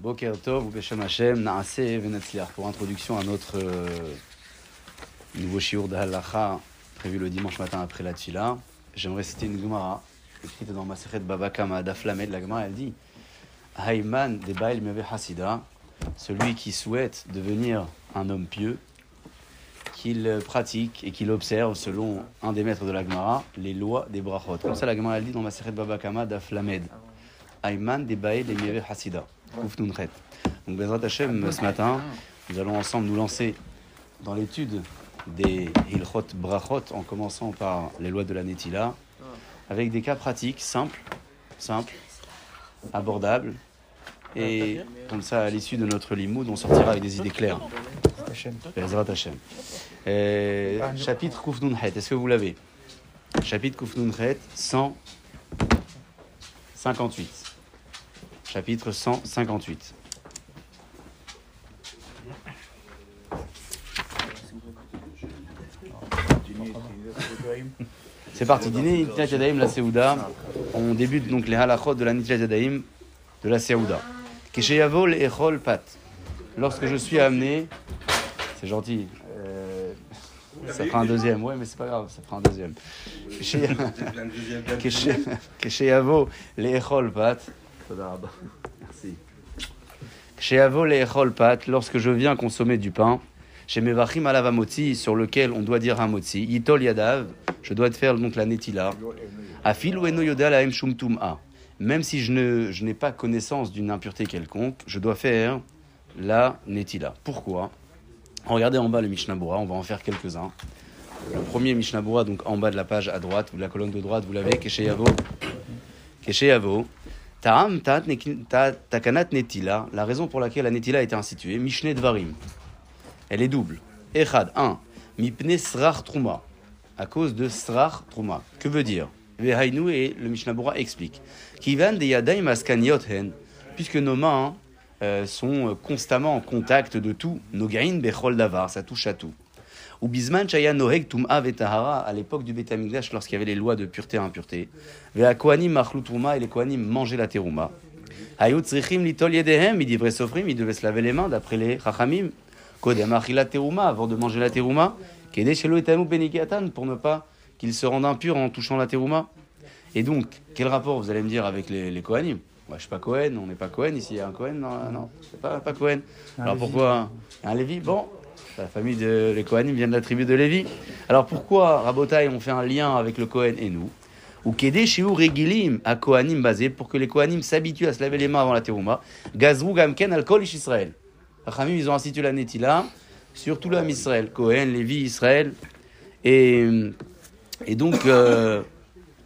Boker Tov Beshem Hashem. Pour introduction à notre euh, nouveau shiur de prévu le dimanche matin après la Tfila, j'aimerais citer une Gemara écrite dans Maseret Baba Kama Daflamed. La Gemara elle dit Hayman de Baal Hasida, celui qui souhaite devenir un homme pieux, qu'il pratique et qu'il observe, selon un des maîtres de la Gemara, les lois des brachot. Comme ça, la Gemara elle dit dans Maseret Baba Kama Daflamed. Ayman de Baal Meve Hasida. Donc, Bezrat Hashem, ce matin, nous allons ensemble nous lancer dans l'étude des Hilchot Brachot, en commençant par les lois de la Netila, avec des cas pratiques, simples, simples, abordables, et comme ça, à l'issue de notre limoud, on sortira avec des idées claires. Bezrat Hashem. Chapitre Kuf Nunhet, est-ce que vous l'avez? Chapitre Kuf Nunhet, 158 chapitre 158. C'est parti, dîner Nitlat Yadayim, la Seouda. On débute donc les halachot de la Nitlat Yadayim, de la Seouda. Kesheyavo le Echol Pat. Lorsque je suis amené, c'est gentil, euh, ça fera un deuxième, ouais, mais c'est pas grave, ça fera un deuxième. Kesheyavo le Echol Pat. Merci. Chez Avol lorsque je viens consommer du pain, chez Mevachim alavamoti, sur lequel on doit dire un moti, yadav, je dois faire donc la netila. Afil ou yoda la a. Même si je, ne, je n'ai pas connaissance d'une impureté quelconque, je dois faire la netila. Pourquoi? Regardez en bas le Mishnabura, on va en faire quelques-uns. Le premier Mishnabura, donc en bas de la page à droite, ou de la colonne de droite, vous l'avez. Kesheyavo. Ta'am takanat netila, la raison pour laquelle la netila a été instituée, Mishne Dvarim. Elle est double. Echad, 1. Mipne srach truma, à cause de srach truma. Que veut dire? Vehainu et le Mishnabura explique. Kivan de yadaim askaniot hen, puisque nos mains euh, sont constamment en contact de tout. Nogain bechol davar, ça touche à tout. Ou bisman chaya noheg tum'a vetahara, à l'époque du Betamigdash, lorsqu'il y avait les lois de pureté et impureté. Vea kohanim machlutruma, et les kohanim mangeaient la terouma. Hayut zrichim litol yedehem, ils devraient s'offrir, ils devaient se laver les mains, d'après les chachamim. Kodem la terouma, avant de manger la terouma. Kede shelo etamu benikatan, pour ne pas qu'ils se rendent impurs en touchant la terouma. Et donc, quel rapport, vous allez me dire, avec les, les kohanim? Moi, je suis pas Cohen, on n'est pas Cohen ici. Il y a un Cohen Non, non, c'est pas, pas Cohen. Alors pourquoi? Un Lévi? Bon, la famille de les Kohanim vient de la tribu de Lévi. Alors pourquoi, Rabotai, on fait un lien avec le Kohen et nous Ou Kede Shiur Regilim à Kohanim basé pour que les Kohanim s'habituent à se laver les mains avant la terouma. Gazrou Gamken Alkol Israël. Les ils ont institué la Netila sur tout l'homme Israël. Kohen, Lévi, Israël. Et, et donc, euh,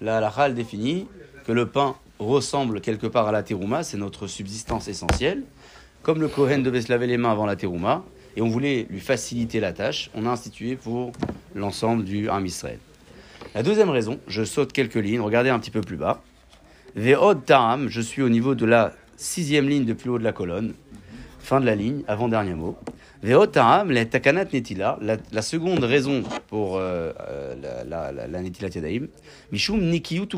la halakha définit que le pain ressemble quelque part à la terouma, c'est notre subsistance essentielle. Comme le Kohen devait se laver les mains avant la terouma, et on voulait lui faciliter la tâche, on a institué pour l'ensemble du Ham Israël. La deuxième raison, je saute quelques lignes, regardez un petit peu plus bas. Ve'od ta'am, je suis au niveau de la sixième ligne de plus haut de la colonne, fin de la ligne, avant-dernier mot. Ve'od ta'am, la takanat netila, la, seconde raison pour euh, euh, la, la, la, netilat yadaim, mishum nikiyut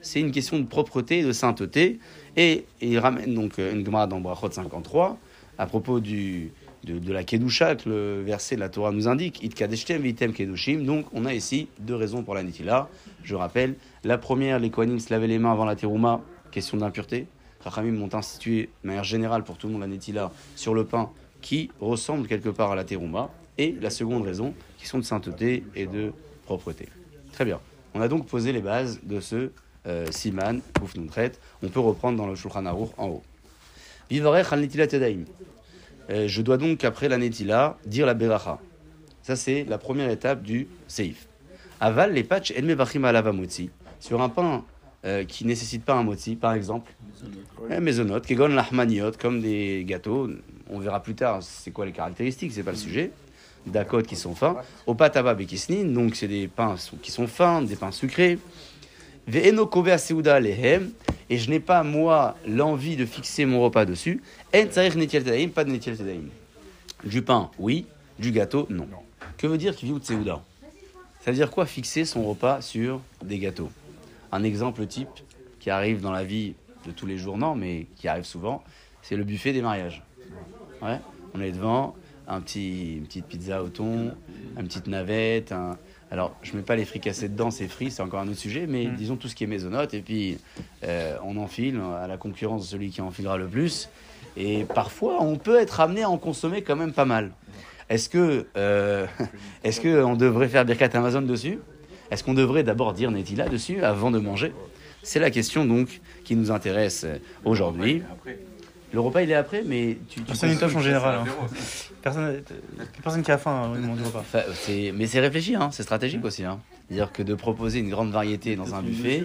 C'est une question de propreté et de sainteté, et, il ramène donc une Gemara dans Brachot 53, à propos du, de, la Kedusha que le verset de la Torah nous indique. It kadeshtem vitem kedushim. Donc, on a ici deux raisons pour la Netila. Je rappelle, la première, les Kohanim se lavaient les mains avant la Terouma, question d'impureté. Rachamim m'ont institué de manière générale pour tout le monde la Netila sur le pain qui ressemble quelque part à la Terouma. Et la seconde raison, qui sont de sainteté et de propreté. Très bien. On a donc posé les bases de ce euh, Siman, traite. On peut reprendre dans le Shulchan Aruch en haut. Vivarech al Netilat euh, je dois donc, après la Netila, dire la Beracha. Ça, c'est la première étape du Seif. Aval, les patchs, El Mevachim Alavamotzi. Sur un pain euh, qui ne nécessite pas un moti, par exemple, Maisonot, Kegon Lahmaniot, comme des gâteaux. On verra plus tard c'est quoi les caractéristiques, c'est pas le sujet. Dakot qui sont fins. Opataba Bekisnin, donc c'est des pains qui sont fins, des pains sucrés. Et je n'ai pas, moi, l'envie de fixer mon repas dessus, pas de Du pain, oui. Du gâteau, non. Que veut dire Kviut Seouda Ça veut dire quoi fixer son repas sur des gâteaux? Un exemple type qui arrive dans la vie de tous les jours, non, mais qui arrive souvent, c'est le buffet des mariages. Ouais, on est devant, un petit, une petite pizza au thon, une petite navette, un... Alors, je mets pas les fricassés dedans, c'est frit, c'est encore un autre sujet, mais Mm. disons tout ce qui est maisonnote, et puis euh, on enfile à la concurrence de celui qui enfilera le plus. Et parfois, on peut être amené à en consommer quand même pas mal. Est-ce que, euh, est-ce que on devrait faire Birkat Amazon dessus? Est-ce qu'on devrait d'abord dire Netila dessus avant de manger? C'est la question donc qui nous intéresse euh, aujourd'hui. Après, Le repas il est après, mais tu, tu Personne n'y consommes- touche en général. hein. Personne, personne qui a faim au moment du repas. Enfin, mais c'est réfléchi, hein, c'est stratégique aussi. Hein. C'est-à-dire que de proposer une grande variété dans un buffet,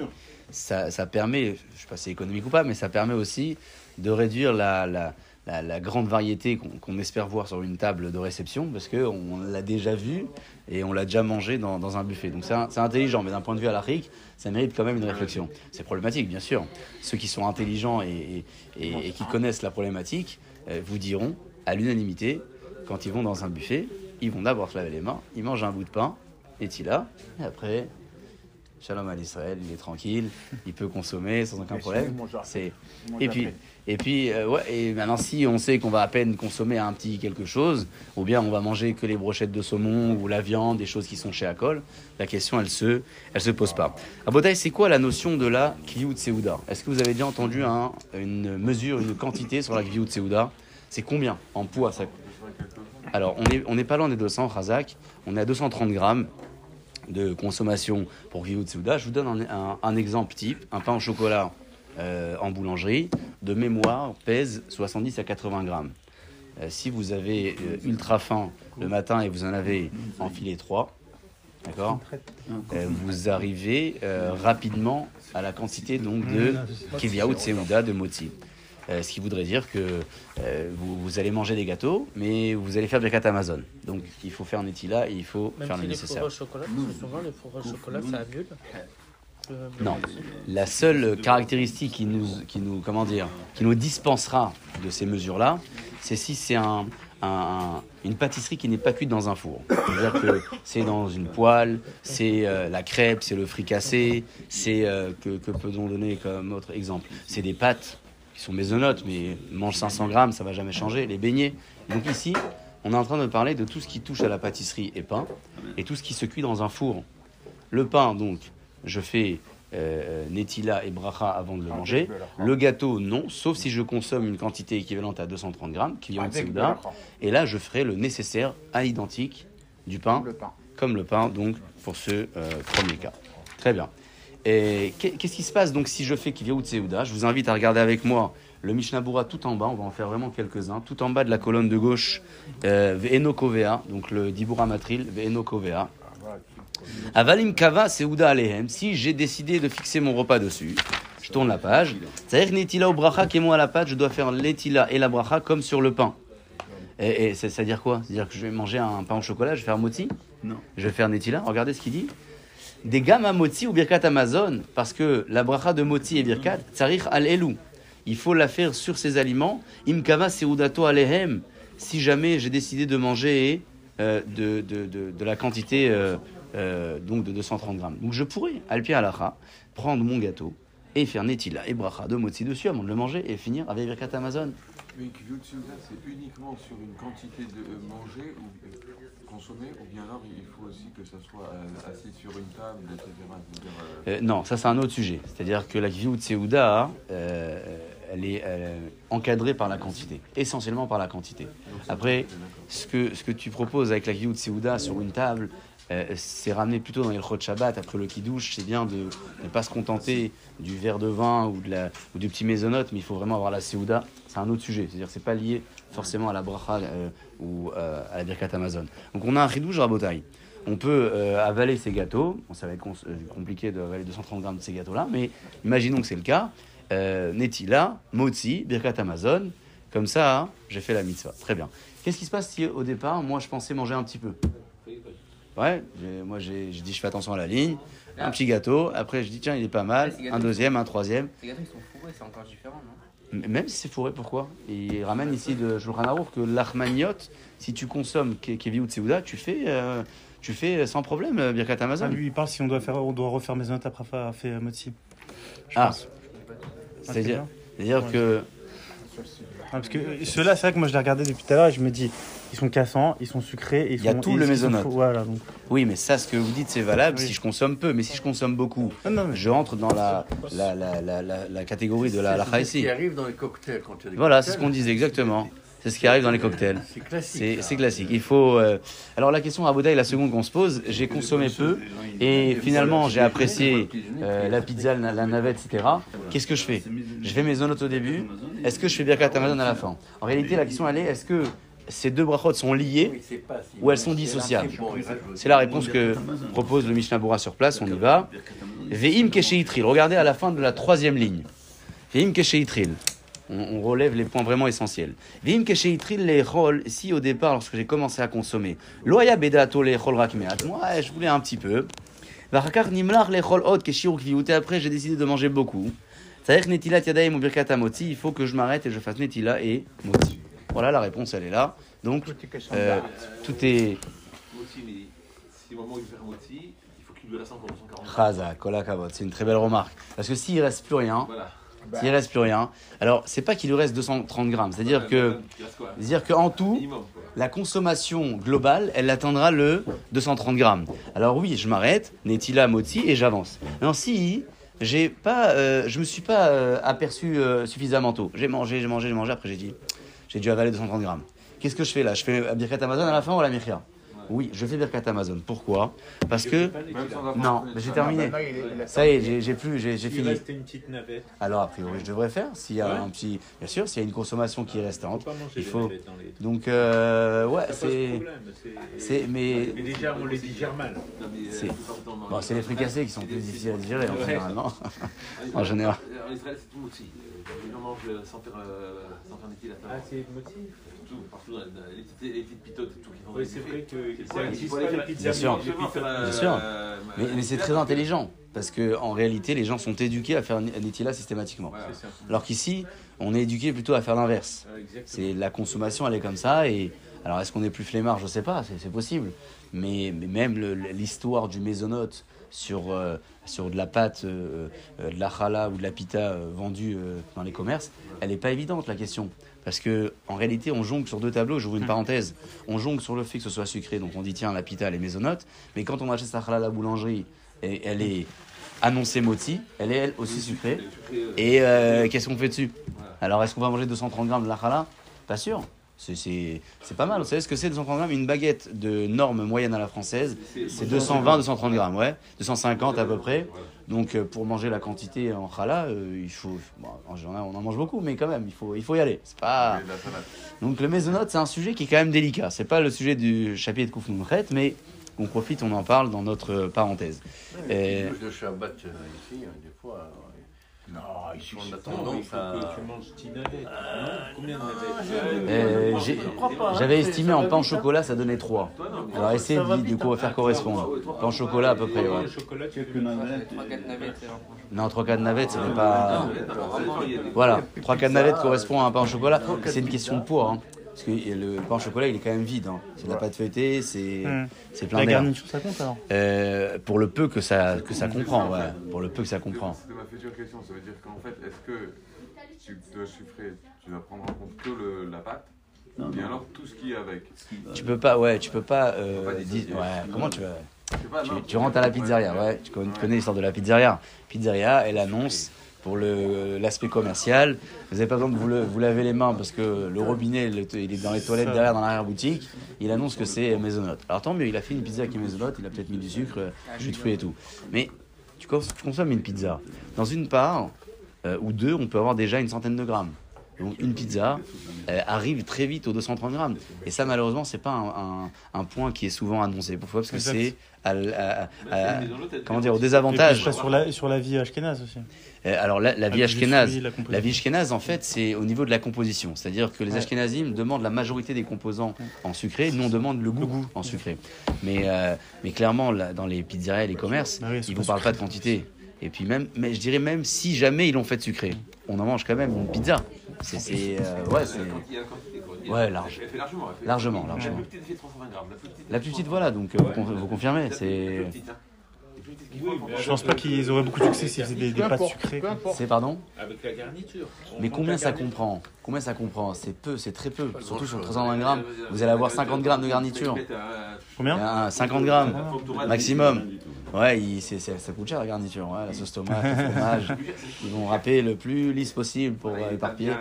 ça, ça permet, je ne sais pas si c'est économique ou pas, mais ça permet aussi de réduire la, la, la, la grande variété qu'on espère voir sur une table de réception, parce qu'on l'a déjà vu et on l'a déjà mangé dans, dans un buffet. Donc c'est intelligent, mais d'un point de vue à l'Afrique, ça mérite quand même une réflexion. C'est problématique, bien sûr. Ceux qui sont intelligents et, et, et- et qui connaissent la problématique euh, vous diront, à l'unanimité, quand ils vont dans un buffet, ils vont d'abord se laver les mains, ils mangent un bout de pain, et il là, et après, shalom à l'Israël, il est tranquille, il peut consommer sans aucun problème. C'est et puis et puis euh, ouais et maintenant si on sait qu'on va à peine consommer un petit quelque chose, ou bien on va manger que les brochettes de saumon ou la viande, des choses qui sont chez Akol, la question elle se elle se pose pas. À Botaï, c'est quoi la notion de la Kviyut Seuda? Est-ce que vous avez déjà entendu un- une mesure, une quantité sur la Kviyut Seuda? C'est combien en poids? Ça alors, on n'est pas loin des 200, Razak. On est à 230 grammes de consommation pour Givut Souda. Je vous donne un, un- un exemple type. Un pain au chocolat euh, en boulangerie, de mémoire, pèse 70 à 80 grammes. Euh, si vous avez euh, ultra faim le matin et vous en avez enfilé 3, d'accord Vous arrivez rapidement à la quantité donc de Kiviaout Seuda de Moti. Euh, ce qui voudrait dire que euh, vous, vous allez manger des gâteaux, mais vous allez faire des gâteaux Amazon. Donc il faut faire un étila et il faut Même faire si le les fourrés nécessaire. au chocolat, parce que souvent les fourrés au chocolat, ça annule. Euh, Non. La seule caractéristique qui nous, qui nous, comment dire, qui nous dispensera de ces mesures-là, c'est si c'est un, un- un- une pâtisserie qui n'est pas cuite dans un four. C'est-à-dire que c'est dans une poêle, c'est euh, la crêpe, c'est le fricassé, c'est euh, que, que peut-on donner comme autre exemple? C'est des pâtes qui sont maisonnotes, mais mange 500 grammes, ça va jamais changer. Les beignets. Donc ici, on est en train de parler de tout ce qui touche à la pâtisserie et pain, et tout ce qui se cuit dans un four. Le pain, donc, je fais euh, netila et bracha avant de le manger. Le gâteau, non, sauf si je consomme une quantité équivalente à 230 grammes, qui de Séouda. Et là, je ferai le nécessaire à l'identique du pain, Le pain. comme le pain, donc, pour ce euh, premier cas. Très bien. Et qu'est- qu'est-ce qui se passe donc si je fais Kiviaout Séouda Je vous invite à regarder avec moi le Mishnah tout en bas, on va en faire vraiment quelques-uns. Tout en bas de la colonne de gauche, euh, donc le Dibura Matril, Ve'eno Kovea. Avalim Kava Seuda Alehem, si j'ai décidé de fixer mon repas dessus, je tourne la page. C'est-à-dire que Netila ou Bracha, qui est moi à la page, je dois faire l'Etila et la Bracha comme sur le pain. Et, et c'est- c'est-à-dire quoi? C'est-à-dire que je vais manger un pain au chocolat, je vais faire moti? Non. Je vais faire Netila, regardez ce qu'il dit. Des gamma moti ou birkat Amazon, parce que la bracha de moti et birkat, tsarich al elou. Il faut la faire sur ces aliments. Imkava seudato alehem. Si jamais j'ai décidé de manger euh, de, de, de, de la quantité euh, euh, donc de 230 grammes. Donc je pourrais, alpi alacha, prendre mon gâteau et faire netila et bracha de moti dessus avant de le manger et finir avec birkat Amazon. Mais c'est uniquement sur une quantité de euh, manger ou euh, consommer, ou bien alors il faut aussi que ça soit assis sur une table, etc. Euh, non, ça c'est un autre sujet. C'est-à-dire que la Kviyut euh, elle est euh, encadrée par la quantité, essentiellement par la quantité. Après, ce que, ce que tu proposes avec la Kviyut sur une table, euh, c'est ramené plutôt dans les Chod Shabbat, après le Kiddush, c'est bien de ne pas se contenter du verre de vin ou, de la, ou du petit maisonnote, mais il faut vraiment avoir la Seuda. C'est un autre sujet, c'est-à-dire c'est pas lié forcément à la bracha euh, ou euh, à la Birkat Amazon. Donc on a un Ridouj Rabotai. On peut avaler ces gâteaux. Bon, ça va être compliqué d'avaler 230 grammes de ces gâteaux-là, mais imaginons que c'est le cas. Netila, Motzi, Birkat Amazon. Comme ça, j'ai fait la mitzvah. Très bien. Qu'est-ce qui se passe si au départ, moi, je pensais manger un petit peu? Ouais, moi, j'ai dit, je fais attention à la ligne. Un petit gâteau. Après, je dis, tiens, il est pas mal. Un deuxième, un troisième. Ces gâteaux ils sont fourrés, c'est encore différent, non Même si c'est fourré, pourquoi Il ramène ici de Shulchan Aruch que l'achmaniot, si tu consommes ke- kevi ou tseuda, tu fais, euh, tu fais sans problème euh, Birkat Ah, Amazon. lui, il parle si on doit, faire, on doit refaire mes notes après avoir fait euh, Motsi. Je Ah. Ah, C'est-à-dire Ouais. que parce que euh, ceux-là, c'est vrai que moi je les regardais depuis tout à l'heure et je me dis, ils sont cassants, ils sont sucrés. Ils Il y a sont- tout le. Voilà, donc. Oui, mais ça, ce que vous dites, c'est valable Oui. si je consomme peu. Mais si je consomme beaucoup, Non, non, mais je rentre dans la, la, la, la, la, la catégorie de la halakha C'est ce qui arrive dans les cocktails quand il y a des Voilà, c'est ce qu'on disait exactement. C'est ce qui arrive dans les cocktails. C'est classique. C'est classique. Il faut. euh, Alors la question à Boudaï, la seconde qu'on se pose, j'ai consommé peu et finalement j'ai apprécié euh, la pizza, la, la navette, etc. Qu'est-ce que je fais? Je fais mes zonotes au début. Est-ce que je fais Birkat Amazon à la fin? En réalité, la question elle est est-ce que ces deux brachot sont liées Oui, c'est pas si- ou elles sont dissociables. C'est la réponse que propose le Mishnah Bura sur place. On y va. Ve'im Kesheitril. Regardez à la fin de la troisième ligne. Ve'im Kesheitril. On, on relève les points vraiment essentiels. Ve'im Kesheitril les rôles. Si au départ, lorsque j'ai commencé à consommer, loya bedato les rôles rakmeat. Moi, je voulais un petit peu. Vachakar nimlar les rôles hot viouté. Après, j'ai décidé de manger beaucoup. C'est-à-dire que netilat yadaim ou birkat moti. Il faut que je m'arrête et je fasse netila et moti. Voilà, la réponse, elle est là. Donc, euh, tout est Moti, mais si au moment où il fait un moti, il faut qu'il lui reste encore 240. Chaza, kola kavod. C'est une très belle remarque. Parce que s'il reste plus rien, Voilà. s'il reste plus rien, alors c'est pas qu'il lui reste 230 grammes. C'est-à-dire que, quoi c'est-à-dire qu'en tout, la consommation globale, elle atteindra le 230 grammes. Alors oui, je m'arrête, Netila, Moti, et j'avance. Non, si j'ai pas, euh, je me suis pas euh, aperçu euh, suffisamment tôt. J'ai mangé, j'ai mangé, j'ai mangé. Après j'ai dit, j'ai dû avaler 230 grammes. Qu'est-ce que je fais là? Je fais la Birkat Amazon à la fin ou la Mirka Oui, je fais Birkat Amazon. Pourquoi? Parce que non, mais j'ai terminé. Ça y est, j'ai- plus, j'ai Il fini. reste une petite navette. Alors a priori, je devrais faire s'il y a un petit, bien sûr, s'il y a une consommation qui est restante. Il faut-. Donc euh, ouais, c'est, c'est, mais Mais déjà, on les digère mal. Euh, C'est- bon, c'est les fricassés qui sont plus difficiles à digérer en général, non Ah, en général. En Israël, c'est tout moti. Les gens mangent euh, sans faire, euh, sans faire la Ah, table. c'est motif. Tout, partout, dans les petites, les petites pitotes et tout. qui Oui, c'est vrai que existe faut pas faire- pizzas. Bien sûr. faire, euh, Bien sûr. euh, Mais, mais c'est très intelligent parce que en réalité, les gens sont éduqués à faire un Nitila systématiquement. Voilà. Alors qu'ici, on est éduqué plutôt à faire l'inverse. Ah, exactement. C'est la consommation, elle est comme ça. Et alors, est-ce qu'on est plus flemmard? Je sais pas, c'est possible. Mais, mais même l'histoire du mésonote sur, euh, sur de la pâte, euh, euh, de la challah ou de la pita euh, vendue euh, dans les commerces, elle n'est pas évidente la question. Parce que en réalité, on jongle sur deux tableaux. J'ouvre une parenthèse. On jongle sur le fait que ce soit sucré, donc on dit tiens la pita elle est mésonote. Mais quand on achète sa challah à la boulangerie, et elle est annoncée moti, elle est elle aussi sucrée. Et euh, qu'est-ce qu'on fait dessus? Alors, est-ce qu'on va manger 230 grammes de la challah? Pas sûr. C'est- pas mal. Vous savez ce que c'est 230 grammes? Une baguette de norme moyenne à la française, c'est 220, 230 grammes, ouais. 250 à peu près. Donc, euh, pour manger la quantité en challah, euh, il faut. bon, en général, on en mange beaucoup, mais quand même, il faut, il faut y aller. C'est pas. Et. Donc, le mésonote, c'est un sujet qui est quand même délicat. C'est pas le sujet du chapitre de Koufnoukhet, mais on profite, on en parle dans notre euh, parenthèse. Et- de Shabbat euh, ici, hein, des fois. Non, ici, On a c'est tendance non, il faut à- que tu manges 10 navettes. Non Combien de Ah, navettes Euh, j'ai- J'avais estimé en pain au chocolat, ça donnait 3. Alors essayez de, de vite, quoi hein. faire correspondre. Pain au chocolat à peu près, ouais. Le chocolat, tu Trois, quatre navettes. euh, Non, 3-4 navettes, ça n'est pas. Voilà, 3-4 navettes correspond à un pain au chocolat. C'est une question de poids. hein. Parce que le pain au chocolat, il est quand même vide. hein. C'est de la pâte feuilletée, c'est Hmm. plein La d'air. garniture, ça compte alors Euh, pour le peu que ça, que ça comprend, ouais. Pour le peu que ça comprend. C'était ma future question. Ça veut dire qu'en fait, est-ce que tu dois sucrer, tu dois prendre en compte que le, la pâte, bien alors tout ce qui est avec? Tu peux pas, ouais, tu peux pas. euh, Pas dis- dissocier. ouais, comment tu vas. Pas, Tu, non, tu rentres à la pizzeria, ouais. Tu connais, tu connais l'histoire de la pizzeria. Pizzeria, elle annonce pour l'aspect commercial. Vous n'avez pas besoin de vous, le- vous laver les mains parce que le robinet, le- il est dans les toilettes derrière, dans l'arrière-boutique. Il annonce que c'est maisonnote. Alors tant mieux, il a fait une pizza qui est maisonnote, il a peut-être mis du sucre, jus de fruits et tout. Mais tu consommes une pizza. Dans une part euh, ou deux, on peut avoir déjà une centaine de grammes. Donc une pizza euh, arrive très vite aux 230 grammes. Et ça, malheureusement, c'est pas un, un- un point qui est souvent annoncé. Pourquoi? Parce que c'est à à- à- à- comment dire, au Et puis, désavantage. serais sur la, sur la vie ashkénaze aussi. Euh, alors la, la vie ashkénaze, la composition. la vie ashkénaze en fait c'est au niveau de la composition, c'est-à-dire que les ashkénazim demandent la majorité des composants en sucré, nous on demande le goût, goût. en sucré. Mais euh, mais clairement là, dans les pizzerias et les commerces, Bah oui, sont ils pas vous parlent pas de quantité. Et puis même, mais je dirais même si jamais ils l'ont fait sucré, on en mange quand même une pizza. C'est c'est, euh, ouais c'est Ouais, large. Elle fait largement. elle fait- Largement, La plus petite, elle fait 320 grammes. La plus petite, la plus petite voilà donc euh, vous, con- vous confirmez La c'est plus petite, hein. Je pense pas qu'ils auraient beaucoup de succès s'ils faisaient des, pâtes sucrées. C'est pardon? Avec la garniture. Mais combien ça comprend? Combien ça comprend? C'est peu, c'est très peu. Surtout sur grand-chose. 320 grammes, vous allez avoir 50 grammes de garniture. Combien? Ah, 50 grammes maximum. Ouais, il- c'est- c'est- ça coûte cher la garniture. Ouais, la sauce tomate, le fromage. Ils vont râper le plus lisse possible pour euh, éparpiller.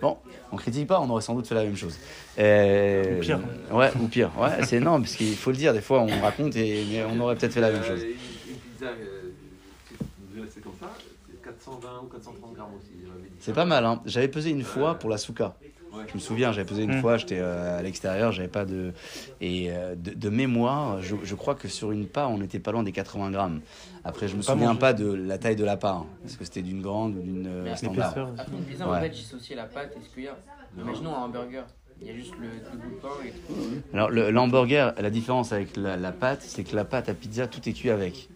Bon, on critique pas, on aurait sans doute fait la même chose. Euh, Ou pire. Ouais, ou pire. Ouais, c'est énorme, parce qu'il faut le dire, des fois on raconte et mais on aurait peut-être fait la même chose. Une pizza, si vous laissez comme ça, c'est 420 ou 430 grammes aussi. j'avais dit. C'est pas mal, hein. J'avais pesé une fois pour la souka. Je me souviens, j'avais pesé une Mm. fois, j'étais euh, à l'extérieur, j'avais pas de. Et euh, de, de mémoire, je, je crois que sur une part, on était pas loin des 80 grammes. Après, je me Pas souviens manger. pas de la taille de la part. Est-ce que c'était d'une grande ou d'une euh, Mais standard. Après une pizza, Ouais. en fait, dissocier la pâte et ce qu'il y a. Imaginons un hamburger. Il y a juste le, le bout de pain et tout. Alors, le- l'hamburger, la différence avec la, la pâte, c'est que la pâte à pizza, tout est cuit avec.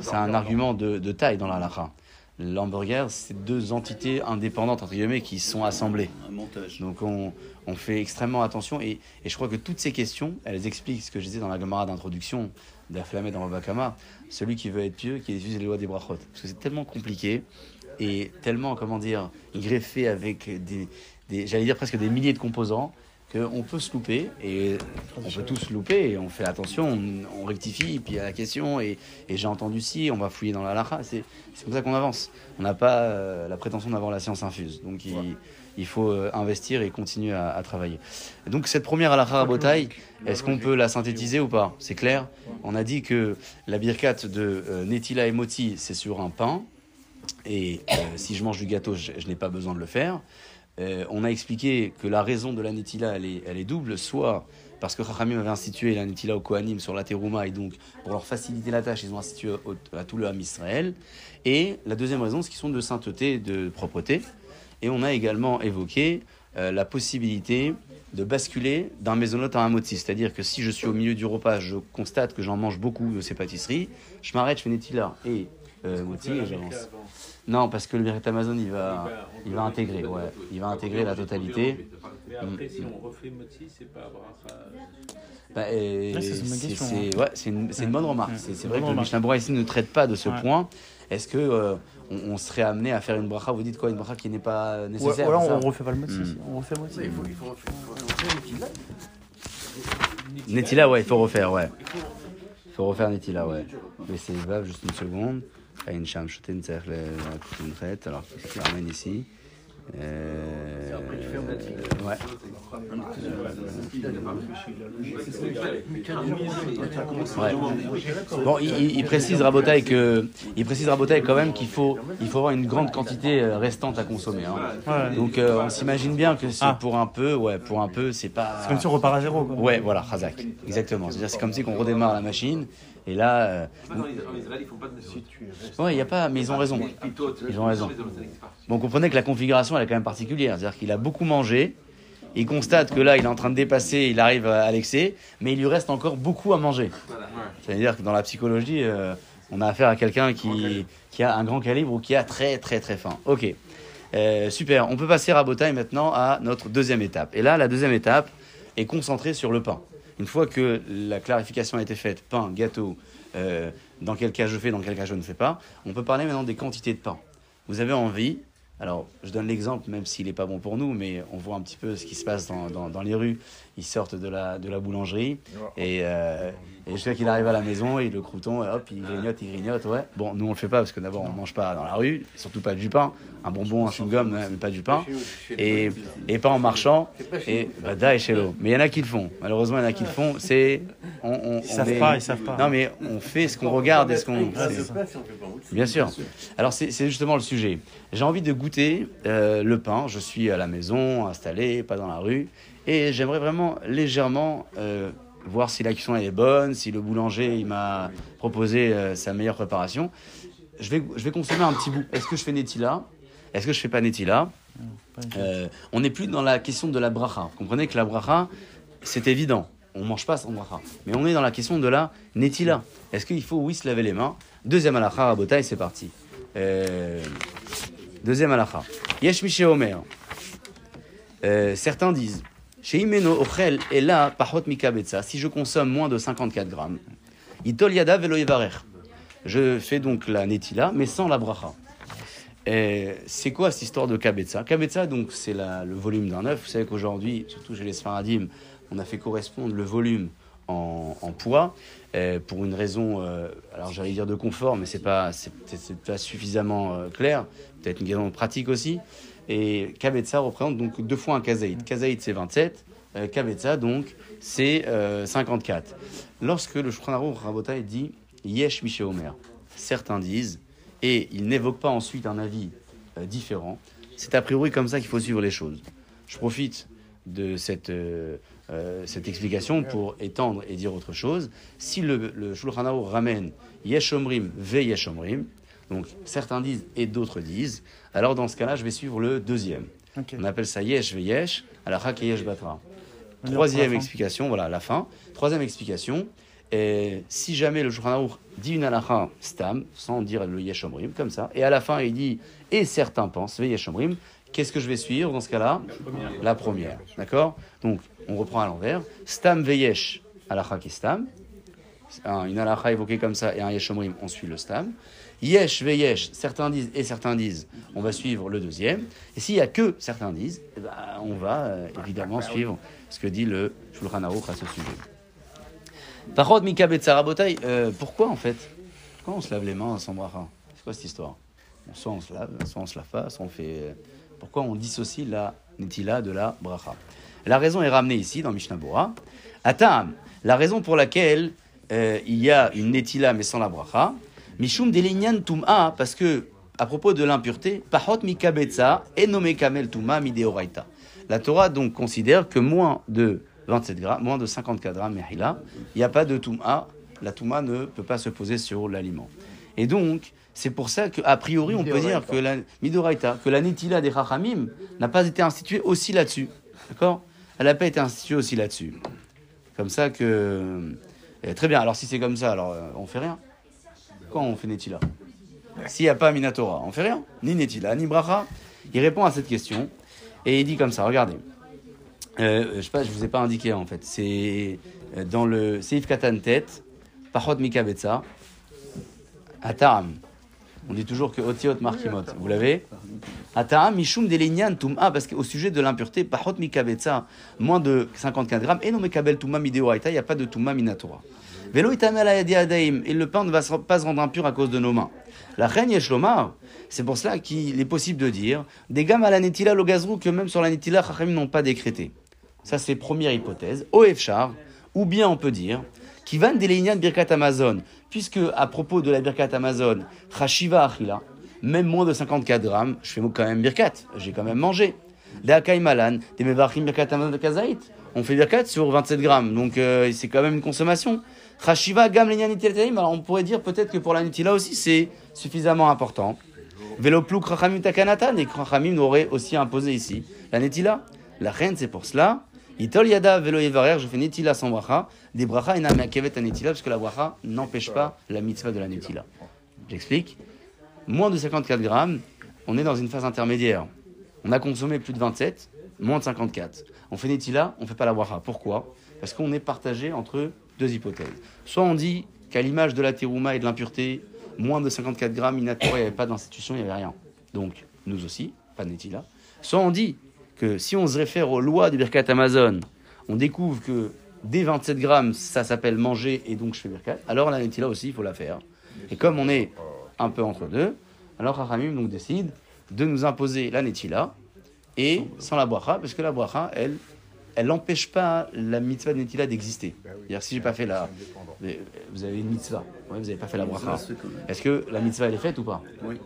C'est un argument de, de taille dans la halakha. L'hamburger, c'est deux entités indépendantes, entre guillemets, qui sont assemblées. Un montage. Donc on, on fait extrêmement attention et, et je crois que toutes ces questions, elles expliquent ce que je disais dans la Gemara d'introduction d'Aflamé dans Babakama, celui qui veut être pieux, qui utilise les lois des brachot. Parce que c'est tellement compliqué et tellement, comment dire, greffé avec des, des j'allais dire presque des milliers de composants, qu'on peut se louper et on peut tous se louper et on fait attention, on, on rectifie, puis il y a la question et, et j'ai entendu si, on va fouiller dans la lacha, c'est comme ça qu'on avance. On n'a pas euh, la prétention d'avoir la science infuse. Donc il, il faut euh, investir et continuer à, à travailler. Donc cette première halakha rabotaille, est-ce qu'on peut la synthétiser ou pas? C'est clair On a dit que la birkat de euh, Netila et Moti, c'est sur un pain. Et euh, si je mange du gâteau, je, je n'ai pas besoin de le faire. Euh, on a expliqué que la raison de la Netila, elle est, double. Soit parce que Chachamim avait institué la Netila au Kohanim sur la Terouma, et donc pour leur faciliter la tâche, ils ont institué à tout le Ham Israël. Et la deuxième raison, c'est qu'ils sont de sainteté, de propreté. Et on a également évoqué euh, la possibilité de basculer d'un maisonnot à un moti. C'est-à-dire que si je suis au milieu du repas, je constate que j'en mange beaucoup de ces pâtisseries, je m'arrête, je fais Netila et euh, moti et j'avance. Non, parce que le Birkat Amazon, il va, il va intégrer, ouais, il va intégrer la totalité. Mais après, si on refait Moti, c'est pas bracha. Bah, Ouais, c'est une bonne ouais, une, une remarque. Ouais, C'est vrai que le Berurah ici ne traite pas de ce Ouais. point. Est-ce que euh, on, on serait amené à faire une bracha Vous dites quoi? Une bracha qui n'est pas euh, nécessaire alors c'est ça? on refait pas le moti. Mm. si. On refait le moti. Il faut, il faut, il faut, il faut, Netila, ouais, il faut refaire, ouais. Il faut refaire Netila, ouais. Mais c'est juste une seconde. Aïn Sham Shoten Tzach le- la Kutunret. Alors, qu'est-ce qu'il ramène ici? Euh, ouais. Ouais. Bon, il, il- précise Rabotaille que, il précise Rabotaille quand même qu'il faut, il faut avoir une grande quantité euh, restante à consommer. hein. Ouais. Donc, euh, on s'imagine bien que c'est Ah. pour un peu, ouais, pour un peu, c'est pas. C'est comme si on repart à zéro. Quoi. Ouais, voilà, Razak. Exactement. C'est-à-dire, c'est comme si on redémarre la machine. Et là, euh, en Israël, ils font pas de ouais, il y a pas, mais ils ont raison. Ils ont raison. Bon, comprenez que la configuration, elle est quand même particulière. C'est-à-dire qu'il a beaucoup mangé. Il constate que là, il est en train de dépasser, il arrive à l'excès, mais il lui reste encore beaucoup à manger. C'est-à-dire que dans la psychologie, euh, on a affaire à quelqu'un qui, qui a un grand calibre ou qui a très très très faim. Ok, Euh, super. On peut passer à Botaille maintenant à notre deuxième étape. Et là, la deuxième étape est concentrée sur le pain. Une fois que la clarification a été faite, pain, gâteau, euh, dans quel cas je fais, dans quel cas je ne fais pas, on peut parler maintenant des quantités de pain. Vous avez envie, alors je donne l'exemple, même s'il n'est pas bon pour nous, mais on voit un petit peu ce qui se passe dans, dans, dans les rues. Ils sortent de la, de la boulangerie et, euh, et je sais qu'il arrive à la maison et le crouton, hop, il grignote, il grignote, ouais. Bon, nous on le fait pas parce que d'abord on mange pas dans la rue, surtout pas du pain, un bonbon, un chewing-gum, mais pas du pain, et, et pas en marchant, et bah, da et chez l'eau. Mais il y en a qui le font, malheureusement il y en a qui le font, c'est... On, on, Ils on savent est- pas, ils savent pas. Non mais on fait ce qu'on regarde et ce qu'on... Bien sûr. Alors c'est c'est justement le sujet. J'ai envie de goûter euh, le pain. Je suis à la maison, installé, pas dans la rue, et j'aimerais vraiment légèrement euh, voir si la cuisson est bonne, si le boulanger il m'a proposé euh, sa meilleure préparation. Je vais, je vais consommer un petit bout. Est-ce que je fais Netila Est-ce que je fais pas Netila Euh, On n'est plus dans la question de la bracha. Vous comprenez que la bracha, c'est évident. On mange pas sans bracha. Mais on est dans la question de la Netila. Est-ce qu'il faut, oui, se laver les mains? Deuxième halakha, Rabotai, c'est parti. Deuxième halakha. Yesh Omer. Certains disent chez Ochel et là, Pahot Mikabetsa, si je consomme moins de 54 grammes, Itol Yada je fais donc la netila, mais sans la bracha. C'est quoi cette histoire de Kabetza? Kabetza, donc, c'est le volume d'un œuf. Vous savez qu'aujourd'hui, surtout chez les Sfaradim, on a fait correspondre le volume en, poids euh, pour une raison, euh, alors j'allais dire de confort, mais c'est pas, pas suffisamment euh, clair. Peut-être une raison pratique aussi. Et Kabetza représente donc deux fois un kazaïd. Kazaïd, c'est 27. Euh, Kabetza, donc, c'est euh, 54. Lorsque le Aruch Rabotai dit Yesh Miché Omer, certains disent, et il n'évoque pas ensuite un avis euh, différent, c'est a priori comme ça qu'il faut suivre les choses. Je profite de cette, euh, euh, cette explication pour étendre et dire autre chose. Si le, le Shulchan ramène Yesh Omrim ve Yesh Omrim, donc certains disent et d'autres disent, alors dans ce cas-là, je vais suivre le deuxième. On appelle ça Yesh ve Yesh, alors Hak et Yesh Batra. Troisième explication, voilà, la fin. Troisième explication, et si jamais le Shulchan dit une halakha stam, sans dire le Yesh Omrim, comme ça, et à la fin il dit, et certains pensent, ve Yesh Omrim, qu'est-ce que je vais suivre dans ce cas-là? La première. D'accord? Donc, on reprend à l'envers. Stam ve Yesh, halakha qui stam. Un- une halakha évoquée comme ça et un Yesh Omrim, on suit le stam. Yesh ve Yesh, certains disent et certains disent, on va suivre le deuxième. Et s'il y a que certains disent, eh ben, on va euh, évidemment suivre ce que dit le Shulchan Aruch à ce sujet. Parod Mika Betsarabotai, euh, pourquoi en fait? Pourquoi on se lave les mains sans bracha C'est quoi cette histoire? Bon, Soit on se lave, soit on se lave pas, soit on fait. euh, Pourquoi on dissocie la netila de la bracha? La raison est ramenée ici dans Mishnah Bora. Atam, la raison pour laquelle euh, il y a une netila mais sans la bracha, Mishum delinyan tum'a, parce que à propos de l'impureté, pahot mika betza enome kamel tuma mideoraita. La Torah donc considère que moins de 27 grammes, moins de 54 grammes il n'y a pas de tum'a. La tum'a ne peut pas se poser sur l'aliment. Et donc, c'est pour ça qu'a priori, on peut dire que la midoraita, que la netila des chachamim n'a pas été instituée aussi là-dessus. D'accord? Elle n'a pas été instituée aussi là-dessus. Comme ça que. Eh, très bien, alors si c'est comme ça, alors euh, on fait rien. Quand on fait netila S'il n'y a pas Minatora, on fait rien. Ni netila, ni bracha. Il répond à cette question et il dit comme ça, regardez. Euh, je je vous ai pas indiqué en fait. C'est euh, dans le Seif Katan Tet, Pachot Mikabetza, Ataram. On dit toujours que Otiot Markimot. Vous l'avez Ataram Mishum Delinyan Tum'a, parce qu'au sujet de l'impureté, Pachot Mikabetza, moins de 54 grammes, et non Mekabel Tum'a Mideoraita, il n'y a pas de Tum'a Minatora. Velo et le pain ne va pas se rendre impur à cause de nos mains. La reine Yeshlomar, c'est pour cela qu'il est possible de dire des gammes à la Netila Logazrou que même sur la Netila, Chachamim n'ont pas décrété. Ça, c'est première hypothèse. Oefchar, ou bien on peut dire, qui van de Birkat Amazon, puisque à propos de la Birkat Amazon, Chashiva Achila, même moins de 54 grammes, je fais quand même Birkat, j'ai quand même mangé. Malan, des Birkat Amazon de Kazaït, on fait Birkat sur 27 grammes, donc euh, c'est quand même une consommation. Chashiva Gam alors on pourrait dire peut-être que pour la Nitila aussi c'est suffisamment important. Velopluk Rachamim Takanatan, et Rachamim n'aurait aussi imposé ici la Netila. La reine, c'est pour cela. Itol Yada Velo Yevarer, je fais Netila sans bracha. Des bracha et Namakevet à Netila, parce que la bracha n'empêche pas la mitzvah de la Netila. J'explique. Moins de 54 grammes, on est dans une phase intermédiaire. On a consommé plus de 27, moins de 54. On fait Netila, on fait pas la bracha. Pourquoi? Parce qu'on est partagé entre deux hypothèses. Soit on dit qu'à l'image de la terouma et de l'impureté, moins de 54 grammes, il n'y avait pas d'institution, il n'y avait rien. Donc, nous aussi, pas de Netila. Soit on dit que si on se réfère aux lois du Birkat Amazon, on découvre que dès 27 grammes, ça s'appelle manger et donc je fais Birkat, alors la Netila aussi, il faut la faire. Et comme on est un peu entre deux, alors Rachamim donc décide de nous imposer la Netila et sans la bracha, parce que la bracha, elle, elle n'empêche pas la mitzvah de Netila d'exister. C'est-à-dire si j'ai pas fait la... Vous avez une mitzvah, ouais, vous n'avez pas fait la bracha. Est-ce que la mitzvah, elle est faite ou pas? Oui.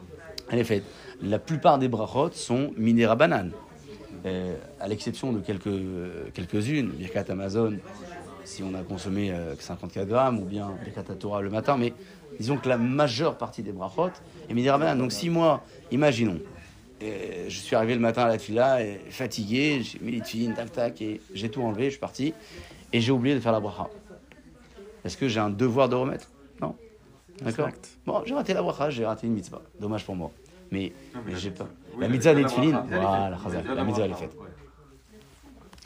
Elle est faite. La plupart des brachot sont minera banane. Euh, à l'exception de quelques, euh, quelques-unes, Birkat Amazon, si on a consommé euh, que 54 grammes, ou bien Birkat Torah le matin, mais disons que la majeure partie des brachot est minera banane. Donc si moi, imaginons, euh, je suis arrivé le matin à la fila, et fatigué, j'ai mis les tefilines, tac tac, et j'ai tout enlevé, je suis parti, et j'ai oublié de faire la bracha. Est-ce que j'ai un devoir de remettre? Non. D'accord? Bon, j'ai raté la bracha, j'ai raté une mitzvah. Dommage pour moi. Mais, mais j'ai pas. Oui, la mitzvah des est voilà, Oui, la mitzvah elle est faite. ouais.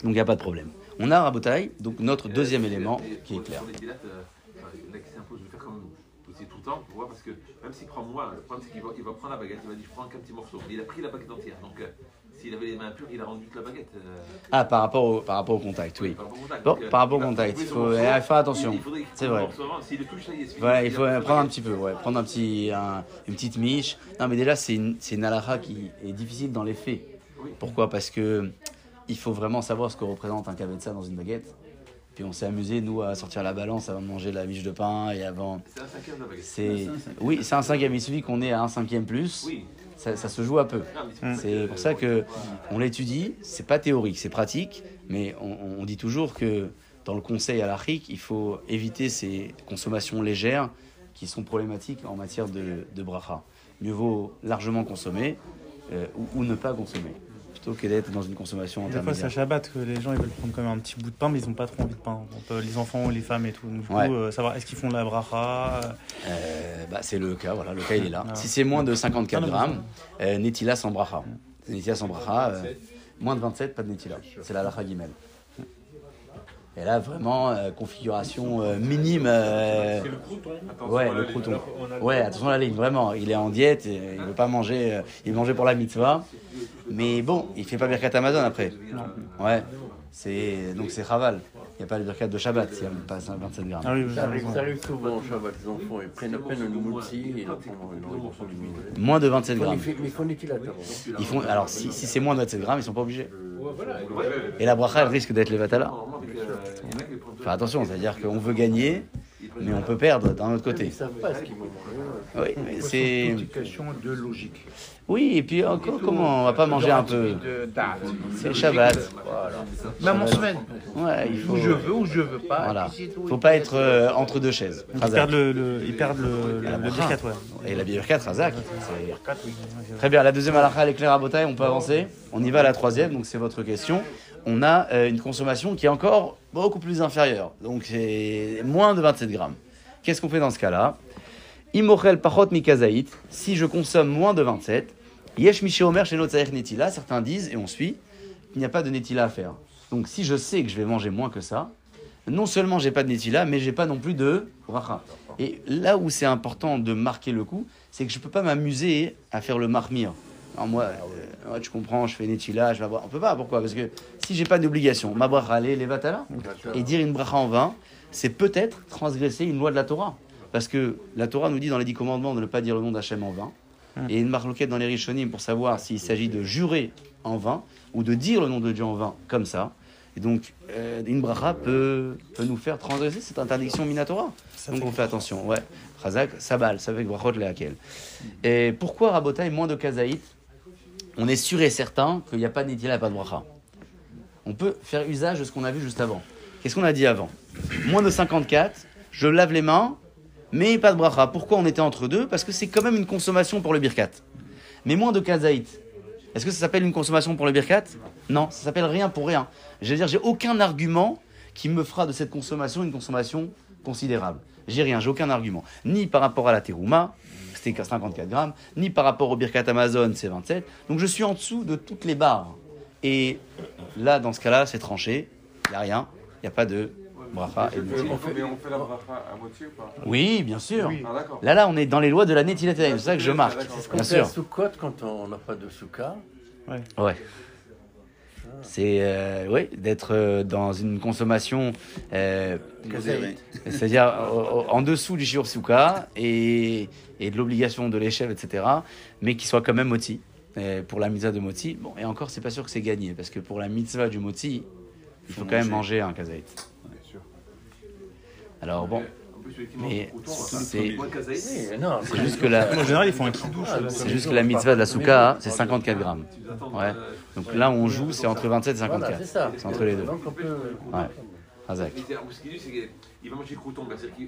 Donc il n'y a pas de problème. On a Rabotai, donc notre deuxième élément qui est clair. Pour les pilates, euh, enfin, là qui s'impose de faire comme c'est tout le temps, pour voir, parce que même s'il prend moins, le problème c'est qu'il va, il va prendre la baguette, il va dire je prends qu'un petit morceau. Mais il a pris la baguette entière. Donc euh, s'il avait les mains pures, il a rendu toute la baguette. euh, Ah, par rapport au, par rapport au contact, oui. par rapport au contact. Bon, Donc, euh, par rapport au contact, trouver il faut eh, faire attention. C'est vrai. S'il le touche, ça y est, c'est fini. Voilà, il faut prendre un petit peu, ouais, prendre un petit, un- une petite miche. Non, mais déjà, c'est une, une halakha qui est difficile dans les faits. Oui. Pourquoi? Parce que il faut vraiment savoir ce que représente un kavitsa dans une baguette. Puis on s'est amusé, nous, à sortir la balance avant de manger la miche de pain et avant. C'est un cinquième de. C'est, oui, c'est un cinquième. Il suffit qu'on ait à un cinquième plus. Oui. Ça, ça se joue un peu. Non, mais C'est pour ça que on l'étudie. C'est pas théorique, c'est pratique, mais on, on dit toujours que dans le conseil à l'Afrique, il faut éviter ces consommations légères qui sont problématiques en matière de, de bracha. Mieux vaut largement consommer euh, ou, ou ne pas consommer, plutôt que d'être dans une consommation Des fois, c'est intermédiaire. Shabbat que les gens ils veulent prendre quand même un petit bout de pain, mais ils ont pas trop envie de pain. Donc, euh, les enfants, les femmes et tout. Donc, du Ouais. coup, euh, savoir est-ce qu'ils font de la bracha euh, Euh, bah, c'est le cas, voilà, le cas il est là. Ah. Si c'est moins de 54 Ah non, mais grammes, euh, netila sans bracha. Netila sans bracha, euh, moins de 27, pas de netila. C'est la lacha gimel. Et là, vraiment, euh, configuration euh, minime. euh, C'est le crouton. ouais, le crouton. Ouais, attention à la ligne, vraiment. Il est en diète, il veut pas manger. il manger pour la mitzvah. Mais bon, il fait pas birkat Amazon après. Ouais. C'est, donc c'est Raval. Il n'y a pas le birkat de Shabbat, s'il n'y a pas 27 grammes. Ah oui, Ça arrive, ça arrive souvent au Shabbat, les enfants, ils prennent à peine le moutsi et. Moins de 27 Mais grammes. ils font des tilateurs. Ils font, alors, si, si c'est moins de 27 grammes, ils sont pas obligés. Voilà. Et la bracha, elle risque d'être les vatala. Euh, il y en a qui prennent- Enfin, attention, c'est-à-dire qu'on veut gagner, mais on peut perdre d'un autre Ils côté. savent pas ce qu'ils vont manger. Oui, mais c'est. une question de logique. Oui, et puis encore, comment on va pas manger un peu. C'est Shabbat. Même en semaine. Ouais, il faut. Où je veux, ou je veux pas. Voilà. c'est tout. Faut pas être euh, entre deux chaises. Ils Razak. perdent le, le- ils perdent le, le, la le birkat, ouais. Et la bière 4, Razak. c'est- Birkat, oui. Très bien, la deuxième halakha, claire à Botaï, on peut avancer. On y va à la troisième, donc c'est votre question. On a euh, une consommation qui est encore beaucoup plus inférieure, donc c'est moins de 27 grammes. Qu'est-ce qu'on fait dans ce cas-là? Imochel pachot mikazaït, si je consomme moins de 27, yesh miché omer chez netila, certains disent, et on suit, il n'y a pas de netila à faire. Donc si je sais que je vais manger moins que ça, non seulement j'ai pas de netila, mais j'ai pas non plus de bracha. Et là où c'est important de marquer le coup, c'est que je peux pas m'amuser à faire le marmire. Alors moi, euh, tu comprends, je fais netila, je vais avoir... On peut pas, pourquoi? Parce que si j'ai pas d'obligation, ma bracha, allez, les vatala, et dire une bracha en vain, c'est peut-être transgresser une loi de la Torah. Parce que la Torah nous dit dans les dix commandements de ne pas dire le nom d'Hachem en vain. Et une marloquette dans les Rishonim pour savoir s'il s'agit de jurer en vain ou de dire le nom de Dieu en vain, comme ça. Et donc, euh, une bracha peut, peut nous faire transgresser cette interdiction minatora. Donc on fait attention. Ouais. Chazak, sabal, ça fait brachot le hakel. Et pourquoi Rabotaï moins de kazaït? On est sûr et certain qu'il n'y a pas de nitila, pas de bracha. On peut faire usage de ce qu'on a vu juste avant. Qu'est-ce qu'on a dit avant? Moins de 54, je lave les mains, mais pas de bracha. Pourquoi on était entre deux? Parce que c'est quand même une consommation pour le birkat. Mais moins de kazaït. Est-ce que ça s'appelle une consommation pour le birkat? Non, ça s'appelle rien pour rien. Je veux dire, j'ai aucun argument qui me fera de cette consommation une consommation considérable. J'ai rien, j'ai aucun argument. Ni par rapport à la terouma, c'était 54 grammes, ni par rapport au birkat Amazon, c'est 27. Donc je suis en dessous de toutes les barres. Et là, dans ce cas-là, c'est tranché. Il n'y a rien. Il n'y a pas de bracha. et on fait, mais on fait la bracha à moitié ou pas Oui, bien sûr. Ah. Là, là, on est dans les lois de la netilat C'est ça que je marque. On Bien fait à sûr. Sukkot quand on n'a pas de souka. Ouais. C'est euh, oui, d'être euh, dans une consommation, euh, c'est-à-dire en dessous du shiur suka et, et de l'obligation de l'échelle, etc. Mais qui soit quand même moti pour la mitzvah de moti. Bon, et encore, c'est pas sûr que c'est gagné parce que pour la mitzvah du moti, il faut quand même manger un kazaït. Alors bon, En plus, effectivement, mais le crouton, on va c'est- juste que la, En général, ils font un. Ah, là, c'est juste que la mitzvah de la souka, c'est 54 grammes. Ouais. euh, Donc là on joue, c'est entre 27 et Voilà, 54. c'est ça. C'est entre les deux. Ouais. En plus, ce qu'il dit, c'est qu'il va manger le crouton. C'est-à-dire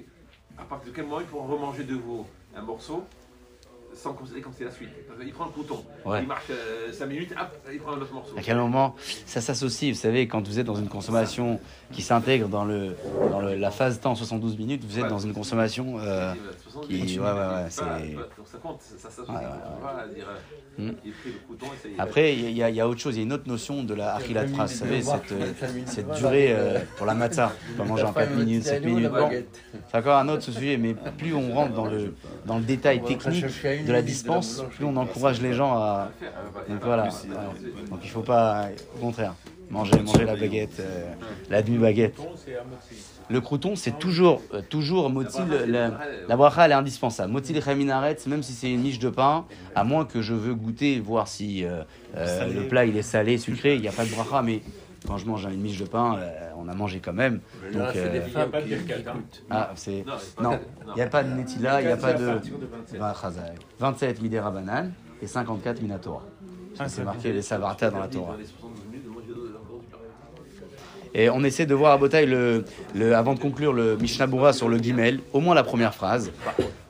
qu'à partir de quel moment il pourra remanger de vous un morceau sans considérer comme c'est la suite. Il prend le coton, Ouais. il marche 5 minutes, hop, il prend un autre morceau. À quel moment ça s'associe Vous savez, quand vous êtes dans une consommation qui s'intègre dans, le, dans le- la phase temps 72 minutes, vous êtes Ouais. dans une consommation euh, qui. Ouais, ouais, ouais. c'est- ça compte, ça, ça euh. Après, il y, a- il y a autre chose, il y a une autre notion de la achilat pras. Vous savez, cette, euh, cette durée euh, pour la matzah. Peut manger en 4 minutes, 7 minutes. Bon, c'est encore un autre sujet, mais plus on rentre dans le, dans le détail technique de la dispense, plus on encourage les gens à. Donc voilà. Donc il faut pas, au contraire, manger, manger la baguette, euh, la demi-baguette. Le crouton, c'est toujours, euh, toujours motil. La, la bracha, elle est indispensable. Motil chaminaret, même si c'est une miche de pain, à moins que je veux goûter, voir si euh, euh, le plat il est salé, sucré, il n'y a pas de bracha, mais quand je mange une miche de pain, euh, on a mangé quand même. Donc, euh, des femmes qui, qui ah, c'est. Non, il n'y a pas de netila, il n'y a pas de. partir de 27. Bah, chazak. 27 midera banane et 54 minatora. Ah, c'est marqué les savarta dans la Torah. Les 72 minutes, moi, j'ai encore du pain. Et on essaie de voir à Botaï, avant de conclure le Mishnah Bura sur le Gimel, au moins la première phrase.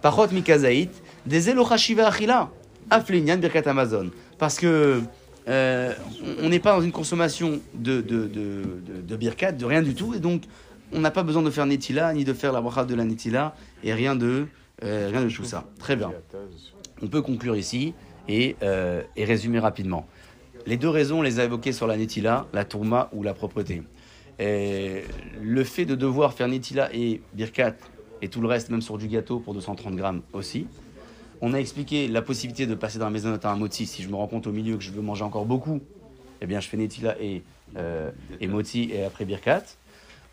Pachot mikazaït, des elochashiva achila, aflinyan birkat Amazon. Parce que euh, on- n'est pas dans une consommation de, de, de, de, de birkat, de rien du tout, et donc on n'a pas besoin de faire netila, ni de faire la bracha de la netila, et rien de, euh, rien de tout ça. Très bien. On peut conclure ici et, euh, et résumer rapidement. Les deux raisons, on les a évoquées sur la netila, la tourma ou la propreté. Et le fait de devoir faire netila et birkat et tout le reste, même sur du gâteau pour 230 grammes aussi. On a expliqué la possibilité de passer d'un maison à un moti. Si je me rends compte au milieu que je veux manger encore beaucoup, eh bien je fais netila et, euh, moti et après birkat.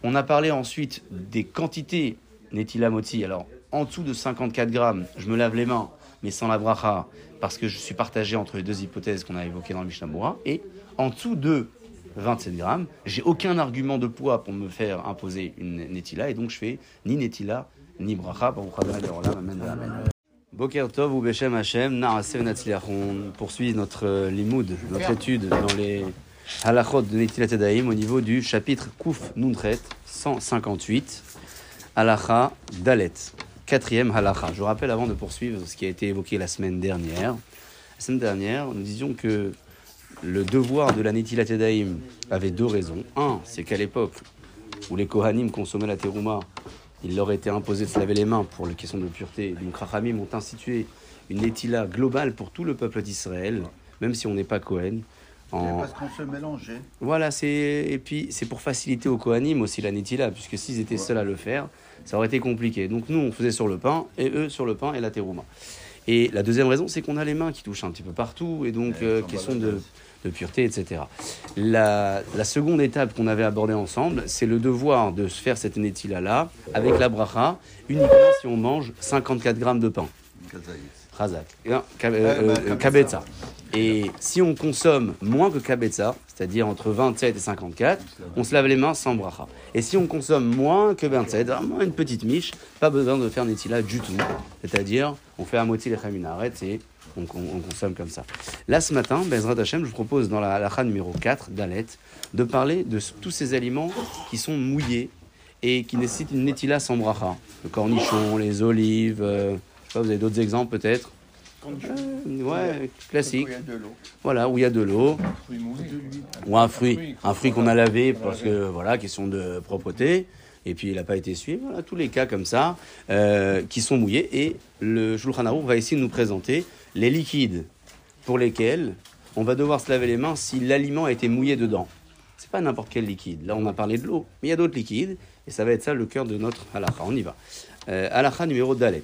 On a parlé ensuite des quantités netila moti. Alors en dessous de 54 grammes, je me lave les mains, mais sans la bracha, parce que je suis partagé entre les deux hypothèses qu'on a évoquées dans le Mishnah. Et en dessous de 27 grammes, j'ai aucun argument de poids pour me faire imposer une netila, et donc je fais ni netila ni bracha. Boker Tov ou Beshem Hashem. On poursuit notre euh, limoud, notre étude dans les halachot de Netilat Yadayim au niveau du chapitre Kouf Nuntret 158, halacha Dalet, quatrième halacha. Je vous rappelle avant de poursuivre ce qui a été évoqué la semaine dernière. La semaine dernière, nous disions que le devoir de la Netilat Yadayim avait deux raisons. Un, c'est qu'à l'époque où les Kohanim consommaient la terouma, il leur était imposé de se laver les mains pour les questions de pureté. Donc Rachamim ont institué une Netila globale pour tout le peuple d'Israël, même si on n'est pas Kohen. En... Parce qu'on se mélangeait. Voilà, c'est et puis c'est pour faciliter aux Kohanim aussi la Netila, puisque s'ils étaient seuls à le faire, ça aurait été compliqué. Donc nous, on faisait sur le pain, et eux sur le pain et la terouma. Et la deuxième raison, c'est qu'on a les mains qui touchent un petit peu partout, et donc euh, question de. De pureté, etc. La, la seconde étape qu'on avait abordée ensemble, c'est le devoir de se faire cette netila-là avec la bracha, uniquement si on mange 54 grammes de pain. Razak. Et un, ka- euh, bah, euh, kabetza. Et si on consomme moins que kabetza, c'est-à-dire entre 27 et 54, on se lave les mains sans bracha. Et si on consomme moins que 27, vraiment une petite miche, pas besoin de faire netila du tout. C'est-à-dire, on fait à moitié les chaminaret et on, on- on consomme comme ça. Là, ce matin, Bezrat Hashem, je vous propose dans la halakha numéro 4 d'Alet de parler de tous ces aliments qui sont mouillés et qui nécessitent une netila sans bracha. Le cornichon, les olives, euh, je sais pas, vous avez d'autres exemples peut-être Euh, Ouais, classique. Il y a de l'eau. Voilà, où il y a de l'eau, ou un fruit, un fruit qu'on a lavé parce que voilà, question de propreté, et puis il n'a pas été essuyé. Voilà, tous les cas comme ça euh, qui sont mouillés. Et le Shulchan Aruch va essayer de nous présenter les liquides pour lesquels on va devoir se laver les mains si l'aliment a été mouillé dedans. C'est pas n'importe quel liquide. Là, on a parlé de l'eau, mais il y a d'autres liquides, et ça va être ça le cœur de notre halakha. On y va. Euh, numéro dalet.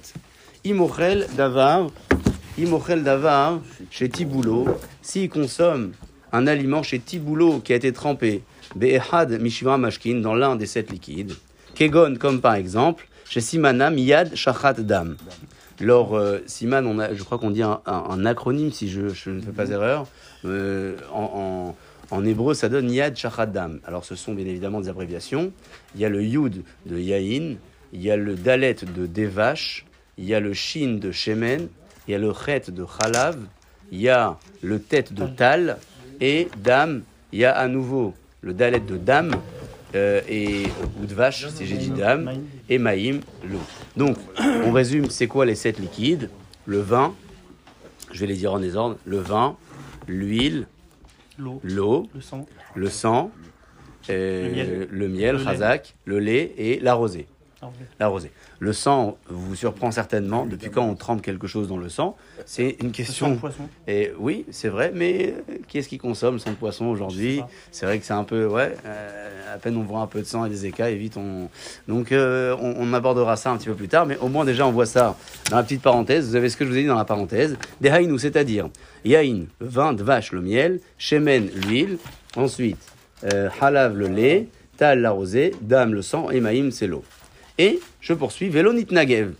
Imochel davar, imochel davar chez Tiboulot, s'il consomme un aliment chez Tiboulot qui a été trempé, be'ehad mishivra mashkin, dans l'un des sept liquides, kegon comme par exemple, chez Simana miyad shachat dam. Lors euh, Siman, on a, je crois qu'on dit un, un- un acronyme si je, je ne fais pas erreur. Euh, en, en- en hébreu, ça donne Yad Shachat Dam. Alors, ce sont bien évidemment des abréviations. Il y a le Yud de Yahin, il y a le Dalet de Devash, il y a le Shin de Shemen, il y a le Chet de Chalav, il y a le Tête de Tal, et Dam, il y a à nouveau le Dalet de Dam, euh, et, ou de vache, si j'ai dit Dam, et Maïm, l'eau. Donc, on résume, c'est quoi les sept liquides? Le vin, je vais les dire en désordre, le vin, l'huile, L'eau, le sang, le sang, euh, Le miel. le miel, Le lait. chazak, le lait et la rosée. Ah oui. La rosée. Le sang vous surprend certainement. Depuis quand on trempe quelque chose dans le sang? C'est une le sang de question. poisson. Et oui, c'est vrai, mais euh, qui est-ce qui consomme le sang de poisson aujourd'hui? C'est vrai que c'est un peu, ouais, euh, à peine on voit un peu de sang et des écailles, et vite on. Donc euh, on, on abordera ça un petit peu plus tard, mais au moins déjà on voit ça dans la petite parenthèse. Vous avez ce que je vous ai dit dans la parenthèse. Des haïnou, c'est-à-dire yaïn, le vin de vache, le miel, shemen, l'huile, ensuite euh, halav, le lait, tal, la rosée, dam, le sang, et maïm, c'est l'eau. Et je poursuis, velonit nagev.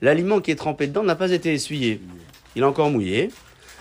L'aliment qui est trempé dedans n'a pas été essuyé. Il est encore mouillé.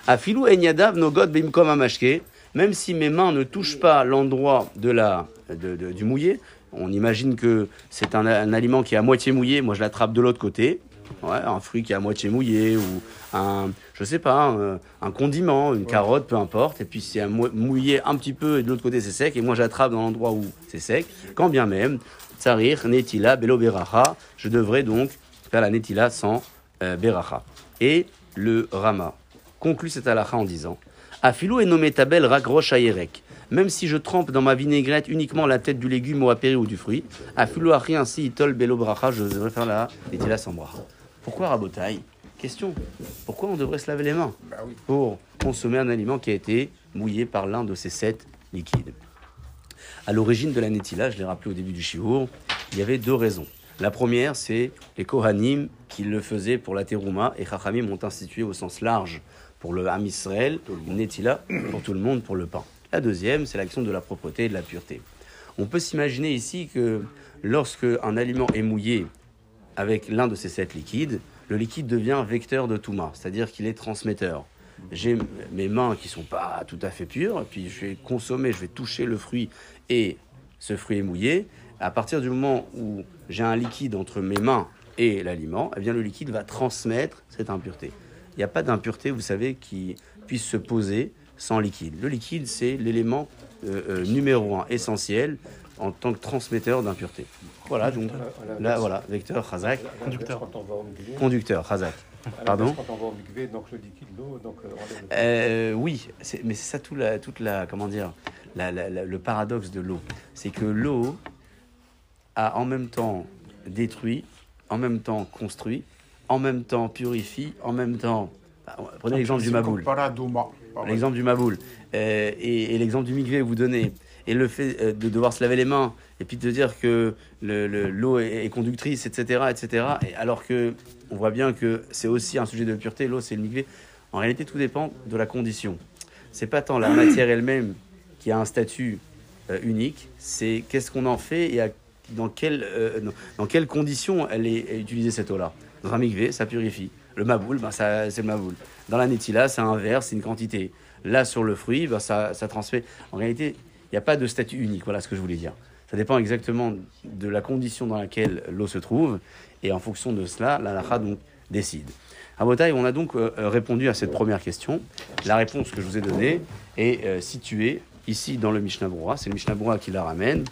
Afilou enyadav nogot bimkom amashke. Même si mes mains ne touchent pas l'endroit de la, de- de- du mouillé, on imagine que c'est un, un aliment qui est à moitié mouillé. Moi, je l'attrape de l'autre côté. Ouais, un fruit qui est à moitié mouillé ou un, je sais pas, un, un condiment, une carotte, peu importe. Et puis c'est mouillé un petit peu et de l'autre côté c'est sec. Et moi, j'attrape dans l'endroit où c'est sec. Quand bien même, tsarir, netila, belo beracha. Je devrais donc faire la netila sans euh, beracha. Et le rama conclut cette halakha en disant Afilou est nommé tabel ragrosh ayerek. Même si je trempe dans ma vinaigrette uniquement la tête du légume ou apéri ou du fruit, afilou achri ainsi itol belo bracha, je devrais faire la netila sans bracha. Pourquoi rabotaille Question. Pourquoi on devrait se laver les mains? Pour consommer un aliment qui a été mouillé par l'un de ces sept liquides. À l'origine de la netila, je l'ai rappelé au début du shiur, il y avait deux raisons. La première, c'est les Kohanim qui le faisaient pour la terouma et Chachamim ont institué au sens large pour le Ham Israël, une netila pour tout le monde pour le pain. La deuxième, c'est l'action de la propreté et de la pureté. On peut s'imaginer ici que lorsque un aliment est mouillé avec l'un de ces sept liquides, le liquide devient vecteur de Touma, c'est-à-dire qu'il est transmetteur. J'ai mes mains qui sont pas tout à fait pures, puis je vais consommer, je vais toucher le fruit et ce fruit est mouillé. À partir du moment où j'ai un liquide entre mes mains et l'aliment, eh bien le liquide va transmettre cette impureté. Il n'y a pas d'impureté, vous savez, qui puisse se poser sans liquide. Le liquide, c'est l'élément euh, euh, numéro un, essentiel, en tant que transmetteur d'impureté. Voilà, donc là, voilà, vecteur, Khazak, Conducteur. Conducteur, Khazak. Pardon base, Quand on va au mikvé, donc le liquide, l'eau, donc euh, Euh, oui, mais c'est ça tout la, toute la, comment dire, la- la- la- le paradoxe de l'eau. C'est que l'eau a en même temps détruit, en même temps construit, en même temps purifie, en même temps... Bah, Prenez l'exemple du Maboul. Paradouma. L'exemple du Maboul. Euh, et et l'exemple du Mikvé que vous donnez. Et le fait de devoir se laver les mains, et puis de dire que le- le- l'eau est, est conductrice, etc., etc. Et alors que on voit bien que c'est aussi un sujet de pureté, l'eau c'est le Mikvé. En réalité, tout dépend de la condition. C'est pas tant la matière elle-même qui a un statut euh, unique, c'est qu'est-ce qu'on en fait et à- dans, quelle, euh, dans, dans quelles conditions elle est, est utilisée cette eau-là. Dans un mikvé, ça purifie. Le maboul, ben, ça, c'est le maboul. Dans la netila, c'est un verre, c'est une quantité. Là, sur le fruit, ben, ça, ça transmet. En réalité, il n'y a pas de statut unique, voilà ce que je voulais dire. Ça dépend exactement de la condition dans laquelle l'eau se trouve, et en fonction de cela, la lacha donc décide. À Botaï, on a donc euh, euh, répondu à cette première question. La réponse que je vous ai donnée est euh, située ici dans le Mishnah. C'est le Mishnah qui la ramène.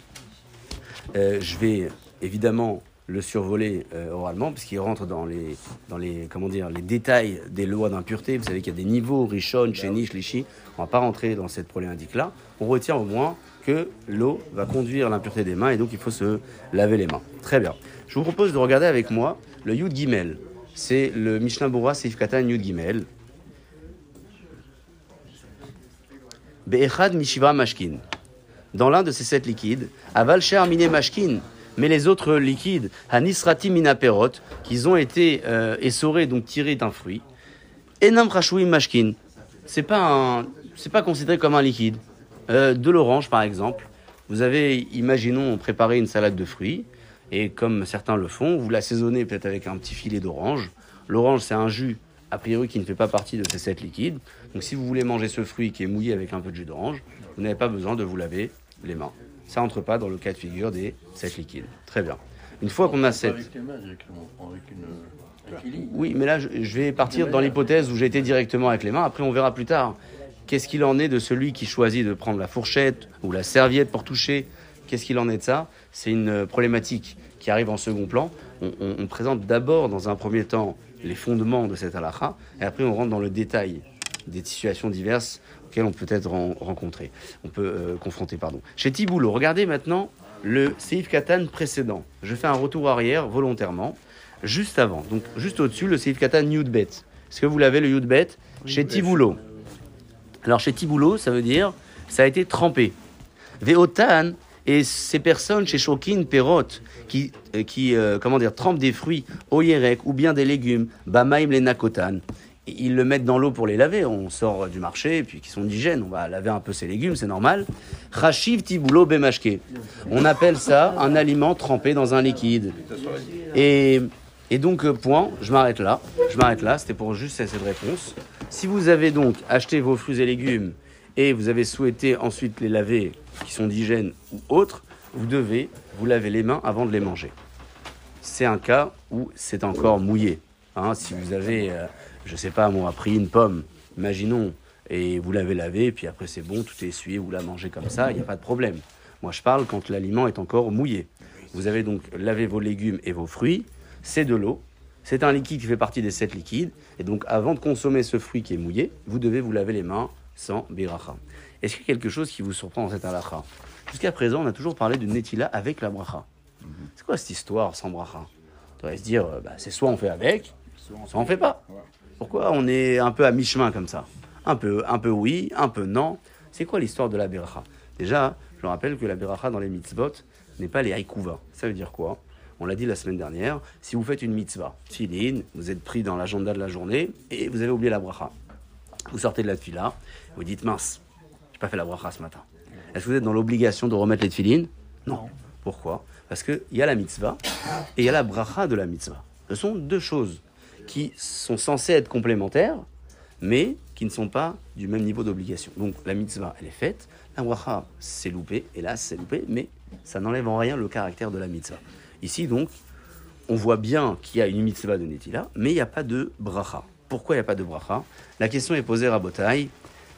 Euh, je vais évidemment le survoler oralement parce qu'il rentre dans les, dans les, comment dire, les détails des lois d'impureté. Vous savez qu'il y a des niveaux, Rishon, Sheni, Shlishi. On ne va pas rentrer dans cette problématique-là. On retient au moins que l'eau va conduire l'impureté des mains et donc il faut se laver les mains. Très bien. Je vous propose de regarder avec moi le Yud Gimel. C'est le Mishnah Bora Seif Katan Yud Gimel. Be'echad Mishiva Mashkin dans l'un de ces sept liquides, aval sher mine mashkin, mais les autres liquides, hanisrati minaperot, qu'ils ont été euh, essorés, donc tirés d'un fruit, enam rachouim mashkin. C'est pas c'est pas considéré comme un liquide. Euh, de l'orange, par exemple. Vous avez, imaginons, préparé une salade de fruits, et comme certains le font, vous l'assaisonnez peut-être avec un petit filet d'orange. L'orange, c'est un jus, a priori, qui ne fait pas partie de ces sept liquides. Donc si vous voulez manger ce fruit qui est mouillé avec un peu de jus d'orange, vous n'avez pas besoin de vous laver les mains. Ça entre pas dans le cas de figure des sept liquides. Très bien. Une fois qu'on a avec mains, avec une, kili. Oui, mais là, je, je vais partir dans l'hypothèse où j'ai été directement avec les mains. Après, on verra plus tard. Qu'est-ce qu'il en est de celui qui choisit de prendre la fourchette ou la serviette pour toucher? Qu'est-ce qu'il en est de ça? C'est une euh, problématique qui arrive en second plan. On, on- on présente d'abord, dans un premier temps, les fondements de cette halakha, et après on rentre dans le détail des situations diverses auxquelles on peut être ren- rencontré, on peut euh, confronter, pardon. Chez Tiboulot, regardez maintenant le Seif Katan précédent. Je fais un retour arrière volontairement, juste avant, donc juste au-dessus, le Seif Katan Yudbet. Est-ce que vous l'avez le Yudbet Chez Tiboulot. Alors chez Tiboulot, ça veut dire ça a été trempé. Veotan et ces personnes chez Shokin Perot qui, euh, qui euh, comment dire, trempent des fruits au yerek ou bien des légumes, bamaim les nakotan. Ils le mettent dans l'eau pour les laver. On sort du marché puis qui sont d'hygiène. On va laver un peu ces légumes, c'est normal. Chachiv tiboulo bemashke. On appelle ça un aliment trempé dans un liquide. Et, et donc, euh, point, je m'arrête là. Je m'arrête là, c'était pour juste cette réponse. Si vous avez donc acheté vos fruits et légumes et vous avez souhaité ensuite les laver, qui sont d'hygiène ou autres, vous devez vous laver les mains avant de les manger. C'est un cas où c'est encore mouillé. Hein, si vous avez, euh, je sais pas moi, pris une pomme, imaginons, et vous l'avez lavée, puis après c'est bon, tout est essuyé, vous la mangez comme ça, il n'y a pas de problème. Moi je parle quand l'aliment est encore mouillé. Vous avez donc lavé vos légumes et vos fruits, c'est de l'eau, c'est un liquide qui fait partie des sept liquides, et donc avant de consommer ce fruit qui est mouillé, vous devez vous laver les mains sans biracha. Est-ce qu'il y a quelque chose qui vous surprend dans cette halakha Jusqu'à présent, on a toujours parlé de netila avec la bracha. C'est quoi cette histoire sans bracha? On devrait se dire, euh, bah, c'est soit on fait avec, soit on fait pas. Pourquoi on est un peu à mi-chemin comme ça? Un peu, un peu oui, un peu non. C'est quoi l'histoire de la biracha Déjà, je rappelle que la biracha dans les mitzvot n'est pas les haïkouva. Ça veut dire quoi? On l'a dit la semaine dernière. Si vous faites une mitzvah, filin, vous êtes pris dans l'agenda de la journée et vous avez oublié la bracha. Vous sortez de la tefila, vous dites mince, j'ai pas fait la bracha ce matin. Est-ce que vous êtes dans l'obligation de remettre les tefilines Non. Pourquoi? Parce qu'il y a la mitzvah et il y a la bracha de la mitzvah. Ce sont deux choses qui sont censées être complémentaires, mais qui ne sont pas du même niveau d'obligation. Donc la mitzvah, elle est faite, la bracha, c'est loupé, hélas, c'est loupé, mais ça n'enlève en rien le caractère de la mitzvah. Ici, donc, on voit bien qu'il y a une mitzvah de Netila, mais il n'y a pas de bracha. Pourquoi il n'y a pas de bracha? La question est posée à Botaï,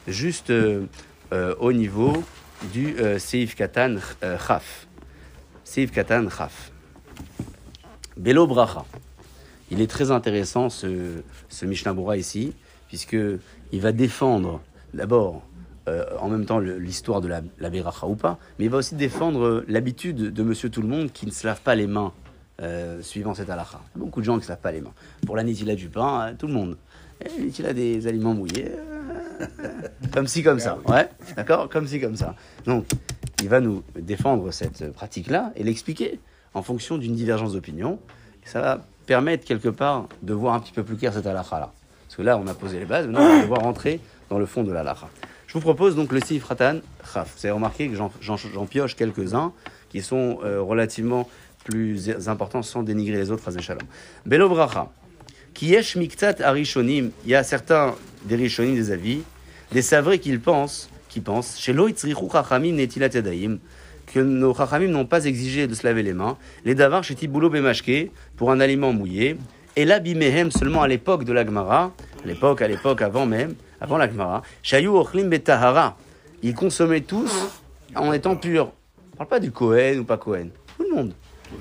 juste euh, euh, au niveau du euh, Seif Katan Chaf. Seif Katan Chaf. Belo bracha. Il est très intéressant ce, ce Mishnah ici, puisque il va défendre d'abord euh, en même temps l'histoire de la, la beracha ou pas, mais il va aussi défendre euh, l'habitude de Monsieur Tout le Monde qui ne se lave pas les mains euh, suivant cette halakha. Il y a Beaucoup de gens qui ne se lavent pas les mains. Pour la nitila du pain, euh, tout le monde. Et nitila des aliments mouillés, comme ci, comme ça. Ouais, d'accord Comme ci, comme ça. Donc, il va nous défendre cette pratique-là et l'expliquer en fonction d'une divergence d'opinion. Ça va permettre quelque part de voir un petit peu plus clair cette halakha-là. Parce que là, on a posé les bases, maintenant on va devoir rentrer dans le fond de la halakha. Je vous propose donc le Sif Ratan Chaf. Vous avez remarqué que j'en- pioche quelques-uns qui sont euh, relativement plus importants sans dénigrer les autres, Chazé Shalom. Belo Bracha. Kiyesh Miktat Arishonim? Il y a certains des Rishonim des avis, des savrés qui pensent, qui pensent, chez Chachamim Netilat que nos Chachamim n'ont pas exigé de se laver les mains, les Davar chez Tiboulo Bemashke, pour un aliment mouillé, et là Bimehem seulement à l'époque de la Gemara, à l'époque, à l'époque avant même, avant la Gemara, Shayu Ochlim Betahara, ils consommaient tous en étant purs. On parle pas du Cohen ou pas Cohen, tout le monde.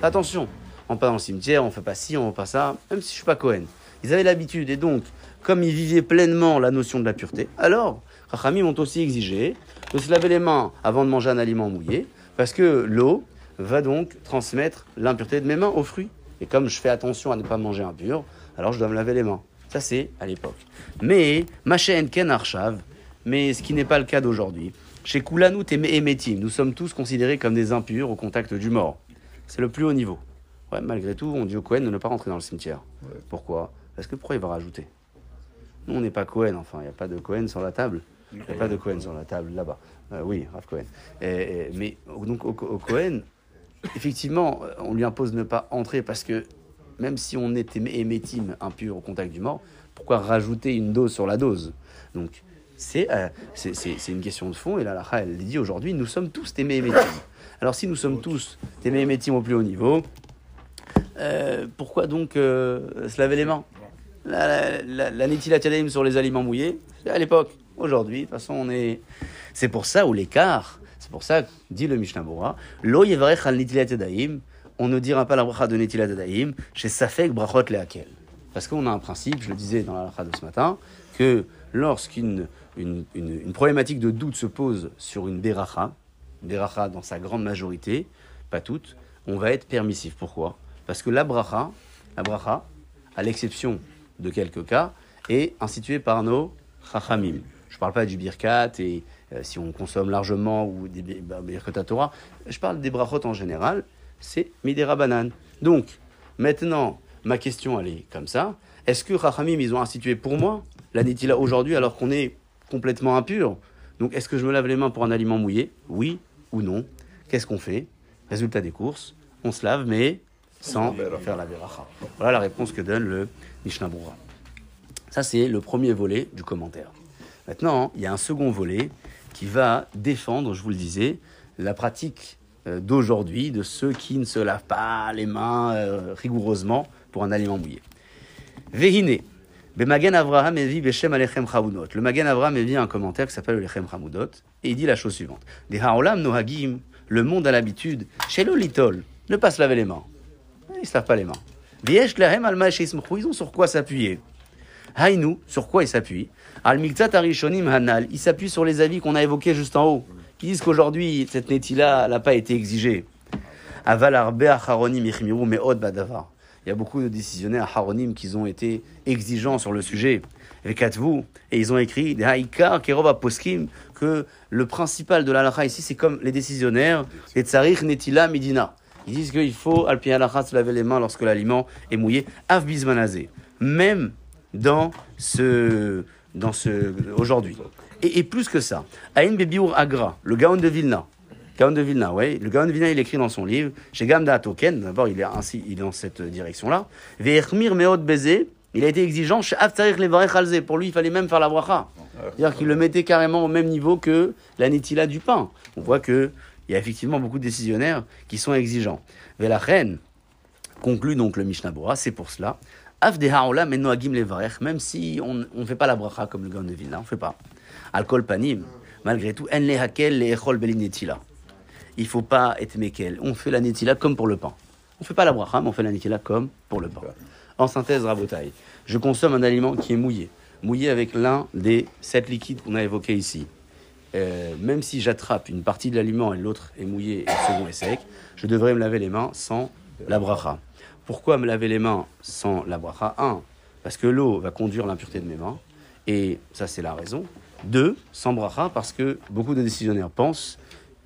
Attention, on va pas dans le cimetière, on fait pas ci, on fait pas ça, même si je suis pas Cohen. Ils avaient l'habitude, et donc, comme ils vivaient pleinement la notion de la pureté, alors, Rachamim ont aussi exigé de se laver les mains avant de manger un aliment mouillé, parce que l'eau va donc transmettre l'impureté de mes mains aux fruits. Et comme je fais attention à ne pas manger impur, alors je dois me laver les mains. Ça, c'est à l'époque. Mais, Machen Ken Arshav, mais ce qui n'est pas le cas d'aujourd'hui. Chez Koulanut et Emetim, nous sommes tous considérés comme des impurs au contact du mort. C'est le plus haut niveau. Ouais, malgré tout, on dit au Cohen de ne pas rentrer dans le cimetière. Pourquoi? Parce que pourquoi il va rajouter? Nous, on n'est pas Cohen, enfin, il n'y a pas de Cohen sur la table. Il n'y a pas de Cohen sur la table là-bas. Euh, oui, Rav Cohen. Et- et- mais donc, au, au Cohen, effectivement, on lui impose de ne pas entrer parce que même si on est émé- émétime impur au contact du mort, pourquoi rajouter une dose sur la dose? Donc, c'est euh, c'est- une question de fond. Et la elle dit aujourd'hui, nous sommes tous témé. Alors, si nous sommes tous témé au plus haut niveau, euh, pourquoi donc euh, se laver les mains? La, la, sur les aliments mouillés, à l'époque. Aujourd'hui, de toute façon, on est. C'est pour ça où l'écart, c'est pour ça, dit le Mishnah Bora, Lo yevarech al on ne dira pas la bracha de Netilat Yadayim, chez Safek brachot leakel. Parce qu'on a un principe, je le disais dans la halakha de ce matin, que lorsqu'une une, une- problématique de doute se pose sur une beracha, une beracha dans sa grande majorité, pas toutes, on va être permissif. Pourquoi? Parce que la bracha, la bracha, à l'exception de quelques cas, est instituée par nos chachamim. Je ne parle pas du birkat et euh, si on consomme largement ou des bah, birkat Torah, je parle des brachot en général, c'est midera banane. Donc, maintenant, ma question elle est comme ça. Est-ce que chachamim, ils ont institué pour moi la netila aujourd'hui alors qu'on est complètement impur? Donc, est-ce que je me lave les mains pour un aliment mouillé? Oui ou non? Qu'est-ce qu'on fait? Résultat des courses, on se lave, mais sans faire la beracha. Voilà la réponse que donne le Mishnah. Ça, c'est le premier volet du commentaire. Maintenant, il y a un second volet qui va défendre, je vous le disais, la pratique d'aujourd'hui de ceux qui ne se lavent pas les mains euh, rigoureusement pour un aliment mouillé. Vehine, Bemagen Avraham Evi Beshem Alechem Chamoudot. Le Magen Avraham Evi a un commentaire qui s'appelle le Lechem Chamoudot et il dit la chose suivante. Des le monde a l'habitude, chez le Litol, ne pas se laver les mains. Ils ne se lavent pas les mains. Viesh Lahem ils ont sur quoi s'appuyer? Haïnou, sur quoi il s'appuie Al Arishonim Hanal, il s'appuie sur les avis qu'on a évoqués juste en haut, qui disent qu'aujourd'hui, cette netila n'a pas été exigée? Aval Arbe Acharonim Ichmiru Meod Badavar. Il y a beaucoup de décisionnaires Haronim qui ont été exigeants sur le sujet. vous et ils ont écrit des Haïkar Kerova Poskim que le principal de l'alacha ici, c'est comme les décisionnaires, les Tsarich Netila Midina. Ils disent qu'il faut, al pi halakha, se laver les mains lorsque l'aliment est mouillé, av bismanazé. Même dans ce, dans ce, aujourd'hui. Et, plus que ça, Aïn Bebiur Agra, le Gaon de Vilna, Gaon de Vilna, oui, le Gaon de Vilna, il écrit dans son livre, chez Gamda Token, d'abord il est ainsi, il dans cette direction-là, Meod Bezé, il a été exigeant chez Aftarich Levarech Alze, pour lui il fallait même faire la bracha. C'est-à-dire qu'il le mettait carrément au même niveau que la nitila du pain. On voit que il y a effectivement beaucoup de décisionnaires qui sont exigeants. Velachen conclut donc le Mishnah c'est pour cela. En noagim même si on ne fait pas la bracha comme le Gaon de Vilna, on ne fait pas. Alcool panim, malgré tout, en lehakel leechol belin netila. Il faut pas être mekel. On fait la netila comme pour le pain. On fait pas la bracha, mais on fait la netila comme pour le pain. En synthèse, rabotaille, je consomme un aliment qui est mouillé. Mouillé avec l'un des sept liquides qu'on a évoqués ici. Euh, même si j'attrape une partie de l'aliment et l'autre est mouillé et le second est sec, je devrais me laver les mains sans la bracha. Pourquoi me laver les mains sans la bracha? Un, parce que l'eau va conduire l'impureté de mes mains, et ça c'est la raison. Deux, sans bracha, parce que beaucoup de décisionnaires pensent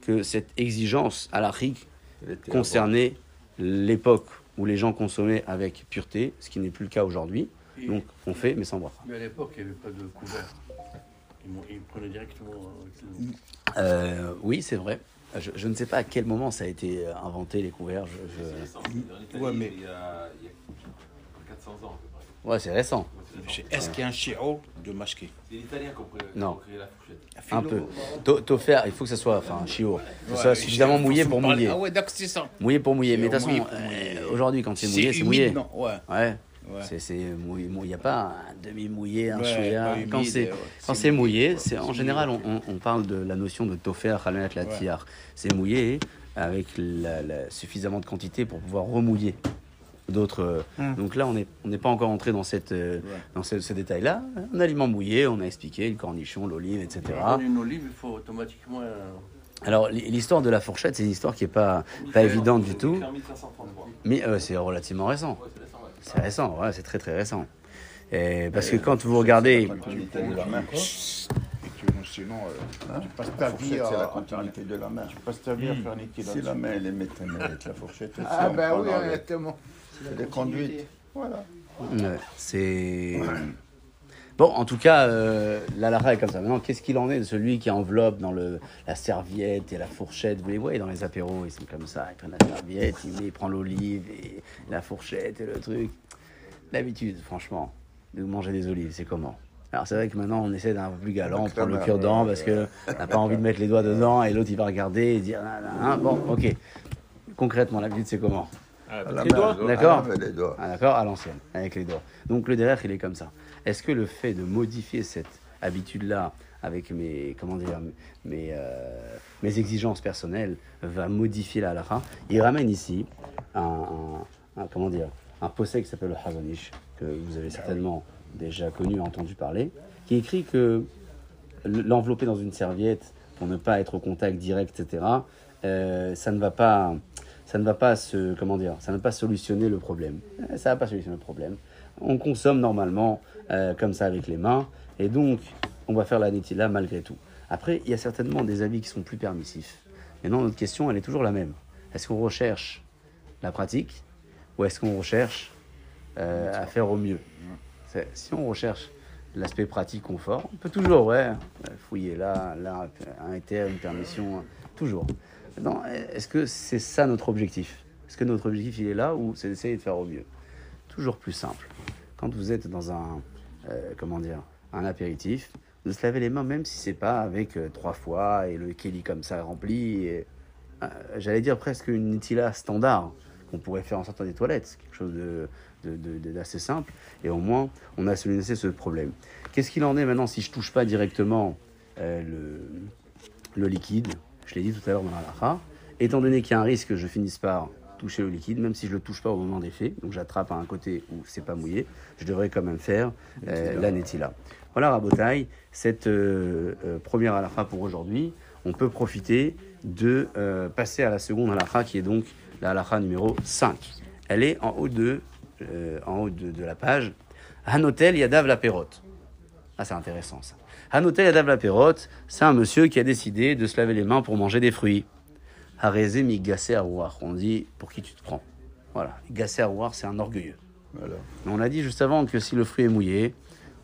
que cette exigence à la concernait l'époque où les gens consommaient avec pureté, ce qui n'est plus le cas aujourd'hui. Donc on fait, mais sans bracha. Mais à l'époque, il n'y avait pas de couvert. Ils, prenaient directement le... Euh, oui, c'est vrai. Je, je ne sais pas à quel moment ça a été euh, inventé, les couverts. je- je- En Italie, Ouais, mais- il y a, il y a 400 ans. Ouais, c'est récent. Est-ce qu'il y a un chiot de masqué C'est les Italiens qui ont créé, la fourchette. Un peu. To- Tofer, il faut que ça soit, enfin, chiot, que ça soit suffisamment mouillé pour mouiller. Ah ouais, d'accord, c'est ça. Mouillé pour mouiller. Mais de toute façon, euh, aujourd'hui, quand c'est mouillé, c'est mouillé. Ouais. Ouais. Ouais. C'est, c'est mouillé. Il n'y a pas un demi-mouillé, un Ouais, chouïa. Quand c'est, ouais. quand C'est c'est mouillé, mouillé, quoi. c'est, en C'est général, on, mouillé, on- on parle de la notion de tofer, halanat, la. C'est mouillé avec la- la- suffisamment de quantité pour pouvoir remouiller d'autres. euh, Hmm. Donc là, on n'est on pas encore entré dans, cette, euh, Ouais. dans ce, ce détail-là. Un aliment mouillé, on a expliqué, le cornichon, l'olive, etc. Pour prendre une olive, il faut automatiquement... euh, Alors, l'histoire de la fourchette, c'est une histoire qui n'est pas, pas évidente du tout. C'est en 1533. Mais euh, c'est relativement récent. C'est récent, ouais. C'est très très récent. Et parce que quand vous regardez, continuité de la main. Et tu- sinon, euh, tu passes ta vie Fourchette, c'est la à, continuité de la main. tu passes ta vie à faire niquer Si la main elle est métamérique, la fourchette, Ah ben oui, exactement. Conduites. Voilà. ouais, c'est bon. En tout cas, euh, la lara est comme ça. Maintenant, qu'est-ce qu'il en est de celui qui enveloppe dans le, la serviette et la fourchette? Vous les voyez dans les apéros, ils sont comme ça. Ils prennent la serviette, il, met- il prend l'olive et la fourchette et le truc. L'habitude, franchement, de manger des olives, c'est comment? Alors c'est vrai que maintenant on essaie d'un peu plus galant, on prend le cure-dent parce que on n'a pas envie de mettre les doigts dedans et l'autre il va regarder et dire ah, ah, ah. bon ok. Concrètement l'habitude c'est comment? À la les doigts D'accord. Ah d'accord, à l'ancienne, avec les doigts. Donc le derrière, il est comme ça. Est-ce que le fait de modifier cette habitude-là avec mes, comment dire, mes, euh, mes exigences personnelles va modifier la halakha Il ramène ici un, un- un- comment dire, un possède qui s'appelle le Hazonish, que vous avez certainement déjà connu, entendu parler, qui écrit que l'envelopper dans une serviette pour ne pas être au contact direct, etc., euh, ça ne va pas, ça ne va pas se, comment dire, ça ne va pas solutionner le problème. Euh, Ça ne va pas solutionner le problème. On consomme normalement euh, comme ça avec les mains, et donc on va faire la netila malgré tout. Après, il y a certainement des avis qui sont plus permissifs. Maintenant, notre question, elle est toujours la même. Est-ce qu'on recherche la pratique ou est-ce qu'on recherche euh, à faire au mieux? Si on recherche l'aspect pratique, confort, on peut toujours ouais, fouiller là, là, un éther, une permission, toujours. Maintenant, est-ce que c'est ça notre objectif? Est-ce que notre objectif, il est là ou c'est d'essayer de faire au mieux? Toujours plus simple. Quand vous êtes dans un, euh, comment dire, un apéritif, de se laver les mains, même si c'est pas avec euh, trois fois et le kelly comme ça rempli. euh, J'allais dire presque une nitila standard qu'on pourrait faire en sortant des toilettes, quelque chose de d'assez simple, et au moins on a solutionné ce problème. Qu'est-ce qu'il en est maintenant si je touche pas directement le liquide? Je l'ai dit tout à l'heure dans la lacha. Étant donné qu'il y a un risque que je finisse par toucher le liquide, même si je le touche pas au moment des faits, donc j'attrape à un côté où c'est pas mouillé, je devrais quand même faire euh, la netila. Voilà Rabotai, cette euh, euh, première halakha pour aujourd'hui. On peut profiter de euh, passer à la seconde halakha qui est donc la halakha numéro 5. Elle est en haut de, euh, en haut de, de la page. Hanotel Yadav la Pérote. Ah, c'est intéressant ça. Hanotel Yadav la c'est un monsieur qui a décidé de se laver les mains pour manger des fruits. Harezé mi gassé arouar. On dit pour qui tu te prends. Voilà. Arouar, c'est un orgueilleux. Voilà. On a dit juste avant que si le fruit est mouillé,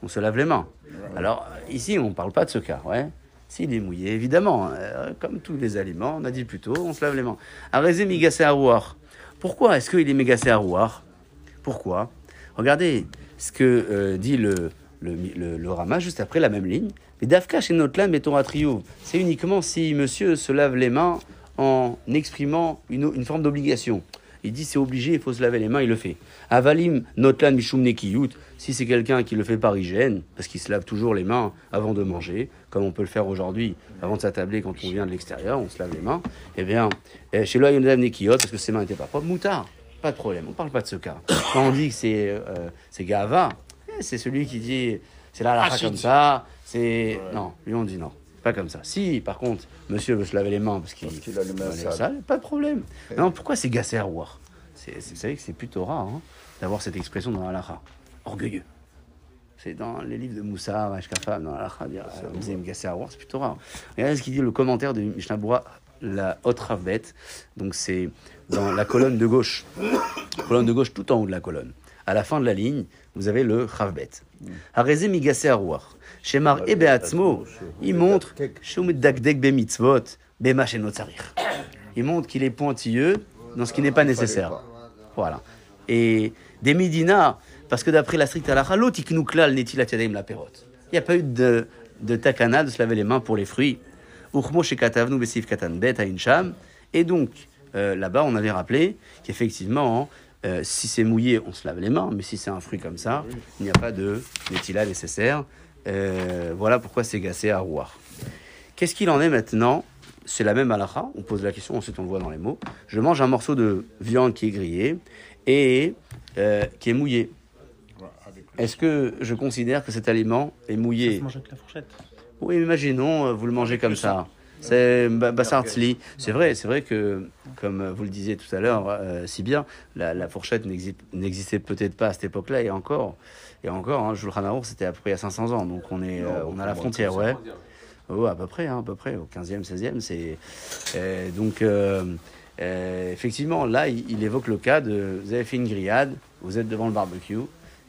on se lave les mains. Alors, ici, on ne parle pas de ce cas, ouais. S'il est mouillé, évidemment, euh, comme tous les aliments, on a dit plus tôt, on se lave les mains. Arezé migacé arouar. Pourquoi est-ce qu'il est mégacé arouar Pourquoi? Regardez ce que euh, dit le, le, le, Rama juste après la même ligne. Mais Dafka chez notre lame et Torah Trio, c'est uniquement si monsieur se lave les mains en exprimant une, une forme d'obligation. Il dit c'est obligé, il faut se laver les mains, il le fait. Avalim notlan mishum nekiyut, si c'est quelqu'un qui le fait par hygiène, parce qu'il se lave toujours les mains avant de manger, comme on peut le faire aujourd'hui, avant de s'attabler quand on vient de l'extérieur, on se lave les mains, eh bien, eh, chez lui, nekiyot, parce que ses mains n'étaient pas propres, moutard, pas de problème, on parle pas de ce cas. Quand on dit que c'est euh, Gava, c'est celui qui dit c'est là la comme ça, c'est. Non, lui on dit non. Pas comme ça. Si, par contre, monsieur veut se laver les mains parce qu'il qu'il a sales. sales, pas de problème. Non, pourquoi c'est gassé à Ouar C'est- c'est- Vous savez que c'est plutôt rare hein, d'avoir cette expression dans la Orgueilleux. C'est dans les livres de Moussa, Ashkafam, dans la Lacha, dire euh, vous allez me gasser à Ouar, c'est plutôt rare. Regardez ce qu'il dit le commentaire de Mishnah la haute Ravbet. Donc c'est dans la colonne de gauche. colonne de gauche tout en haut de la colonne. À la fin de la ligne, vous avez le Ravbet. Harezé migasé à Ouar. Shemar Ebeatzmo, il montre Shumedakdek be mitzvot, bema shenotzarich. Il montre qu'il est pointilleux dans ce qui n'est pas nécessaire. Voilà. Et des Médina, parce que d'après la stricte halakha, l'autre iknukla netilat yadayim la perote. Il n'y a pas eu de, de takana de se laver les mains pour les fruits. Uchmo shekatavnu besif katan bet sham. Et donc, euh, là-bas, on avait rappelé qu'effectivement, euh, si c'est mouillé, on se lave les mains, mais si c'est un fruit comme ça, il n'y a pas de netila nécessaire. Euh, voilà pourquoi c'est gassé à rouar. Qu'est-ce qu'il en est maintenant? C'est la même halakha, on pose la question, ensuite on le voit dans les mots. Je mange un morceau de viande qui est grillé et euh, qui est mouillé. Est-ce que je considère que cet aliment est Ça mouillé se mange avec la fourchette. Oui, imaginons, vous le mangez comme ça. C'est ba- Bassartzli. C'est vrai, c'est vrai que, comme euh, vous le disiez tout à l'heure, euh, si bien, la, la fourchette n'exi- n'existait peut-être pas à cette époque-là, et encore, et encore, hein, Shulchan Aruch, c'était à peu près il y a 500 ans, donc on est, euh, on a la frontière, ouais. Oh, à peu près, hein, à peu près, au 15e, 16e, c'est... euh, donc, euh, euh, effectivement, là, il, il évoque le cas de... Vous avez fait une grillade, vous êtes devant le barbecue,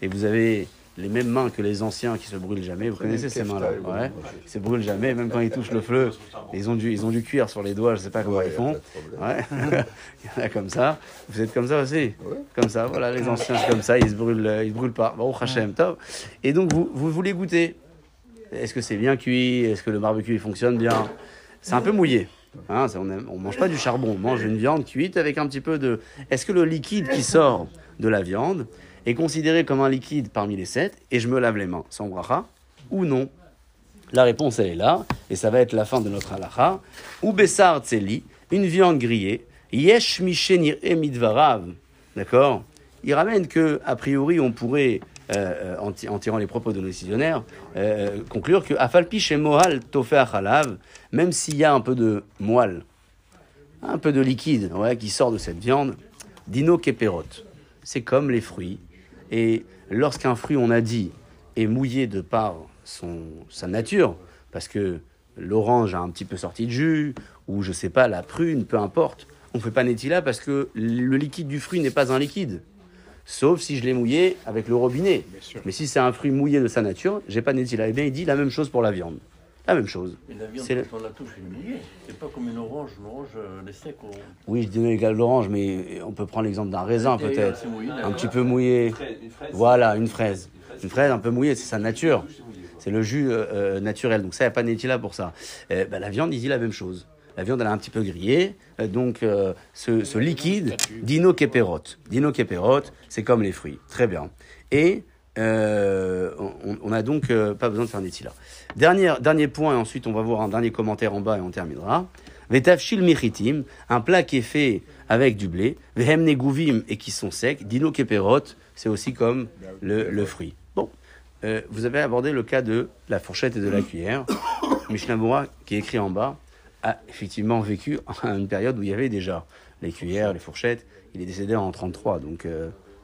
et vous avez les mêmes mains que les anciens qui se brûlent jamais. Vous connaissez ces mains-là ouais. Ils se brûlent jamais, même quand ils touchent le feu. Ils ont du, ils ont du cuir sur les doigts, je sais pas comment Ouais, ils font. Ouais. il y en a comme ça. Vous êtes comme ça aussi. Comme ça, voilà, les anciens, c'est comme ça, ils se brûlent, ils se brûlent pas. Bon, Hachem, top. Et donc, vous, vous voulez goûter. Est-ce que c'est bien cuit? Est-ce que le barbecue il fonctionne bien? C'est un peu mouillé. Hein, on ne mange pas du charbon, on mange une viande cuite avec un petit peu de. Est-ce que le liquide qui sort de la viande est considéré comme un liquide parmi les sept et je me lave les mains. Sans bracha ou non. La réponse elle est là et ça va être la fin de notre halacha. Ou bessar tseli, une viande grillée, yesh mishenir emidvarav, d'accord? Il ramène que a priori on pourrait euh, en, ti- en tirant les propos de nos décisionnaires, euh, conclure que Afalpi chez Mohal Achalav, même s'il y a un peu de moelle, un peu de liquide ouais, qui sort de cette viande, Dino Keperot, c'est comme les fruits. Et lorsqu'un fruit, on a dit, est mouillé de par son, sa nature, parce que l'orange a un petit peu sorti de jus, ou je sais pas, la prune, peu importe, on ne fait pas Netila parce que le liquide du fruit n'est pas un liquide. Sauf si je l'ai mouillé avec le robinet. Mais si c'est un fruit mouillé de sa nature, j'ai pas Netila. Eh bien, il dit la même chose pour la viande. La même chose. Mais la viande, C'est le- quand on la touche, elle est mouillée. C'est pas comme une orange. Une orange, euh, elle est sec. on- Oui, je de l'orange, mais on peut prendre l'exemple d'un raisin peut-être. Un petit peu mouillé. Une fraise, une fraise, Voilà, une fraise. Une fraise un peu mouillée, c'est sa nature. C'est le jus euh, euh, naturel. Donc ça, il n'y a pas de Netila pour ça. Euh, bah, la viande, il dit la même chose. La viande, elle a un petit peu grillé. Donc euh, ce, ce liquide, dino keperot. Dino keperot, c'est comme les fruits. Très bien. Et euh, on, on a donc euh, pas besoin de faire Netila. Dernier, dernier point, et ensuite on va voir un dernier commentaire en bas et on terminera. Vetafshil michitim, un plat qui est fait avec du blé. Vehem neguvim et qui sont secs. Dino keperot, c'est aussi comme le, fruit. Bon, euh, vous avez abordé le cas de la fourchette et de la cuillère. Mishnah qui est écrit en bas, a effectivement vécu une période où il y avait déjà les cuillères, les fourchettes. Il est décédé en 33, donc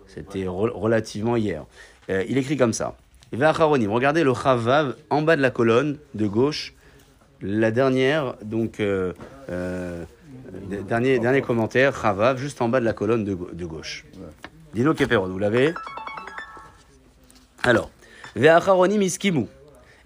c'était re- relativement hier. Euh, il écrit comme ça. Regardez le Chavav en bas de la colonne de gauche. La dernière, donc, euh, euh, dernier, dernier commentaire, Chavav, juste en bas de la colonne de, de gauche. Dino Keperod, vous l'avez? Alors, les Acharonim iskimu.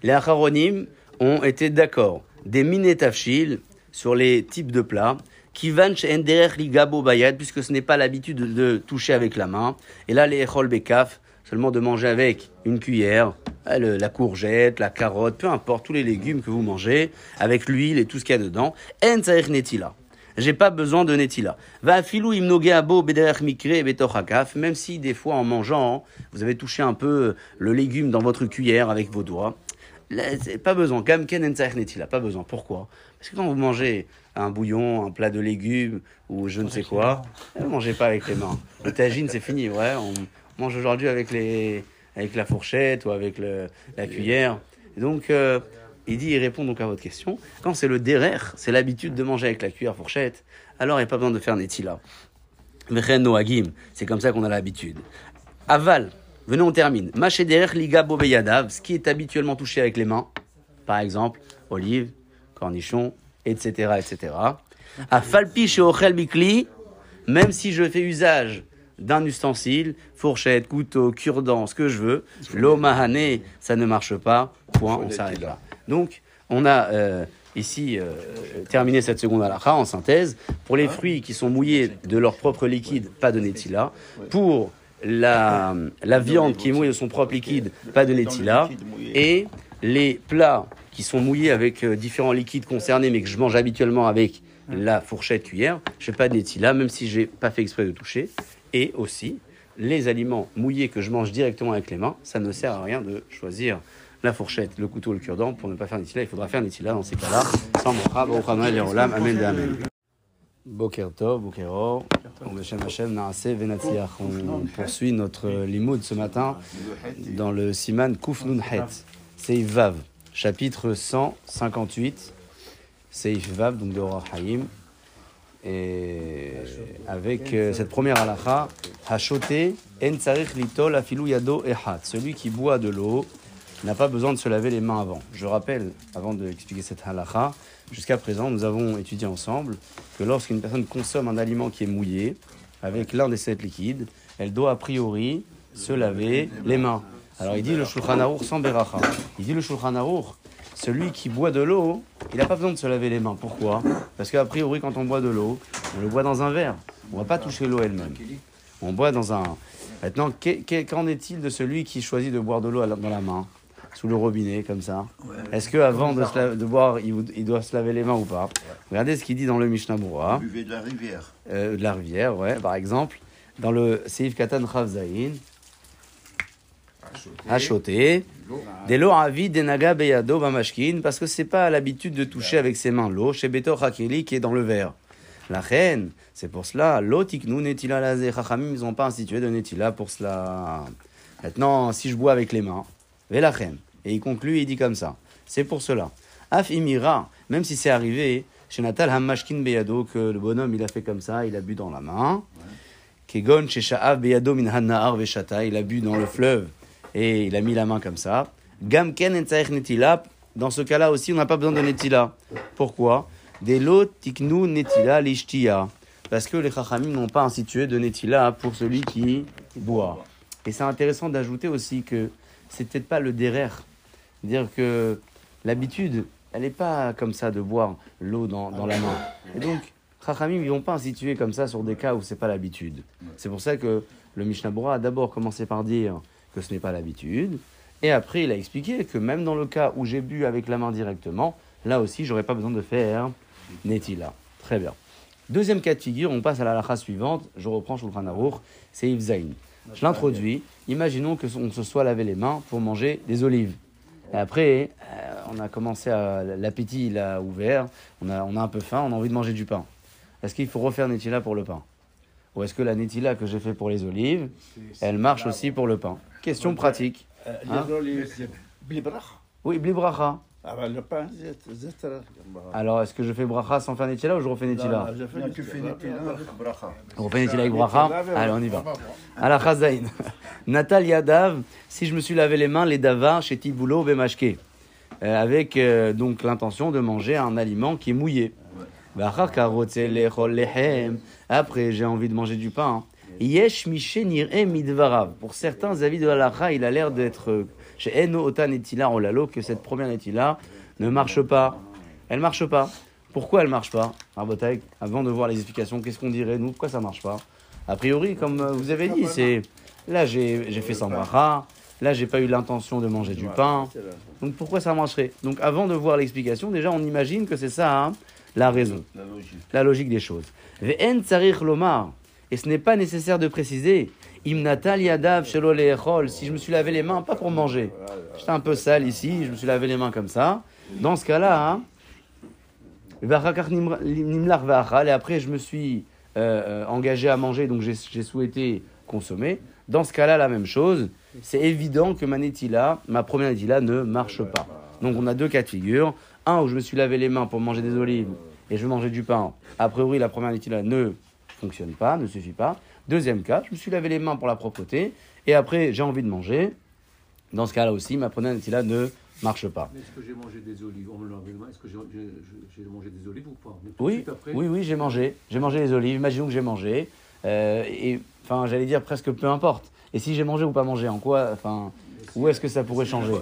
Les Acharonim ont été d'accord. Des minetafshil sur les types de plats. Kivanch enderer ligabo bayad, puisque ce n'est pas l'habitude de, de toucher avec la main. Et là, les echol bekaf, seulement de manger avec une cuillère, le- la courgette, la carotte, peu importe, tous les légumes que vous mangez, avec l'huile et tout ce qu'il y a dedans. En netila. J'ai pas besoin de netila. Va filou imnoge abo bederech mikre betochakaf, même si des fois en mangeant, vous avez touché un peu le légume dans votre cuillère avec vos doigts. Pas besoin. Gamken en netila, pas besoin. Pourquoi? Parce que quand vous mangez un bouillon, un plat de légumes ou je ne sais quoi, ne mangez pas avec les mains. Le tagine, c'est fini, ouais. On mange aujourd'hui avec avec la fourchette ou avec le, la cuillère. Donc, euh, il dit, il répond donc à votre question. Quand c'est le derer, c'est l'habitude de manger avec la cuillère fourchette, alors il n'y a pas besoin de faire netila. C'est comme ça qu'on a l'habitude. Aval, venez on termine. Maché derer liga bobeyadav, ce qui est habituellement touché avec les mains, par exemple, olive, cornichon, etc., etc. A falpi chez ochel bikli, même si je fais usage d'un ustensile, fourchette, couteau, cure-dent, ce que je veux, l'omahane, ça ne marche pas, point, on s'arrête là. Donc, on a euh, ici euh, terminé cette seconde halakha en synthèse. Pour les fruits qui sont mouillés de leur propre liquide, pas de netila. Pour la, la viande qui est mouillée de son propre liquide, pas de netila. Et les plats qui sont mouillés avec euh, différents liquides concernés, mais que je mange habituellement avec la fourchette cuillère, je fais pas de netila, même si j'ai pas fait exprès de toucher. Et aussi, les aliments mouillés que je mange directement avec les mains, ça ne sert à rien de choisir la fourchette, le couteau, le cure-dent pour ne pas faire netila. Il faudra faire netila dans ces cas-là. Sans amen amen. Boker Tov, Boker Or, Beshem Hashem, Naaseh, Venatzliach. On poursuit notre limoud ce matin dans le Siman Kuf Nun Het, Seif Vav, chapitre 158, Seif Vav, donc de Haïm. Et avec euh, cette première halakha, Hashote, En Litol Afilou Yado Ehat. Celui qui boit de l'eau n'a pas besoin de se laver les mains avant. Je rappelle, avant d'expliquer cette halakha, jusqu'à présent, nous avons étudié ensemble que lorsqu'une personne consomme un aliment qui est mouillé, avec l'un des sept liquides, elle doit a priori se laver les mains. Alors il dit le Shulchan Aruch sans beracha. Il dit le Shulchan Aruch, celui qui boit de l'eau, il n'a pas besoin de se laver les mains. Pourquoi? Parce qu'a priori, quand on boit de l'eau, on le boit dans un verre. On ne va pas toucher l'eau elle-même. On boit dans un. Maintenant, qu'en est-il de celui qui choisit de boire de l'eau dans la main, sous le robinet, comme ça? Est-ce qu'avant de, se la- de boire, il, doit se laver les mains ou pas? Regardez ce qu'il dit dans le Mishnah Berurah. Buvez de la rivière. Euh, de la rivière, ouais, par exemple, dans le Seif Katan Chavzaïn, Hachoté, des lots avis des naga beyado bamashkin, parce que c'est pas l'habitude de toucher avec ses mains l'eau, chez Beto Hakeli qui est dans le verre. La reine, c'est pour cela, l'eau tiknu netila lazé, chachamim, ils n'ont pas institué de netila pour cela. Maintenant, si je bois avec les mains, velachem. Et il conclut, il dit comme ça. C'est pour cela. Af imira, même si c'est arrivé, chez Natal Hammashkin Beyado, que le bonhomme il a fait comme ça, il a bu dans la main. Kegon chez Sha'av Beyado min il a bu dans le fleuve et il a mis la main comme ça. Gamken Netila, dans ce cas-là aussi, on n'a pas besoin de Netila. Pourquoi? Des tiknu Netila lishtia. Parce que les Chachamim n'ont pas institué de Netila pour celui qui boit. Et c'est intéressant d'ajouter aussi que c'est peut-être pas le derer. Dire que l'habitude, elle n'est pas comme ça de boire l'eau dans, dans la main. Et donc, Chachamim, ils vont pas instituer comme ça sur des cas où c'est pas l'habitude. C'est pour ça que le Mishnah a d'abord commencé par dire que ce n'est pas l'habitude. Et après, il a expliqué que même dans le cas où j'ai bu avec la main directement, là aussi, j'aurais pas besoin de faire Netila. Très bien. Deuxième cas de figure, on passe à la lacha suivante. Je reprends Shulchan Aruch, c'est Yves Je l'introduis. Imaginons que on se soit lavé les mains pour manger des olives. Et après, euh, on a commencé à. L'appétit, il a ouvert. On a, on a un peu faim, on a envie de manger du pain. Est-ce qu'il faut refaire Netila pour le pain? Ou est-ce que la Netila que j'ai fait pour les olives, elle marche aussi pour le pain? Question pratique. Hein Oui, bli bracha. Alors, est-ce que je fais bracha sans faire Netila ou je refais Netila. On refait Netila avec bracha Allez, on y va. À la chazaïn. Natal Yadav, si je me suis lavé les mains, les davars chez Tiboulot Bemashke. Euh, avec euh, donc l'intention de manger un aliment qui est mouillé. Lehem. Après, j'ai envie de manger du pain. Yesh midvarav. Pour certains avis de la il a l'air d'être euh, chez Eno Otan Netila Olalo que cette première Netila ne marche pas. Elle marche pas. Pourquoi elle marche pas? Avant de voir les explications, qu'est-ce qu'on dirait nous? Pourquoi ça marche pas? A priori, comme euh, vous avez dit, c'est là j'ai j'ai fait sans bracha, là j'ai pas eu l'intention de manger du pain. Donc pourquoi ça marcherait? Donc avant de voir l'explication, déjà on imagine que c'est ça hein, la raison, La logique. la logique des choses. Ve'en tsarich lomar. Et ce n'est pas nécessaire de préciser. Imnatal yadav shelo le'echol. Si je me suis lavé les mains, pas pour manger. J'étais un peu sale ici, je me suis lavé les mains comme ça. Dans ce cas-là, hein, et après je me suis euh, euh, engagé à manger, donc j'ai souhaité consommer. Dans ce cas-là, la même chose. C'est évident que ma ma première netila, ne marche pas. Donc on a deux cas de figure. Un où je me suis lavé les mains pour manger des olives et je mangeais du pain. A priori, la première netila ne fonctionne pas, ne suffit pas. Deuxième cas, je me suis lavé les mains pour la propreté et après j'ai envie de manger. Dans ce cas-là aussi, ma première netila ne marche pas. Est-ce que j'ai mangé des olives On me l'a enlevé le main. Est-ce que j'ai mangé des olives ou pas Oui, après, oui, oui, j'ai mangé. J'ai mangé les olives. Imaginons que j'ai mangé. Euh, et enfin, j'allais dire presque peu importe. Et si j'ai mangé ou pas mangé, en quoi Enfin, où est-ce que ça pourrait changer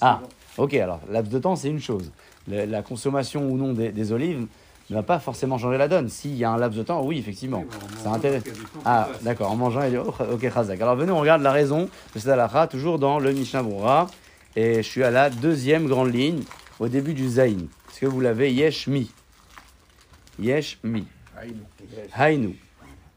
Ah, ok. Alors, laps de temps, c'est une chose. La consommation ou non des, des olives ne va pas forcément changer la donne. S'il y a un laps de temps, oui, effectivement, Oui, ça mangeant, intéresse. Ah, d'accord. En mangeant, il dit, oh, ok, chazak. Alors, venez, on regarde la raison de cette halakha, toujours dans le Mishnah Brura. Et je suis à la deuxième grande ligne, au début du Zayin. Est-ce que vous l'avez? Yesh mi. Yesh mi. Hainu.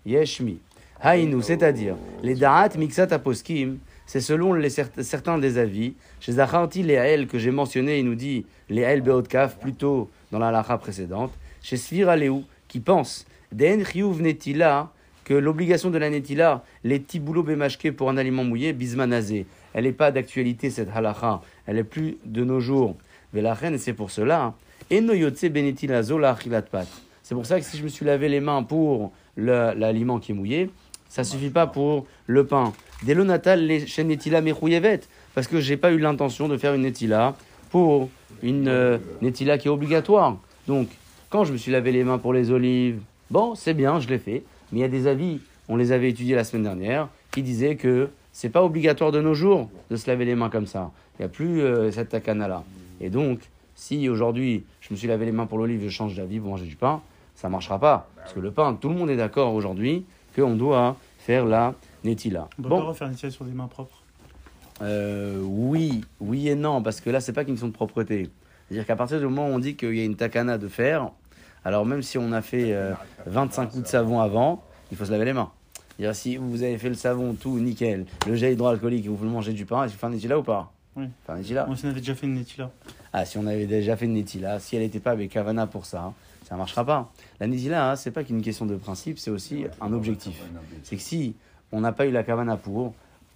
Yeshmi. Hainu, c'est-à-dire, les da'at mixat aposkim, c'est selon les cer- certains des avis. Chez Zacharti, les Haël que j'ai mentionné, il nous dit les Haël Beotkaf, plutôt dans la lacha précédente. Chez Léou, qui pense, Den netila, que l'obligation de la netila, les tiboulo bemashke pour un aliment mouillé, bismanazé, elle n'est pas d'actualité cette halacha, elle est plus de nos jours. Mais la reine, c'est pour cela. Eno yotse benetila zola pat. C'est pour ça que si je me suis lavé les mains pour l'aliment qui est mouillé, ça suffit pas pour le pain. Dès le natal, les chaînes netila mechouyevet, parce que j'ai pas eu l'intention de faire une netila pour une euh, netila qui est obligatoire. Donc, quand je me suis lavé les mains pour les olives, bon, c'est bien, je l'ai fait. Mais il y a des avis, on les avait étudiés la semaine dernière, qui disaient que c'est pas obligatoire de nos jours de se laver les mains comme ça. Il n'y a plus euh, cette takana-là. Et donc, si aujourd'hui je me suis lavé les mains pour l'olive, je change d'avis pour manger du pain, ça marchera pas. Parce que le pain, tout le monde est d'accord aujourd'hui qu'on doit faire la netila. On peut Bon, pas refaire une sur des mains propres? euh, oui, oui et non, parce que là, c'est pas qu'une question de propreté. C'est-à-dire qu'à partir du moment où on dit qu'il y a une takana de fer, alors même si on a fait euh, 25 coups de savon avant, il faut se laver les mains. C'est-à-dire si vous avez fait le savon, tout nickel, le gel hydroalcoolique et vous voulez manger du pain, est-ce qu'il faut faire un netila ou pas? Oui. Faire un netila On avait déjà fait une netila. Ah, si on avait déjà fait une netila, si elle n'était pas avec Kavana pour ça, ça ne marchera pas. La netila, hein, c'est pas qu'une question de principe, c'est aussi un objectif. C'est que si on n'a pas eu la Kavana pour,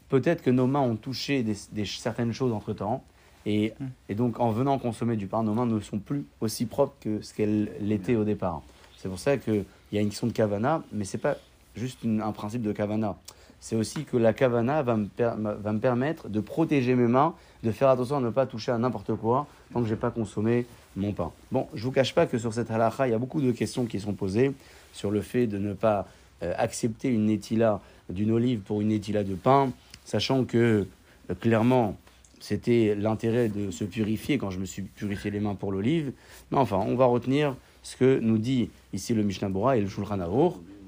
peut-être que nos mains ont touché des, des- certaines choses entre temps. Et, et donc, en venant consommer du pain, nos mains ne sont plus aussi propres que ce qu'elles l'étaient au départ. C'est pour ça qu'il y a une question de kavana, mais c'est pas juste une- un principe de kavana. C'est aussi que la kavana va me, per- va me permettre de protéger mes mains, de faire attention à ne pas toucher à n'importe quoi tant que je n'ai pas consommé mon pain. Bon, je vous cache pas que sur cette halakha, il y a beaucoup de questions qui sont posées sur le fait de ne pas euh, accepter une netila d'une olive pour une netila de pain, sachant que euh, clairement c'était l'intérêt de se purifier quand je me suis purifié les mains pour l'olive. Mais enfin, on va retenir ce que nous dit ici le Mishnah Bora et le Shulchan.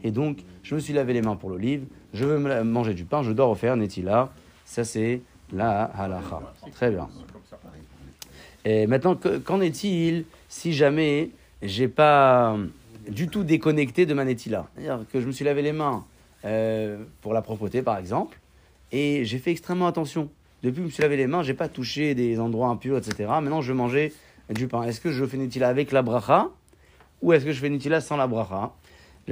Et donc, je me suis lavé les mains pour l'olive, je veux manger du pain, je dois refaire netila. Ça, c'est la halakha. Très bien. Et maintenant, que- qu'en est-il si jamais j'ai pas du tout déconnecté de ma netila? C'est-à-dire que je me suis lavé les mains euh, pour la propreté, par exemple, et j'ai fait extrêmement attention. Depuis que je me suis lavé les mains, j'ai pas touché des endroits impurs, etc. Maintenant, je veux manger du pain. Est-ce que je fais netila avec la bracha ou est-ce que je fais netila sans la bracha?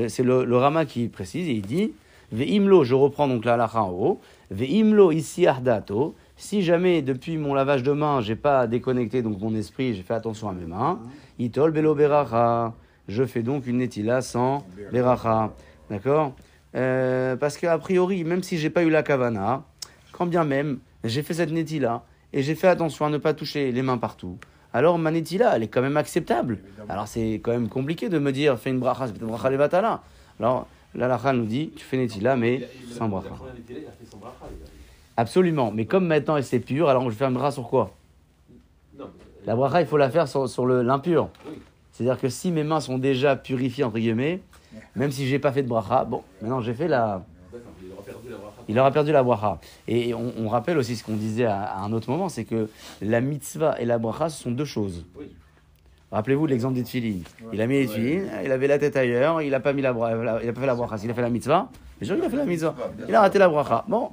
C'est le, Rama qui précise et il dit Ve'imlo, je reprends donc la halakha en haut. Ve'imlo ici ardato. Si jamais depuis mon lavage de mains, j'ai pas déconnecté donc mon esprit, j'ai fait attention à mes mains. Itol belo beracha. Je fais donc une netila sans beracha. D'accord? Euh, Parce qu'a priori, même si j'ai pas eu la kavana, quand bien même j'ai fait cette netila et j'ai fait attention à ne pas toucher les mains partout, alors ma netila, elle est quand même acceptable. Alors c'est quand même compliqué de me dire fais une bracha, c'est peut-être bracha levatala. Alors la lacha nous dit tu fais netila mais sans bracha. Absolument, mais comme maintenant c'est pur, alors je faire une bracha sur quoi? Non, La bracha, il faut la faire sur, sur l'impur. C'est-à-dire que si mes mains sont déjà purifiées, entre guillemets, même si j'ai pas fait de bracha, bon, maintenant j'ai fait la, d'accord, il aura perdu la bracha. Il aura perdu la bracha. Et on, on rappelle aussi ce qu'on disait à, à un autre moment, c'est que la mitzvah et la bracha, ce sont deux choses. Oui. Rappelez-vous de l'exemple des tefilines. Il a mis les tefilines, il avait la tête ailleurs, il a pas mis la bra- la- il a pas fait la bracha. S'il a fait la mitzvah, bien sûr, il a fait la mitzvah. Il a raté la bracha. Bon,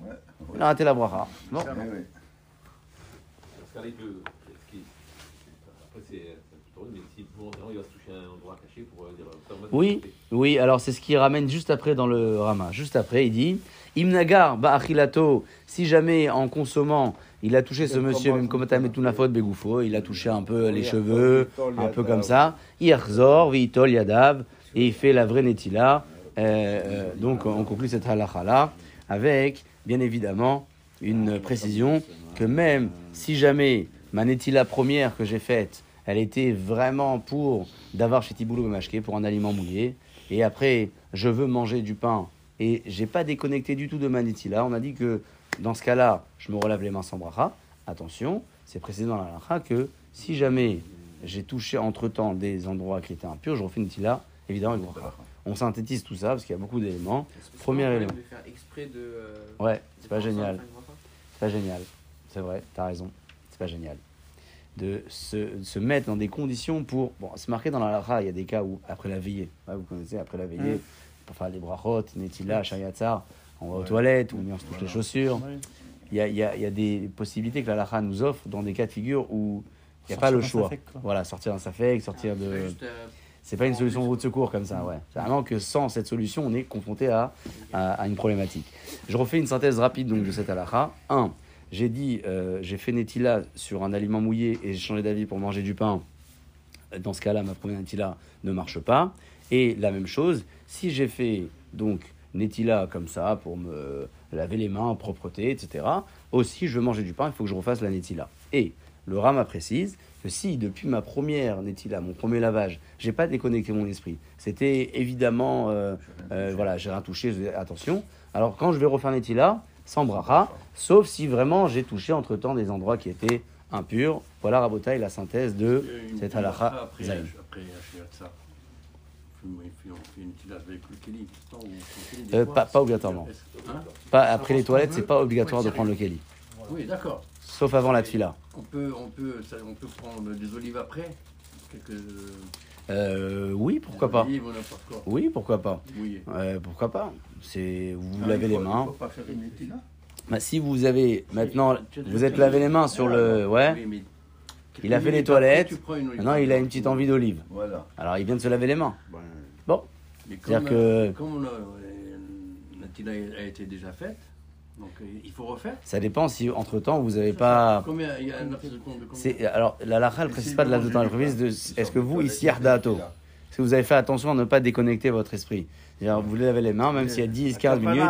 il a raté la bracha. Bon. Oui, oui. Parce qu'à il peut. ce qui- Après, c'est c'est plutôt mais si volontairement il va se toucher à un endroit caché pour dire. ça, moi, c'est Oui, fait. oui, alors c'est ce qu'il ramène juste après dans le Rama. Juste après, il dit Imnagar ba'achilato, si jamais en consommant, il a touché ce monsieur, même comme Tametunafot Begoufo, il a touché un peu les cheveux, un peu comme ça. Iachzor, Vitol Yadav, et il fait la vraie Netila. Euh, euh, donc on conclut cette halakha là avec, bien évidemment, une précision que même si jamais ma Netila première que j'ai faite, elle était vraiment pour d'avoir chez Tiboulou Mashke, pour un aliment mouillé, et après je veux manger du pain et j'ai pas déconnecté du tout de ma Netila, on a dit que dans ce cas-là, je me relève les mains sans bracha. Attention, c'est précisé dans la halakha que si jamais j'ai touché entre-temps des endroits qui étaient impurs, je refais une évidemment avec bracha. On synthétise tout ça parce qu'il y a beaucoup d'éléments. Premier élément. peut faire exprès de. euh, Ouais, c'est pas de génial. C'est pas génial. C'est vrai, t'as raison. C'est pas génial. De se, de se mettre dans des conditions pour. Bon, c'est marqué dans la Lara, il y a des cas où, après la veillée, ouais, vous connaissez, après la veillée, pour faire les brachot, netila, shayatzar, on va aux toilettes, ou bien on se touche les chaussures. Il y a, il y, a, il y a des possibilités que la Lara nous offre dans des cas de figure où il n'y a pas le choix. safek. Voilà, sortir d'un safek, sortir de. euh, C'est pas une solution route de secours comme ça, ouais. C'est vraiment que sans cette solution, on est confronté à, à, à une problématique. Je refais une synthèse rapide donc, de cette halakha. 1. J'ai dit, euh, j'ai fait netila sur un aliment mouillé et j'ai changé d'avis pour manger du pain. Dans ce cas-là, ma première netila ne marche pas. Et la même chose, si j'ai fait donc netila comme ça pour me laver les mains, propreté, etc. Aussi, je veux manger du pain, il faut que je refasse la netila. Et le Rama précise que si depuis ma première netila, mon premier lavage, j'ai pas déconnecté mon esprit, c'était évidemment, euh, euh, voilà, j'ai rien touché, attention. Alors quand je vais refaire netila, sans bracha, sauf si vraiment j'ai touché entre temps des endroits qui étaient impurs. Voilà Rabotai, la synthèse de cette halakha Après, zaïn. après Euh, pas- pas obligatoirement. Hein Pas après les toilettes, c'est pas obligatoire de prendre le keli, Oui, d'accord. sauf avant la tfila. On peut, on, peut, ça- on peut prendre des olives après Quelques. Euh, oui, pourquoi pas. Oui, pourquoi pas. Oui. Euh, pourquoi pas C'est vous vous Ah, lavez les mains. Pas faire une. Bah, si vous avez maintenant, vous êtes lavé les mains sur le, ouais. Oui, mais Il a fait les toilettes. Maintenant, il a une petite envie d'olive. Voilà. Alors, il vient de se laver les mains. Bon, Mais C'est-à-dire que- comme la tila a été déjà faite, Donc euh, il faut refaire. Ça dépend si entre-temps vous n'avez pas... Combien Il y a un de temps combien alors, la lacha, elle ne précise pas de la temps, elle précise de est-ce que vous, ici, Yardato, est-ce que vous avez fait attention à ne pas déconnecter votre esprit? C'est-à-dire, vous lavez les mains, même s'il y a 10, 15 minutes.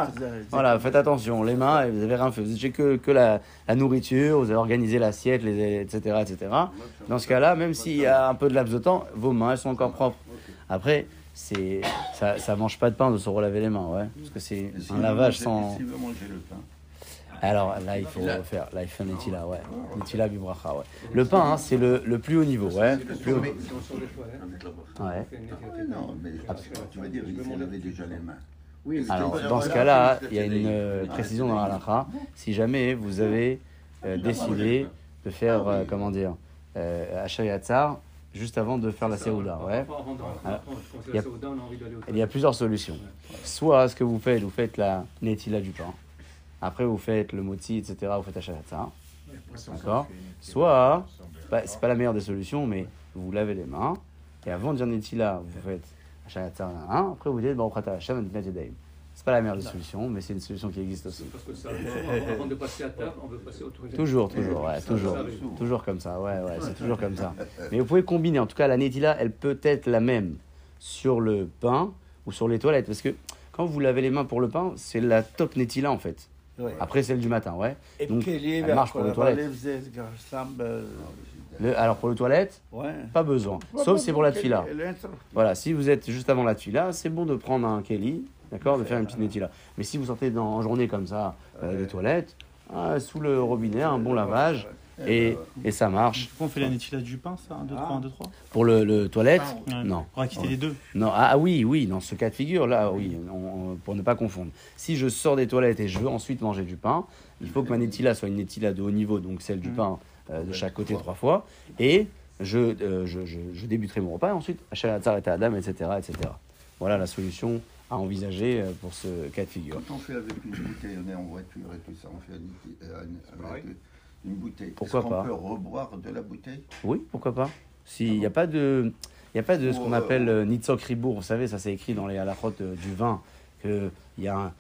Voilà, faites attention, les mains, vous avez rien fait. Vous n'avez que, que la, la nourriture, vous avez organisé l'assiette, les, etc., etc. Dans ce cas-là, même s'il y a un peu de laps de temps, vos mains, elles sont encore propres. Après, c'est, ça, ça mange pas de pain de se relaver les mains, ouais. Parce que c'est un lavage sans. Alors là, il faut faire, là, il fait un netila, ouais. Netila bibracha, ouais. Le pain, hein, c'est le, le plus haut niveau, ouais. Le plus haut- Ouais. Non, mais tu vas dire, il s'est lavé déjà les mains. Oui, mais Alors, dans ce cas-là, il y a une euh, précision dans la halakha. Si jamais vous avez euh, décidé de faire, euh, comment dire, euh, juste avant de faire la Seouda, ouais. Alors, il y a- Il y a plusieurs solutions. Soit ce que vous faites, vous faites la netila du pain. Après, vous faites le moti, etc. Vous faites Achat Yatzar. D'accord Soit, bah, c'est pas la meilleure des solutions, mais vous vous lavez les mains. Et avant de dire netila, vous faites hein. après vous dites Baruch Ata Hashem Adonai Yadayim. C'est pas la meilleure des solutions, mais c'est une solution qui existe aussi. Parce que ça, avant de passer à table, on veut passer. Toujours, toujours, ouais, toujours. Toujours comme ça, ouais, ouais, c'est toujours comme ça. Mais vous pouvez combiner. En tout cas, la netila, elle peut être la même sur le pain ou sur les toilettes. Parce que quand vous lavez les mains pour le pain, c'est la top netila en fait. Après, celle du matin, ouais. Et Donc, Kelly, elle marche pour les toilettes. Le- alors pour les toilettes, Ouais. pas besoin. Sauf c'est pour la intro- Voilà, si vous êtes juste avant la tefila, c'est bon de prendre un keli, d'accord, de faire une petite netila. Mais si vous sortez dans, en journée comme ça euh, des toilettes, ah, sous le robinet, un bon lavage, et, et ça marche. Pourquoi on fait la netila du pain, ça 1, 2, 3, 1, 2, 3 Pour le, le toilette, non. On va quitter les deux. Non, ah ah oui, oui, dans ce cas de figure, là, oui, on- pour ne pas confondre. Si je sors des toilettes et je veux ensuite manger du pain, il faut que ma netila soit une netila de haut niveau, donc celle du pain euh, de chaque côté trois fois, et je, euh, je, je, je débuterai mon repas, et ensuite, Shalatzar et Adam, etc., etc. Voilà la solution à envisager euh, pour ce cas de figure. Quand on fait avec une bouteille, on est en voiture et tout ça, on fait avec, euh, avec une bouteille. Pourquoi pas peut reboire de la bouteille? Oui, pourquoi pas S'il n'y a pas de, il y a pas de ce qu'on euh, appelle euh, Nitzok Ribour, vous savez, ça c'est écrit dans les halachot euh, du vin, qu'il y y, a, un-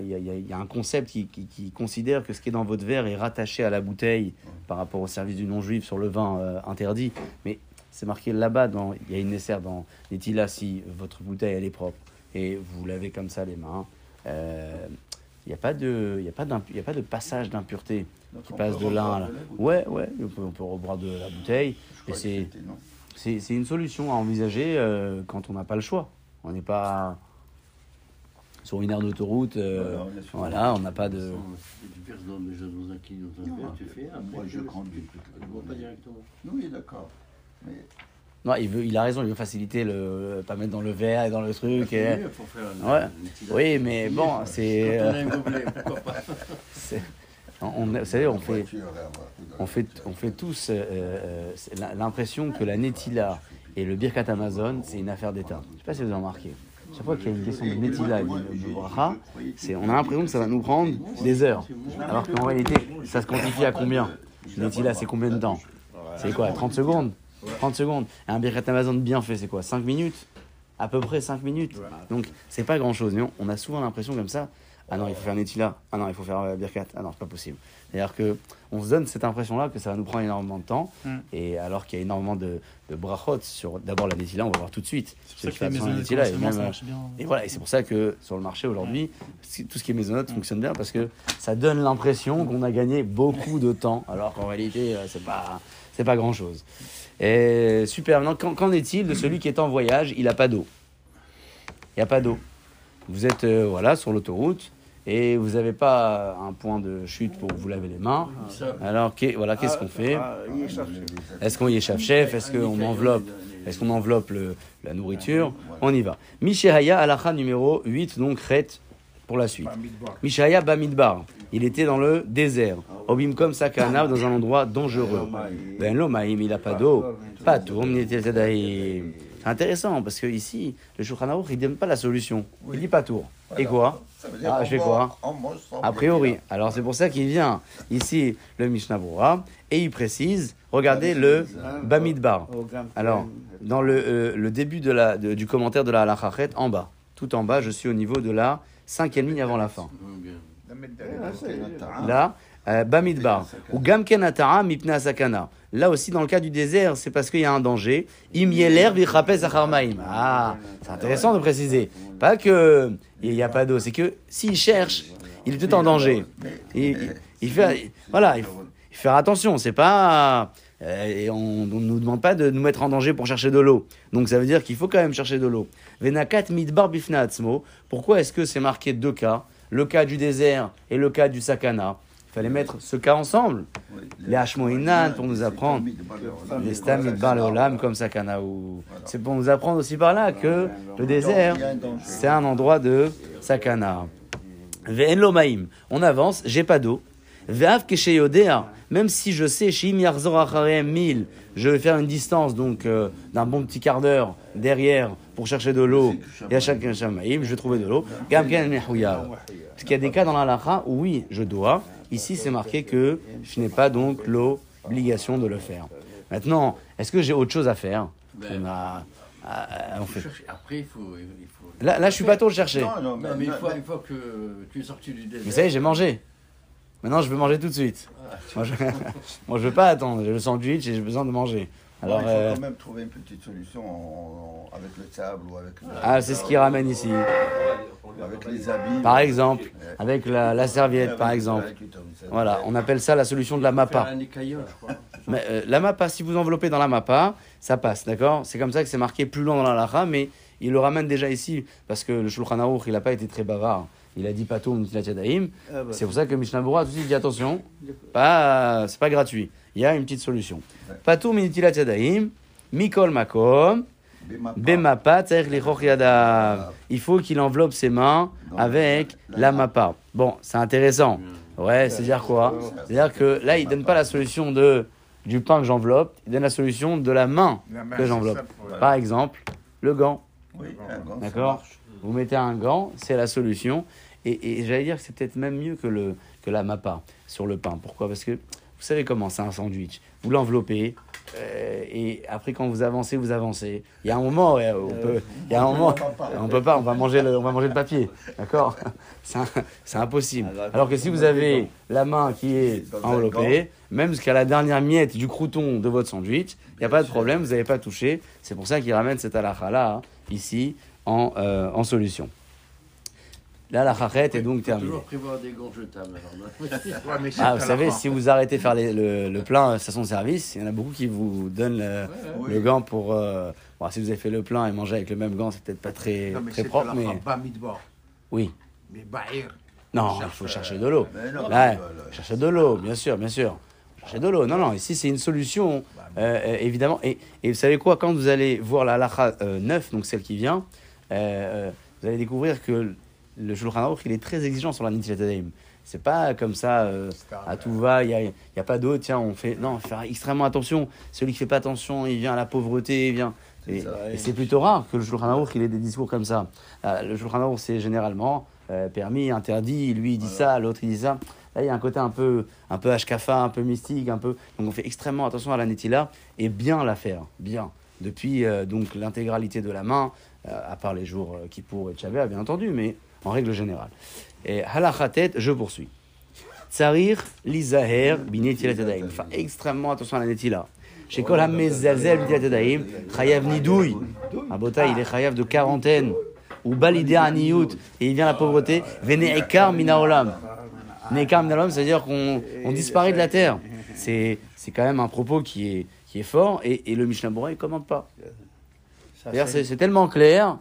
il y, y a- un concept qui, qui, qui considère que ce qui est dans votre verre est rattaché à la bouteille par rapport au service du non-juif sur le vin euh, interdit. Mais c'est marqué là-bas, dans, il y a une essai dans les tilas, si votre bouteille elle est propre et vous lavez comme ça les mains. euh, il n'y a, pas de- il y a, pas y a pas de passage d'impureté qui on passe de l'un à l'autre. Ouais, ouais, on peut, on peut reboire de la bouteille. Je Et c'est, c'est, c'est une solution à envisager euh, quand on n'a pas le choix. On n'est pas sur une aire d'autoroute. euh, Voilà, on voilà, n'a pas de. Tu verses dans, déjà dans un kilo, dans un verre, tu fais. Après, Moi, je. Tu bois pas directement. Oui, d'accord. Mais Non, il, veut, il a raison, il veut faciliter le. pas mettre dans le verre et dans le truc. C'est et- mieux pour faire un- Ouais. un Oui, mais bon, quoi. c'est, Quand on a euh, un gobelet, pourquoi pas c'est- on, vous savez, on fait. on fait, voiture. on fait tous euh, euh, l'impression que la Netila et le Birkat Amazon, c'est une affaire d'État. Je ne sais pas si vous avez remarqué. Chaque fois qu'il y a une question de Netila et de de Bracha, c'est- on a l'impression que ça va nous prendre des heures. Alors qu'en réalité, ça se quantifie à combien Netila, c'est combien de temps C'est quoi 30 secondes 30 secondes. Et un Birkat Amazon bien fait, c'est quoi 5 minutes? À peu près 5 minutes. Donc, c'est pas grand chose. Mais on, on a souvent l'impression comme ça. Ah non, il faut faire Netila. Ah non, il faut faire euh, Birkat. Ah non, c'est pas possible. C'est-à-dire que on se donne cette impression-là que ça va nous prendre énormément de temps. Mm. Et alors qu'il y a énormément de, de brachot sur d'abord la Netila, on va voir tout de suite. C'est pour ça que les Netila, et ça même, bien. et voilà, et c'est pour ça que sur le marché aujourd'hui, si- tout ce qui est maisonnote fonctionne bien parce que ça donne l'impression qu'on a gagné beaucoup de temps, alors qu'en réalité, euh, c'est pas, c'est pas grand chose. Et super. Maintenant, qu'en, est-il de celui qui est en voyage? Il n'a pas d'eau. Il n'y a pas d'eau. Vous êtes euh, voilà sur l'autoroute et vous n'avez pas un point de chute pour vous laver les mains. Alors, qu'est- voilà, qu'est-ce qu'on fait? Ah. Est-ce qu'on y échappe chef Est-ce qu'on enveloppe? Est-ce qu'on enveloppe le- la nourriture? On y va. Mishahaya alacha numéro 8, donc Ret pour la suite. Mishahaya Bamidbar. Il était dans le désert. Sakana, dans un endroit dangereux. Ben l'Omaïm, il n'a pas d'eau. Pas tout. C'est intéressant parce que ici, le Shulchan il ne donne pas la solution. Il dit pas tour. Et quoi Ah, je fais quoi A priori. Alors c'est pour ça qu'il vient ici le Mishnah et il précise, regardez le Bamidbar. Alors, dans le, euh, le début de la, de- du commentaire de la Halachachet, en bas, tout en bas, je suis au niveau de la cinquième ligne avant la fin. Ah. Là, euh, Bamidbar. Ou Gamken Atara Mipna Sakana. Là aussi, dans le cas du désert, c'est parce qu'il y a un danger. Im Yeler Vichrapez Acharmaim. Ah, c'est intéressant de préciser. Pas que il n'y a pas d'eau, c'est que s'il cherche, il est tout en danger. Il, il- il fait, voilà, il faut, il faut faire attention. C'est pas, euh, et on ne nous demande pas de nous mettre en danger pour chercher de l'eau. Donc ça veut dire qu'il faut quand même chercher de l'eau. Venakat midbar bifna atzmo. Pourquoi est-ce que c'est marqué deux cas? Le cas du désert et le cas du sakana. Il fallait mettre ce cas ensemble. Oui, Les Hashmoinan pour nous apprendre. Bar. Les stam midbar leolam comme sakana. Ou... C'est pour nous apprendre aussi par là que le désert, c'est un endroit de sakana. Ve'en. On avance, j'ai pas d'eau. Ve'av. Même si je sais, je vais faire une distance donc euh, d'un bon petit quart d'heure derrière pour chercher de l'eau. Et à chaque shamaim, je vais trouver de l'eau. Parce qu'il y a des cas dans la lacha où oui, je dois. Ici, c'est marqué que je n'ai pas donc l'obligation de le faire. Maintenant, est-ce que j'ai autre chose à faire Ben, On a, ah, on il faut fait- chercher. Après, il faut. Il faut... Là, là, je suis pas tôt de chercher. Non, non, Non, mais une mais- fois, une fois que tu es sorti du désert. Mais ça y est, j'ai mangé. Maintenant, je veux manger tout de suite. Moi, je, moi, je veux pas attendre. J'ai le sandwich et j'ai besoin de manger. Alors, il faut euh, quand même trouver une petite solution en- en- avec le sable ou avec, le- ah, c'est ce qui ramène ici. avec les habits. Par exemple, Ouais. avec la, la serviette, par Avec- exemple. avec. Voilà, on appelle ça la solution de la Faire mappa. un écaillon, je crois. Mais, euh, la mappa, si vous enveloppez dans la mappa, ça passe, d'accord? C'est comme ça que c'est marqué plus loin dans la lacha, mais il le ramène déjà ici, parce que le Shulchan Aruch, il n'a pas été très bavard. Il a dit patou mitilat yadayim. C'est pour ça que Mishnah Berurah a tout de suite dit attention, pas, c'est pas gratuit. Il y a une petite solution. Patou yadayim, mikol makom, Bemapa. Il faut qu'il enveloppe ses mains avec la mappa. Bon, c'est intéressant. Ouais, c'est-à-dire quoi C'est-à-dire que là, il donne pas la solution de, du pain que j'enveloppe, il donne la solution de la main que j'enveloppe. Par exemple, le gant. D'accord marche. Vous mettez un gant, c'est la solution. Et, et j'allais dire que c'est peut-être même mieux que, le, que la mappa sur le pain. Pourquoi? Parce que vous savez comment c'est un sandwich. Vous l'enveloppez, euh, et après quand vous avancez, vous avancez. Il y a un moment, ouais, on peut, il y a un moment, on peut pas, on va manger le, on va manger le papier, d'accord? C'est impossible. Alors que si vous avez la main qui est enveloppée, même jusqu'à la dernière miette du crouton de votre sandwich, il n'y a pas de problème, vous n'avez pas touché. C'est pour ça qu'il ramène cette halakha là ici en, euh, en solution. Là, la chachette est donc terminée. toujours prévoir des gants jetables. Ah, vous savez, si vous arrêtez de faire les- le, le plein station service, il y en a beaucoup qui vous donnent le, gant pour. euh, bon, si vous avez fait le plein et mangé avec le même gant, c'est peut-être pas très, Non, mais très propre, mais oui. Mais Bahir. Non, il faut euh, chercher de l'eau. Là, chercher de l'eau, bien sûr, bien sûr. Chercher de l'eau. Non, non, ici c'est une solution, euh, euh, évidemment. Et, et vous savez quoi, quand vous allez voir la lacha 9, donc celle qui vient, euh, euh, vous allez découvrir que le Shulchan Aruch, il est très exigeant sur la Nitilat Yadayim. C'est pas comme ça, euh, à tout va, il n'y a, il y a pas d'eau, tiens, on fait. Non, faire extrêmement attention. Celui qui fait pas attention, il vient à la pauvreté, il vient. Et, c'est plutôt rare que le Shulchan Aruch, il ait des discours comme ça. Euh, le Shulchan Aruch, c'est généralement euh, permis, interdit, lui il dit ça, l'autre il dit ça. Là, il y a un côté un peu, un peu hashkafa, un peu mystique, un peu. Donc, on fait extrêmement attention à la netila et bien la faire, bien. Depuis euh, donc l'intégralité de la main, à part les jours euh, Kippour et bien entendu, mais en règle générale. Et halachatet, je poursuis. Tsarir lizaher binetilat. Enfin, extrêmement attention à la netila. Chez Kol hamezalzel binetilat chayav nidouille. Un bota, il est chayav de quarantaine. Ou balidé aniyut, et il vient la pauvreté. Vene ekar minaolam. Nekar minaolam, c'est-à-dire qu'on on disparaît de la terre. C'est quand même un propos qui est, qui est fort, et, et le Mishnah Bora, il ne commente pas. C'est tellement clair.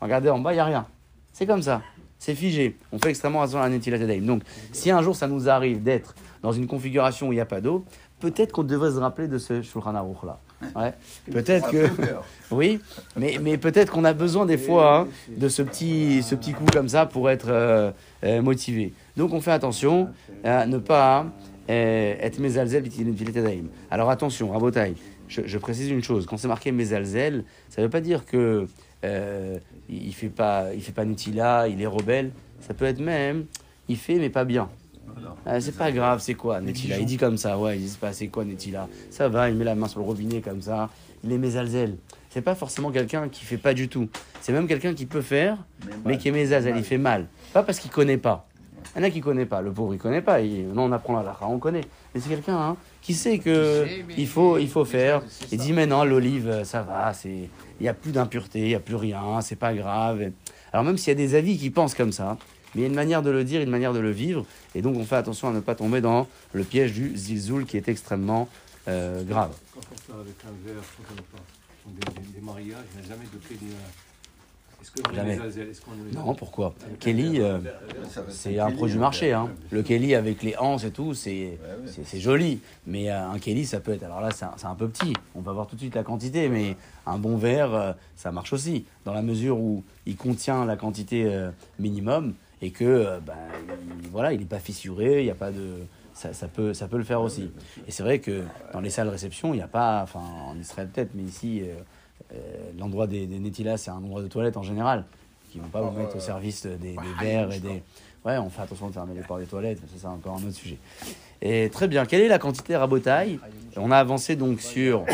Regardez en bas, il n'y a rien. C'est comme ça. C'est figé. On fait extrêmement attention à la Netilat. Donc, si un jour ça nous arrive d'être dans une configuration où il n'y a pas d'eau, peut-être qu'on devrait se rappeler de ce Shulchan Aruch là. Ouais. Peut-être que. Oui, mais, mais peut-être qu'on a besoin des fois hein, de ce petit, ce petit coup comme ça pour être euh, euh, motivé. Donc on fait attention à ne pas euh, être mezalzel b'tiletadaim. Alors attention, Rabotai, je, je précise une chose. Quand c'est marqué mezalzel, ça ne veut pas dire que euh, il fait pas, il fait pas nutila, il est rebelle. Ça peut être même, il fait mais pas bien. Ah, c'est pas grave, c'est quoi Netila Il dit comme ça, ouais, il dit pas c'est quoi Netila Ça va, il met la main sur le robinet comme ça, il est mésalzel. C'est pas forcément quelqu'un qui fait pas du tout. C'est même quelqu'un qui peut faire, mais qui est mésalzel, il fait mal. Pas parce qu'il connaît pas. Il y en a qui connaît pas. Le pauvre, il connaît pas. Il- non, on apprend la on connaît. Mais c'est quelqu'un hein, qui sait que il faut, il- faut faire. Il dit, mais non, l'olive, euh, ça va. c'est- Il n'y a plus d'impureté, il n'y a plus rien, c'est pas grave. Alors même s'il y a des avis qui pensent comme ça, mais il y a une manière de le dire, une manière de le vivre. Et donc on fait attention à ne pas tomber dans le piège du zilzoul qui est extrêmement grave. Est-ce qu'on Jamais. les azel Est-ce qu'on les Non, pourquoi? Kelly, euh, c'est un produit hein. marché. Hein. Le Kelly avec les anses et tout, c'est c'est- c'est joli. Mais euh, un Kelly, ça peut être. Alors là, c'est un, c'est un peu petit. On va voir tout de suite la quantité. Mais un bon verre, euh, ça marche aussi. Dans la mesure où il contient la quantité euh, minimum et que, euh, ben, il- voilà, il n'est pas fissuré, il n'y a pas de. Ça, ça peut, ça peut le faire aussi. Et c'est vrai que dans les salles réception, il n'y a pas. Enfin, en Israël peut-être, mais ici, euh, l'endroit des, des c'est un endroit de toilette en général. Qui ne vont pas vous mettre au service des, des verres et des. Ouais, on fait attention de fermer les portes des toilettes, mais ça, c'est encore un autre sujet. Et très bien, quelle est la quantité rabotaille On a avancé donc sur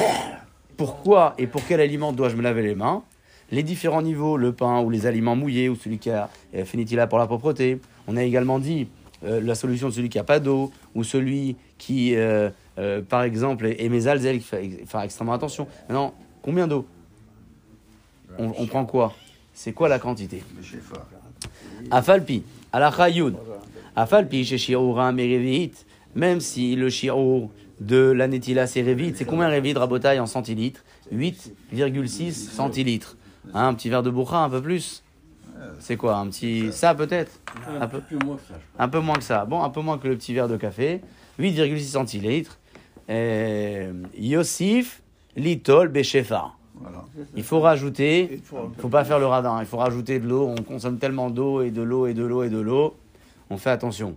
pourquoi et pour quel aliment dois-je me laver les mains les différents niveaux, le pain ou les aliments mouillés ou celui qui a euh, finit-il pour la propreté. On a également dit euh, la solution de celui qui n'a pas d'eau ou celui qui, euh, euh, par exemple, est mésalzel, qui fait ex- faire extrêmement attention. Maintenant, combien d'eau on, on prend quoi? C'est quoi la quantité? Afalpi, alacha yud. Afalpi, chez shi'ouram et même si le shi'our de la netila c'est revit, c'est combien revit rabotaille en centilitres? 8,6 centilitres. Hein, un petit verre de bourra, un peu plus C'est quoi Un petit. Ça peut-être? Un peu, Plus moins que ça. un peu moins que ça. Bon, un peu moins que le petit verre de café. 8,6 centilitres. Euh, Yosif, litol, beshefa. Voilà. Il faut rajouter, il faut pas faire le radin, il faut rajouter de l'eau. On consomme tellement d'eau et de l'eau et de l'eau et de l'eau. On fait attention.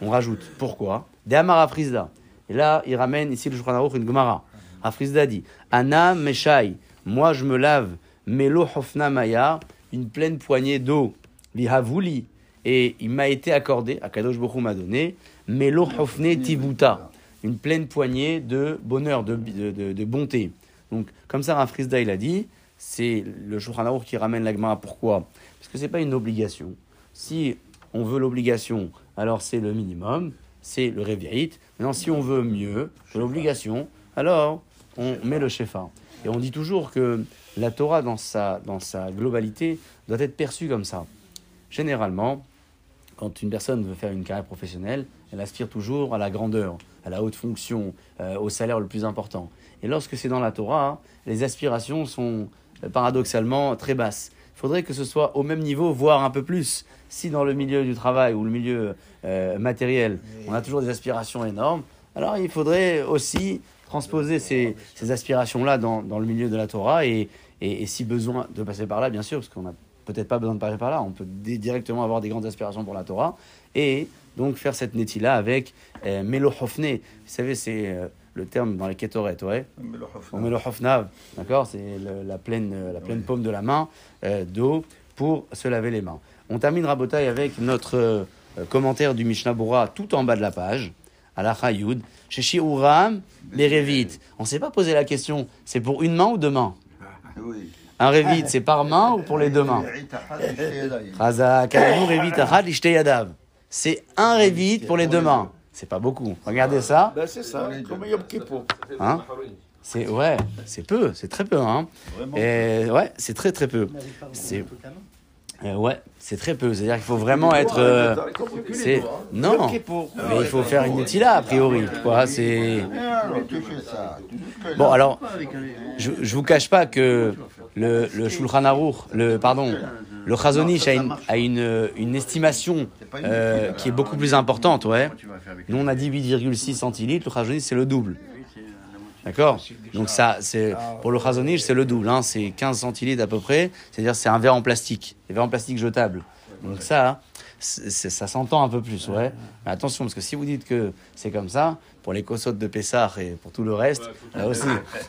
On rajoute. Pourquoi? De Amara Frisda. Et là, il ramène ici le Shulchan une Gemara. Afrizda dit Ana Meshai, moi je me lave, Melo Hofna Maya, une pleine poignée d'eau, Vihavuli, et il m'a été accordé, Akadosh Baruch Hu m'a donné, Melo Hofne Tivuta, une pleine poignée de bonheur, de, de, de- de bonté. Donc, comme ça, Rafrizda, il a dit, c'est le Shulchan qui ramène la Gemara. Pourquoi? Parce que c'est pas une obligation. Si on veut l'obligation, alors c'est le minimum, c'est le réveillite. Maintenant, si on veut mieux que l'obligation, alors on met le shefa. Et on dit toujours que la Torah, dans sa, dans sa globalité, doit être perçue comme ça. Généralement, quand une personne veut faire une carrière professionnelle, elle aspire toujours à la grandeur, à la haute fonction, euh, au salaire le plus important. Et lorsque c'est dans la Torah, les aspirations sont euh, paradoxalement très basses. Il faudrait que ce soit au même niveau, voire un peu plus. Si dans le milieu du travail ou le milieu euh, matériel, on a toujours des aspirations énormes, alors il faudrait aussi transposer ces, ces aspirations-là dans, dans le milieu de la Torah et, et, et si besoin de passer par là, bien sûr, parce qu'on n'a peut-être pas besoin de passer par là, on peut directement avoir des grandes aspirations pour la Torah et donc faire cette netila avec euh, Melohofne. Vous savez, c'est euh, le terme dans les Ketoret, ouais. On met le hofnav, d'accord C'est la pleine, euh, la pleine paume de la main euh, d'eau pour se laver les mains. On termine Rabotai avec notre euh, commentaire du Mishnah Bora tout en bas de la page, à la Chayoud. Chez Shiuram, les Révites. On ne s'est pas posé la question, c'est pour une main ou deux mains Oui. Un Révite, c'est par main ou pour les deux mains. C'est un Révite pour les deux mains. C'est pas beaucoup. Regardez ça. Ben, c'est ça, comme Yom Kippour. Hein C'est ouais, c'est peu, c'est très peu, hein. Et ouais, c'est très très peu. C'est euh, ouais, c'est très peu. C'est-à-dire qu'il faut vraiment être. euh, c'est non, mais il faut faire une netila a priori. Quoi, c'est bon. Alors, je, je vous cache pas que le le Shulchan Aruch, le pardon, le Chazonish a une a une, une estimation euh, qui est beaucoup plus importante, ouais. Nous on a dit 8,6 centilitres, le Chazonish c'est le double. D'accord Donc ça, c'est pour le Chazonish, c'est le double, hein, c'est 15 centilitres à peu près, c'est-à-dire c'est un verre en plastique, des verres en plastique jetables. Donc ça, c'est- ça s'entend un peu plus, ouais. Mais attention, parce que si vous dites que c'est comme ça, pour les cossottes de Pessah et pour tout le reste, là aussi,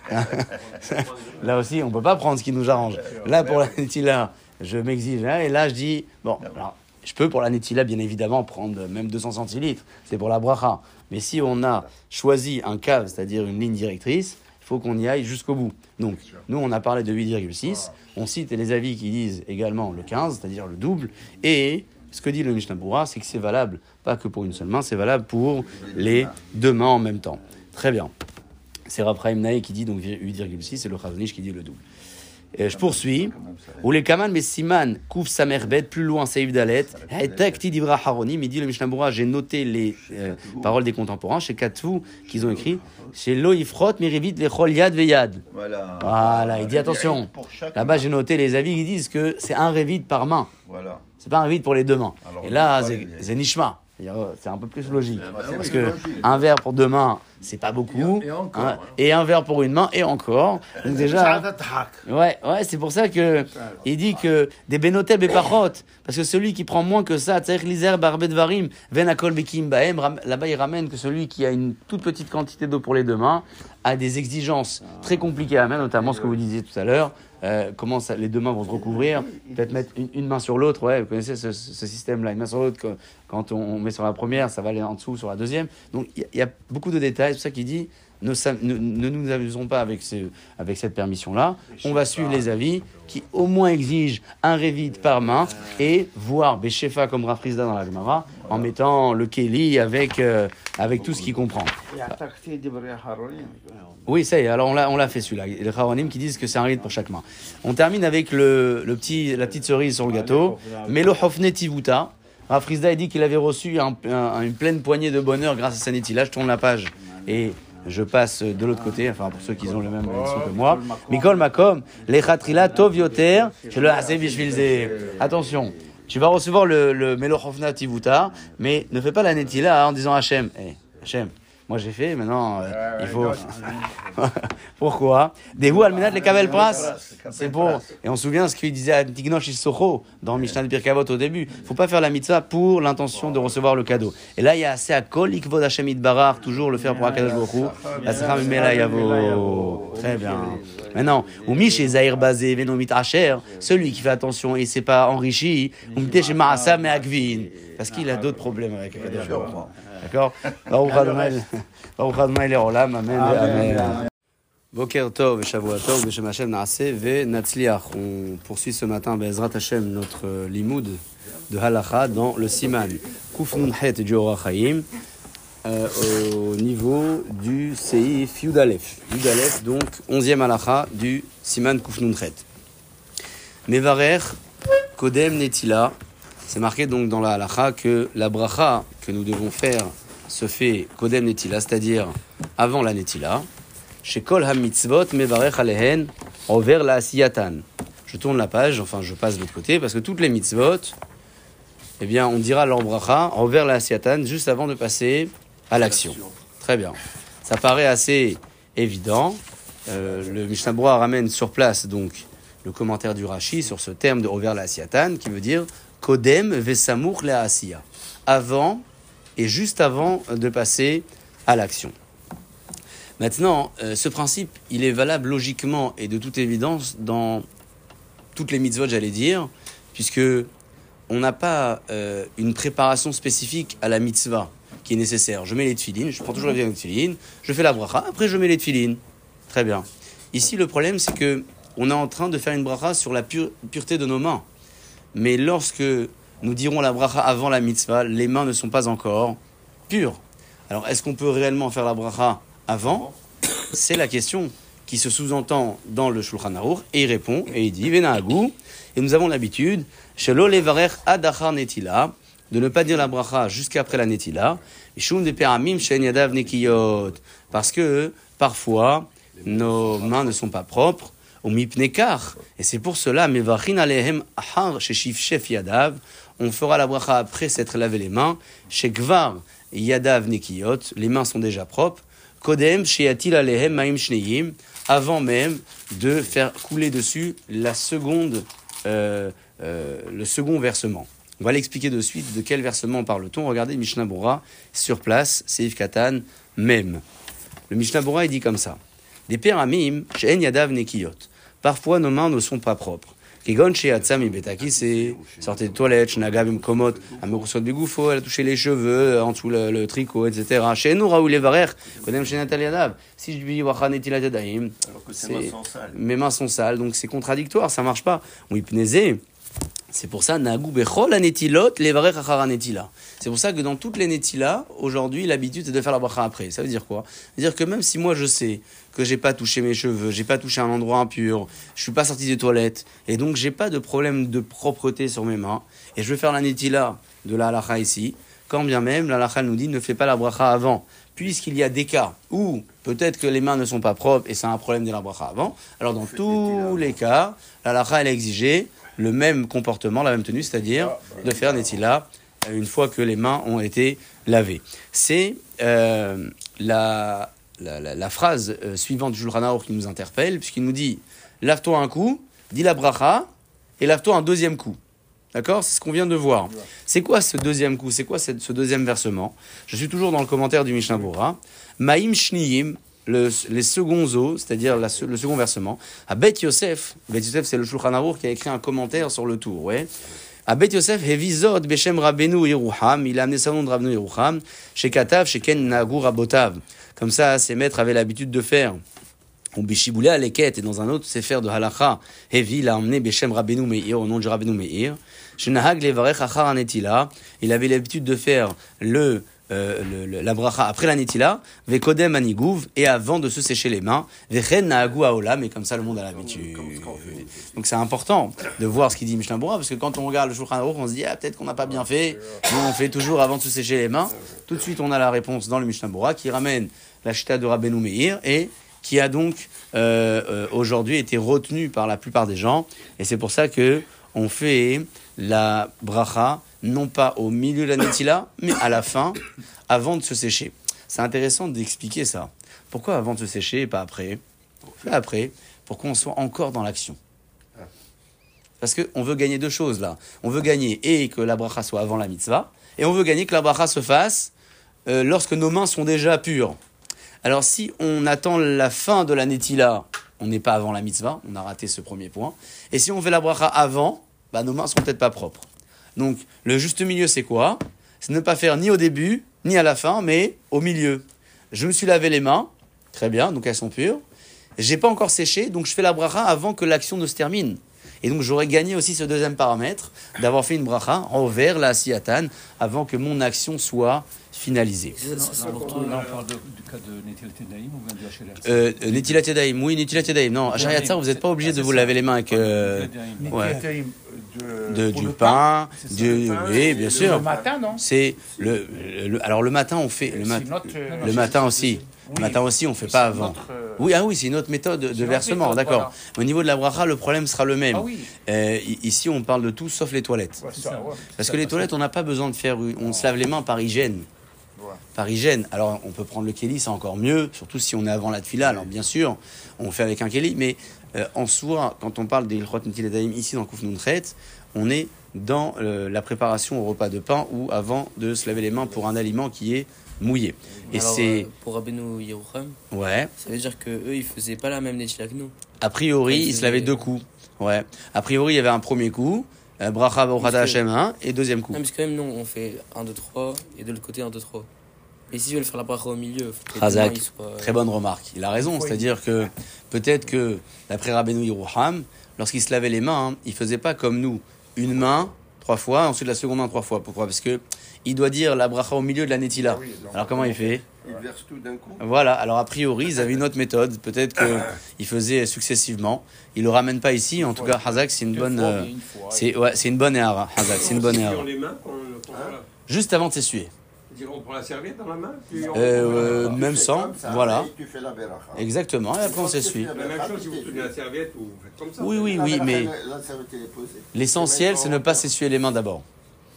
là aussi, on peut pas prendre ce qui nous arrange. Là, pour la Netila, je m'exige, et là, je dis, bon, alors, je peux pour la Netila, bien évidemment, prendre même 200 centilitres, c'est pour la bracha. Mais si on a choisi un cave, c'est-à-dire une ligne directrice, il faut qu'on y aille jusqu'au bout. Donc, nous, on a parlé de 8,6. On cite les avis qui disent également le 15, c'est-à-dire le double. Et Ce que dit le Mishnah c'est que c'est valable, pas que pour une seule main, c'est valable pour les deux mains en même temps. Très bien. C'est Raphaël Naï qui dit donc 8,6, c'est le Chazonish qui dit le double. Et je poursuis. Ou les Kaman, mais Siman, Kouf Samerbet, plus loin, Saïf Dalet, Takti Haronim, il dit le Mishnah j'ai noté les euh, paroles des contemporains chez Katfu qu'ils ont écrit, chez Loïfrot, Mirivit, Lechol Yad Veyad. Voilà. Voilà, il dit attention. Là-bas, j'ai noté les avis qui disent que c'est un révit par main. Voilà. C'est pas un révit pour les deux mains. Et là, c'est Nishma. Euh, C'est un peu plus logique. Ah bah Parce oui, que logique. un verre pour deux mains, c'est pas beaucoup. Et- et encore, Hein, hein. et un verre pour une main, et encore. Donc déjà. Ouais, ouais, c'est pour ça que il dit que des benotel bepachot, parce que celui qui prend moins que ça, lizer barbet varim, bekim baem, là-bas il ramène que celui qui a une toute petite quantité d'eau pour les deux mains a des exigences très compliquées à mettre, notamment ce que vous disiez tout à l'heure, euh, comment ça, les deux mains vont se recouvrir, peut-être mettre une, une main sur l'autre, ouais, vous connaissez ce, ce système-là, une main sur l'autre, quand on met sur la première, ça va aller en dessous sur la deuxième. Donc il y, a- il y a beaucoup de détails, c'est pour ça qu'il dit ne, ne- ne nous amusons pas avec, ce- avec cette permission-là. On va suivre les avis qui au moins exigent un révit par main et voir Béchefa comme Rafrizda dans la Gemara en mettant le Keli avec, euh, avec tout ce qu'il comprend. Oui, ça y est, alors on l'a, on l'a fait celui-là. Les Haronim qui disent que c'est un rite pour chaque main. On termine avec le, le petit, la petite cerise sur le gâteau. Melo Hofne Tivuta. Rafrizda a dit qu'il avait reçu un- un- une pleine poignée de bonheur grâce à Saniti. Là, je tourne la page et je passe de l'autre côté, enfin pour ceux qui ont le même son que moi. Mikol Makom, les Chatrila Tov Yoter, je le. Attention, tu vas recevoir le, le Tivuta, mais ne fais pas la Netila en disant Hachem. Eh, Hachem, moi j'ai fait, maintenant euh, il faut. Pourquoi? Des roues almenat les kabel pras? C'est pour. Et on se souvient ce qu'il disait à Tignosh Issocho dans Mishnah de Birkavot au début. faut pas faire la mitzvah pour l'intention de recevoir le cadeau. Et là, il y a assez à kol ikvod Hashem Barar, toujours le faire pour Akadosh Baruch Hu. La sera mimela yavo. Très bien. Maintenant, ou chez Zahir Bazé, Venomit Asher, celui qui fait attention et s'est pas enrichi, ou chez Maasam mais Akvin. Parce qu'il a d'autres problèmes avec Akadosh. D'accord Baruch Adonai Baruch Adonai Leolam. Amen. Amen. Boker Tov Tov, Beshem Hashem Naaseh ve Natzliach. On poursuit ce matin, Bezrat Hashem, notre limoud de Halacha dans le Siman. Kuf Nun Het du Chaim, euh, au niveau du Seif Yudalef. Yudalef, donc 11e Halacha du Siman Kuf Nun Het. Mevarer Kodem Netila. C'est marqué donc dans la Halacha que la bracha que nous devons faire se fait Kodem Netila, c'est-à-dire avant la Netila. Chez Kol HaMitzvot Mevarech Alehen Over la Asiyatan. Je tourne la page, enfin je passe de l'autre côté, parce que toutes les mitzvot, eh bien on dira leur bracha Over la Asiyatan juste avant de passer à l'action. Très bien. Ça paraît assez évident. Euh, le Mishnah ramène sur place donc le commentaire du Rashi sur ce terme de Over la Asiyatan qui veut dire Kodem Vesamur la Asiya. Avant et juste avant de passer à l'action. Maintenant, euh, ce principe, il est valable logiquement et de toute évidence dans toutes les mitzvot, j'allais dire, puisque on n'a pas euh, une préparation spécifique à la mitzvah qui est nécessaire. Je mets les tefilines, je prends toujours la vieille tefilines, je fais la bracha, après je mets les tefilines. Très bien. Ici, le problème, c'est que on est en train de faire une bracha sur la pure- pureté de nos mains. Mais lorsque nous dirons la bracha avant la mitzvah, les mains ne sont pas encore pures. Alors, est-ce qu'on peut réellement faire la bracha avant C'est la question qui se sous-entend dans le Shulchan Aruch, et il répond, et il dit, Venahagou, et nous avons l'habitude, Shelo levarer adachar netila, de ne pas dire la bracha jusqu'après la netila, de peramim shen yadav nekiyot, parce que parfois nos mains ne sont pas propres, ou mipnekar, et c'est pour cela, mevachin alehem ahar sheshif shef yadav, on fera la bracha après s'être lavé les mains, chez Gvar yadav nekiyot, les mains sont déjà propres, Kodem sheyatil alehem maim shneim, avant même de faire couler dessus la seconde, euh, euh, le second versement. On va l'expliquer de suite de quel versement parle-t-on. Regardez Mishnah Bora sur place, Seif Katan, même. Le Mishnah Bora il dit comme ça. Des péramim, she'en yadav nekiyot. Parfois nos mains ne sont pas propres. Kegon she'atzam ibetaki, c'est sortez de toilette, shnagav imkomot, amerusot begoufo, elle a touché les cheveux, en dessous le, le tricot, etc. She'enu raoul levarer, kodem she'natal yadav. Si je dis wachan netilat yadayim, Alors que c'est- ses mains sont sales. mes mains sont sales, donc c'est contradictoire, ça marche pas. Ou hypnésé, C'est pour ça, bechol anetilot levarech achar anetila. C'est pour ça que dans toutes les netilas, aujourd'hui, l'habitude c'est de faire la bracha après. Ça veut dire quoi? C'est-à-dire que même si moi je sais que j'ai pas touché mes cheveux, j'ai pas touché un endroit impur, je suis pas sorti des toilettes, et donc j'ai pas de problème de propreté sur mes mains, et je vais faire la netila de la halacha ici, quand bien même la halacha nous dit ne fais pas la bracha avant, puisqu'il y a des cas où peut-être que les mains ne sont pas propres et c'est un problème de la bracha avant, alors dans tous les cas, la halacha elle a exigé le même comportement, la même tenue, c'est-à-dire de faire netila euh, une fois que les mains ont été lavées. C'est euh, la, la, la- la phrase euh, suivante du Aruch qui nous interpelle, puisqu'il nous dit lave-toi un coup, dis la bracha, et lave-toi un deuxième coup. D'accord? C'est ce qu'on vient de voir. C'est quoi ce deuxième coup? C'est quoi ce deuxième versement? Je suis toujours dans le commentaire du Mishnah Bora. Maïm Shniyim, le- les seconds os, c'est-à-dire le second versement. À Bet Yosef, Bet Yosef c'est le Shulchan Aruch qui a écrit un commentaire sur le tour, ouais. À Bet Yosef, Hevizod, Beshem Rabbeinu Yeruham, il a amené au nom de Rabbeinu Yeruham, chez Katav, chez Ken Nagu Rabotav. Comme ça, ses maîtres avaient l'habitude de faire. Ou Bishiboulé à l'Eket, et dans un autre Sefer de Halacha, Hevi l'a emmené Beshem Rabbeinu Meir, au nom du Rabbeinu Meir. Shenahag Levarech Achar Anetila, il avait l'habitude de faire le, euh, le- la bracha après la netila, vekodem anigouv, et avant de se sécher les mains, vechen naagu haolam, et comme ça le monde a l'habitude. Donc c'est important de voir ce qu'il dit Mishnah parce que quand on regarde le Shulchan Aruch, on se dit, ah, peut-être qu'on n'a pas bien fait, nous on fait toujours avant de se sécher les mains. Tout de suite, on a la réponse dans le Mishnah qui ramène la chita de Rabbeinu Meir, et qui a donc euh, euh, aujourd'hui été retenu par la plupart des gens, et c'est pour ça que on fait la bracha, non pas au milieu de la netila, mais à la fin, avant de se sécher. C'est intéressant d'expliquer ça. Pourquoi avant de se sécher et pas après Fais après, pour qu'on soit encore dans l'action. Parce qu'on veut gagner deux choses là. On veut gagner et que la bracha soit avant la mitzvah, et on veut gagner que la bracha se fasse euh, lorsque nos mains sont déjà pures. Alors si on attend la fin de la netila, on n'est pas avant la mitzvah, on a raté ce premier point. Et si on fait la bracha avant, bah, nos mains sont peut-être pas propres. Donc le juste milieu c'est quoi? C'est ne pas faire ni au début, ni à la fin, mais au milieu. Je me suis lavé les mains, très bien, donc elles sont pures. J'ai pas encore séché, donc je fais la bracha avant que l'action ne se termine. Et donc j'aurais gagné aussi ce deuxième paramètre d'avoir fait une bracha envers la siatan avant que mon action soit finalisée. C'est ça, c'est Là, pour tout. on parle de- du cas de Netil Tedaïm ou bien du HLR Euh, euh, Netilat Yadayim, oui, Netilat Yadayim. Non, à Shariat vous n'êtes pas obligé de vous laver les mains avec euh, ouais, De, du le pain, du, le oui, bien le sûr. matin, non C'est le, le- alors le matin on fait le, euh, le matin aussi. Oui. Matin aussi on fait C'est pas avant. notre, euh, Oui, ah oui, c'est une autre méthode de versement, d'accord. voilà. Au niveau de la bracha, le problème sera le même. Ah oui. Euh, ici, on parle de tout sauf les toilettes. Ouais, ça, ouais. Parce que les toilettes, on n'a pas besoin de faire. On se lave les mains par hygiène. Ouais. Par hygiène. Alors, on peut prendre le kéli, c'est encore mieux, surtout si on est avant la tfila. Alors, bien sûr, on fait avec un kéli, mais euh, en soi, quand on parle des Ilchot ici dans Kouf on est dans euh, la préparation au repas de pain ou avant de se laver les mains pour un aliment qui est mouillé. Et c'est. euh, pour Rabbeinu Yerucham, Ouais. ça veut dire que eux ils faisaient pas la même netila que nous. A priori, Ouais, il se lavait deux coups. Ouais. A priori, il y avait un premier coup, euh, bracha que- Hashem 1, et deuxième coup. Non, mais quand même, nous on fait 1, 2, 3 et de l'autre côté 1, 2, 3. Et si je veux faire la bracha au milieu, faut que les ils soient- très bonne remarque. Il a raison, c'est-à-dire que peut-être que, d'après Rabbeinu Yeruham, lorsqu'il se lavait les mains, hein, il faisait pas comme nous, une main trois fois, ensuite la seconde main trois fois. Pourquoi? Parce que il doit dire la bracha au milieu de la netila. oui, donc- Alors comment il fait Il verse tout d'un coup. Voilà, alors a priori, ils avaient une autre méthode. Peut-être qu'il faisait successivement. Il le ramène pas ici. En tout cas, Hazak, c'est une bonne. euh, c'est ouais, c'est une bonne erreur. Hazak, c'est une bonne erreur. Juste avant de s'essuyer. On prend la serviette dans la main, puis on- Euh, on- même sans, ça, voilà. Tu fais la beracha. Exactement. Et après, on s'essuie. La même chose si vous prenez la serviette ou vous faites comme ça. Oui, oui, La oui, mais l'essentiel, c'est ne pas s'essuyer les mains d'abord.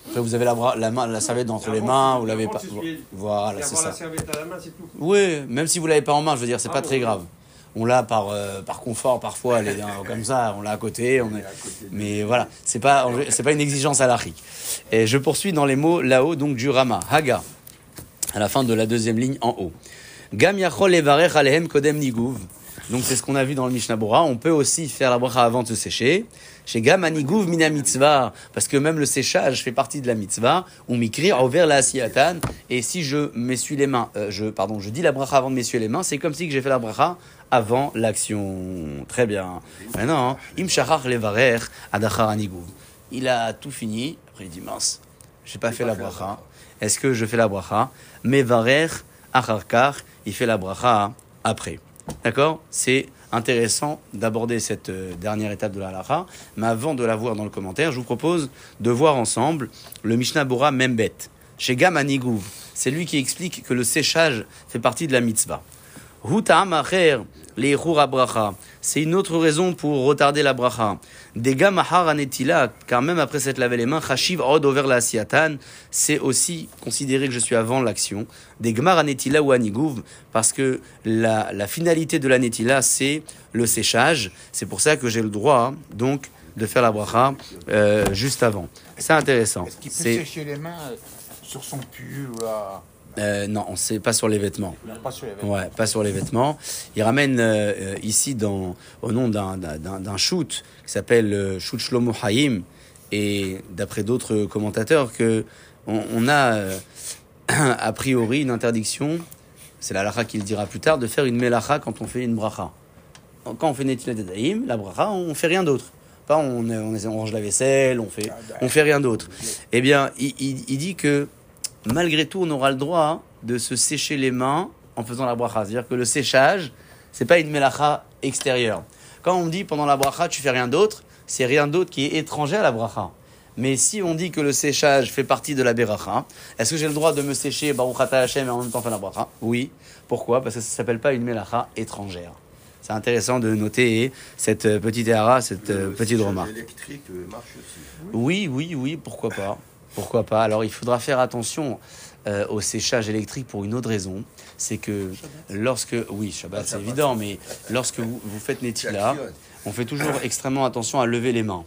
Après, vous avez la, bras, la, main, la serviette entre les mains, vous l'avez pas. Voilà, c'est ça. serviette à la main, c'est tout. Oui, même si vous l'avez pas en main, je veux dire, c'est pas très grave. On l'a par, euh, par confort parfois, est euh, comme ça, on l'a à côté, on est... mais voilà, c'est pas, c'est pas une exigence alachique. Et je poursuis dans les mots là-haut, donc du Rama, Haga, à la fin de la deuxième ligne en haut. Gam yachol kodem niguv. Donc c'est ce qu'on a vu dans le Mishnah Bora. On peut aussi faire la bracha avant de se sécher. Chez Gam aniguv mina mitzvah, parce que même le séchage fait partie de la mitzvah. Ou mikri over la asiatan. Et si je m'essuie les mains, euh, je pardon, je dis la bracha avant de m'essuyer les mains, c'est comme si que j'ai fait la bracha avant l'action. Très bien. Maintenant, levarech adachar aniguv. il a tout fini. Après, il dit mince, j'ai pas fait la bracha. Est-ce que je fais la bracha? Mais varer, acharkar, il fait la bracha après. D'accord? C'est intéressant d'aborder cette euh, dernière étape de la halakha. Mais avant de la voir dans le commentaire, je vous propose de voir ensemble le Mishnah Bora Membet. Chez Gam Anigouv, c'est lui qui explique que le séchage fait partie de la mitzvah. Le'echur bracha. C'est une autre raison pour retarder la bracha. Dega mahar anetila, car même après s'être lavé les mains, chashiv od over la siatan, c'est aussi considéré que je suis avant l'action. Des gmar anetila ou anigouv, parce que la, la finalité de l'anetila, c'est le séchage. C'est pour ça que j'ai le droit, donc, de faire la bracha euh, juste avant. C'est intéressant. Est-ce qu'il peut sécher les mains euh, sur son pull ou là euh, non, on sait pas sur les vêtements. Pas sur les vêtements. Ouais, pas sur les vêtements. Il ramène euh, euh, ici dans, au nom d'un, d'un, d'un shoot qui s'appelle euh, Shoot Shlomo Haïm et d'après d'autres commentateurs que on, on a a priori une interdiction, c'est la halakha qui le dira plus tard, de faire une melacha quand on fait une bracha. Quand on fait Daim, la bracha, on fait rien d'autre. Pas on, on, on range la vaisselle, on fait, on fait rien d'autre. Eh bien, il, il, il dit que malgré tout, on aura le droit de se sécher les mains en faisant la bracha. C'est-à-dire que le séchage, c'est pas une melacha extérieure. Quand on dit pendant la bracha, tu fais rien d'autre, c'est rien d'autre qui est étranger à la bracha. Mais si on dit que le séchage fait partie de la beracha, est-ce que j'ai le droit de me sécher Baruch Hashem et en même temps faire la bracha? Oui. Pourquoi? Parce que ça s'appelle pas une melacha étrangère. C'est intéressant de noter cette euh, petite erreur, cette euh, petite remarque. électrique marche aussi. Oui, oui, oui, pourquoi pas. Pourquoi pas? Alors il faudra faire attention euh, au séchage électrique pour une autre raison. C'est que lorsque. Oui, Shabbat, c'est évident, mais lorsque vous, vous faites Netila, on fait toujours extrêmement attention à lever les mains.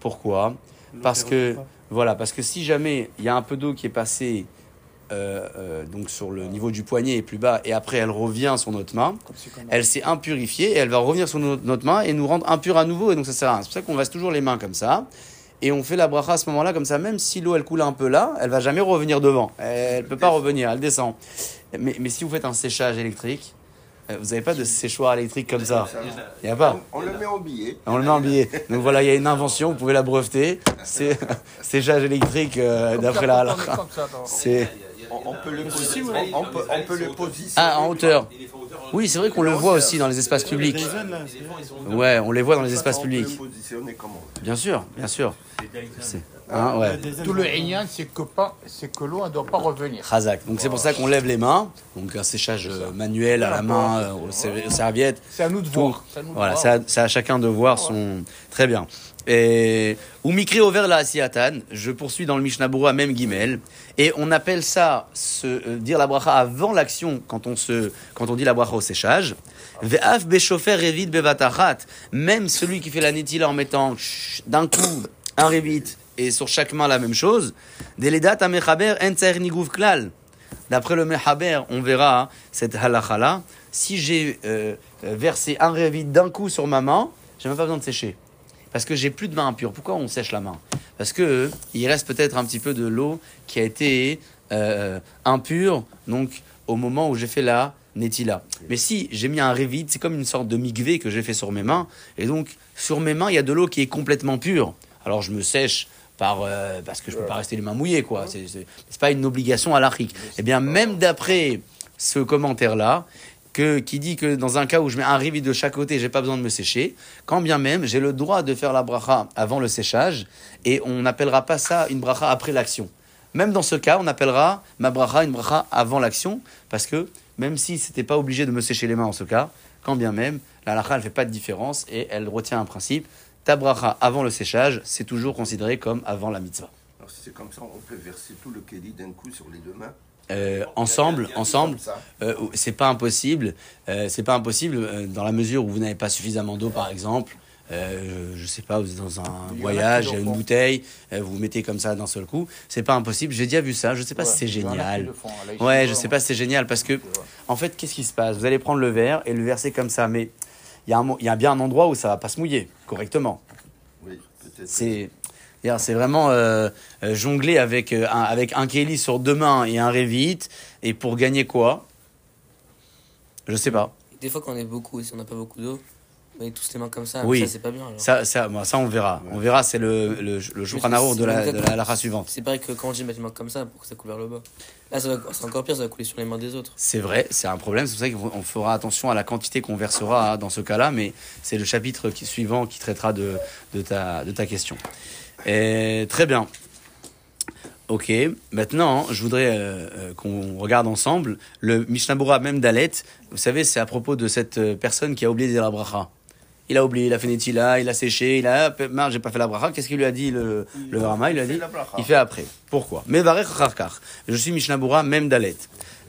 Pourquoi? Parce que. Voilà, parce que si jamais il y a un peu d'eau qui est passée euh, euh, donc sur le niveau du poignet et plus bas, et après elle revient sur notre main, elle s'est impurifiée et elle va revenir sur notre, notre main et nous rendre impurs à nouveau, et donc ça sert à rien. C'est pour ça qu'on reste toujours les mains comme ça. Et on fait la bracha à ce moment-là, comme ça, même si l'eau elle coule un peu là, elle va jamais revenir devant. Elle peut pas revenir, elle descend. Mais, mais si vous faites un séchage électrique, euh, vous n'avez pas de séchoir électrique comme ça. Il n'y a pas. On le met en billet. On le met en billet. Donc voilà, il y a une invention, vous pouvez la breveter. C'est séchage électrique euh, d'après la halakha. C'est On, on peut le positionner. On peut, on peut le positionner. ah en hauteur. Oui, c'est vrai qu'on le voit aussi dans les espaces publics. Ouais, on les voit dans les espaces publics. Bien sûr, bien sûr. Hein, ouais. Tout le Einyan, c'est que, pas- c'est que l'eau ne doit pas revenir. Khazak. Donc c'est pour ça qu'on lève les mains. Donc un séchage euh, manuel à la main, euh, aux, ser- aux serviettes. C'est à nous de voir. Voilà, voir. c'est à, c'est à chacun de voir son. Très bien. Ou mikri over la asiatan. Je poursuis dans le Mishnah Berurah, même guimel. Et on appelle ça euh, dire la bracha avant l'action quand on se quand on dit la bracha au séchage. Ve'af beshofer revid bevatachat. Même celui qui fait la netila en mettant d'un coup un revit et sur chaque main la même chose. Deledat amechaber niguv klal. D'après le Mehaber, on verra cette halakha là. Si j'ai euh, versé un revit d'un coup sur ma main, j'ai même pas besoin de sécher. Parce que j'ai plus de main impure. Pourquoi on sèche la main? Parce que il reste peut-être un petit peu de l'eau qui a été euh, impure, donc au moment où j'ai fait la netila. Mais si j'ai mis un revit, c'est comme une sorte de migvé que j'ai fait sur mes mains. Et donc, sur mes mains, il y a de l'eau qui est complètement pure. Alors je me sèche par, euh, parce que je peux pas rester les mains mouillées, quoi. C'est, pas une obligation à l'arique. Eh bien, même d'après ce commentaire-là, que, qui dit que dans un cas où je mets un rivi de chaque côté, j'ai pas besoin de me sécher, quand bien même j'ai le droit de faire la bracha avant le séchage, et on n'appellera pas ça une bracha après l'action. Même dans ce cas, on appellera ma bracha une bracha avant l'action, parce que même si c'était pas obligé de me sécher les mains en ce cas, quand bien même, la halakha elle fait pas de différence et elle retient un principe. Ta bracha avant le séchage, c'est toujours considéré comme avant la mitzvah. Alors si c'est comme ça, on peut verser tout le kéli d'un coup sur les deux mains. Euh, ensemble, ensemble, euh, c'est pas impossible. Euh, c'est pas impossible dans la mesure où vous n'avez pas suffisamment d'eau, par exemple. Je sais pas, vous êtes dans un Il y voyage, il y a une bouteille, vous vous mettez comme ça d'un seul coup. C'est pas impossible. J'ai déjà vu ça. Je sais pas si c'est génial. ici, Ouais, je sais pas si c'est génial parce que, en fait, qu'est-ce qui se passe? Vous allez prendre le verre et le verser comme ça, mais il y, y a bien un endroit où ça va pas se mouiller correctement. Oui, peut-être. C'est c'est vraiment euh, euh, jongler avec, euh, un, avec un Kelly sur deux mains et un Revit, et pour gagner quoi? Je sais pas. Des fois, quand on est beaucoup, si on n'a pas beaucoup d'eau, Mais tous les mains comme ça, Oui. ça c'est pas bien. alors. Ça, ça, moi, ça on verra. On verra, c'est le, le, le de la, de la halakha suivante. C'est pareil que quand on dit mettre les mains comme ça pour que ça coule vers le bas. Là, c'est encore pire, ça va couler sur les mains des autres. C'est vrai, c'est un problème. C'est pour ça qu'on fera attention à la quantité qu'on versera hein, dans ce cas-là, mais c'est le chapitre qui, suivant qui traitera de, de, ta, de ta question. Et, très bien. Ok, maintenant, je voudrais euh, euh, qu'on regarde ensemble le Mishnah même d'Alet. Vous savez, c'est à propos de cette euh, personne qui a oublié de dire la bracha. Il a oublié, il a fait Netila, il a séché, il a, marre, j'ai pas fait la bracha. Qu'est-ce qu'il lui a dit le, le Rama? Il lui a dit, il fait après. Pourquoi? Mais. Je suis Mishnah même d'Alet.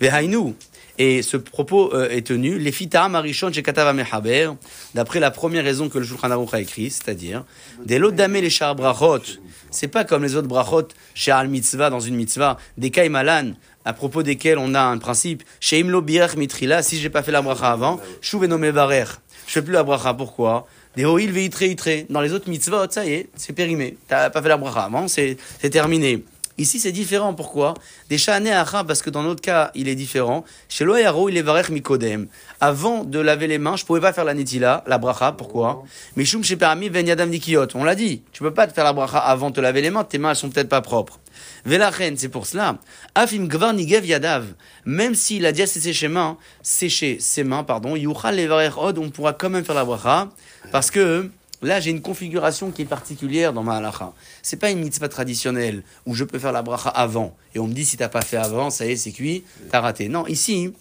Vehainu. Et ce propos euh, est tenu, les fitam arishon shekatav mehaber, d'après la première raison que le Shulchan Aruch a écrit, c'est-à-dire, des lots damé les char brachot. C'est pas comme les autres brachot chez al mitzvah dans une mitzvah, des kaimalan, à propos desquels on a un principe, chez imlo birach mitrila, si j'ai pas fait la bracha avant, shuveno mevarer. Je fais plus la bracha, pourquoi? Des hoïl veitre itre. Dans les autres mitzvot, ça y est, c'est périmé. T'as pas fait la bracha avant, c'est terminé. Ici, c'est différent. Pourquoi? Sha'ane acha, parce que dans notre cas, il est différent. Chez l'oyaro, il est varech mikodem. Avant de laver les mains, je pouvais pas faire la netila, la bracha. Pourquoi? Mishum chez permis ben yadam dikiyot. On l'a dit. Tu peux pas te faire la bracha avant de te laver les mains. Tes mains, elles sont peut-être pas propres. Velachen, c'est pour cela. Afim gvar nigev yadav. Même s'il a déjà séché ses mains, séché ses mains, pardon, yuchal levarer od, on pourra quand même faire la bracha. Parce que, Là, j'ai une configuration qui est particulière dans ma halacha. C'est pas une mitzvah traditionnelle où je peux faire la bracha avant. Et on me dit, si t'as pas fait avant, ça y est, c'est cuit, t'as raté. Non, ici,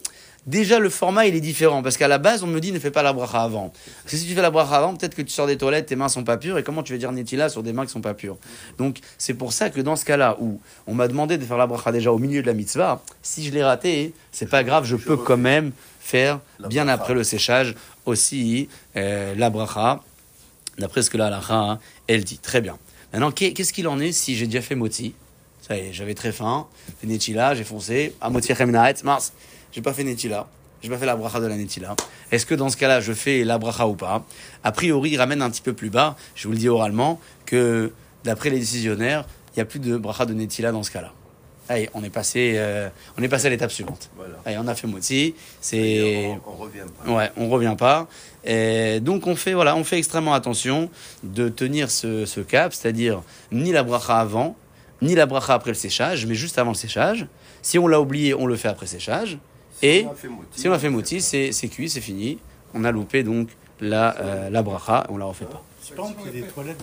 déjà, le format, il est différent. Parce qu'à la base, on me dit, ne fais pas la bracha avant. Parce que si tu fais la bracha avant, peut-être que tu sors des toilettes, tes mains sont pas pures. Et comment tu vas dire netila sur des mains qui sont pas pures? Donc, c'est pour ça que dans ce cas-là où on m'a demandé de faire la bracha déjà au milieu de la mitzvah, si je l'ai raté, c'est pas grave, je peux quand même faire, bien après le séchage, aussi, euh, la bracha d'après ce que la halakha, elle dit. Très bien. Maintenant, qu'est- qu'est-ce qu'il en est si j'ai déjà fait moti Ça y est, j'avais très faim, fait netila, j'ai foncé, à moti chemnaet, mars, j'ai pas fait netila, j'ai pas fait la bracha de la netila. Est-ce que dans ce cas-là, je fais la bracha ou pas A priori, il ramène un petit peu plus bas, je vous le dis oralement, que d'après les décisionnaires, il n'y a plus de bracha de netila dans ce cas-là. Allez, on est passé, euh, on est passé à l'étape suivante. Voilà. Allez, on a fait moti, c'est... On, on revient pas. Ouais, on revient pas. Et donc on fait voilà, on fait extrêmement attention de tenir ce, ce cap, c'est-à-dire ni la bracha avant, ni la bracha après le séchage, mais juste avant le séchage. Si on l'a oublié, on le fait après séchage. Et on fait moti, si on a fait moti, c'est c'est cuit, c'est fini. On a loupé donc la, euh, la bracha, on la refait pas. Si par exemple il y a des toilettes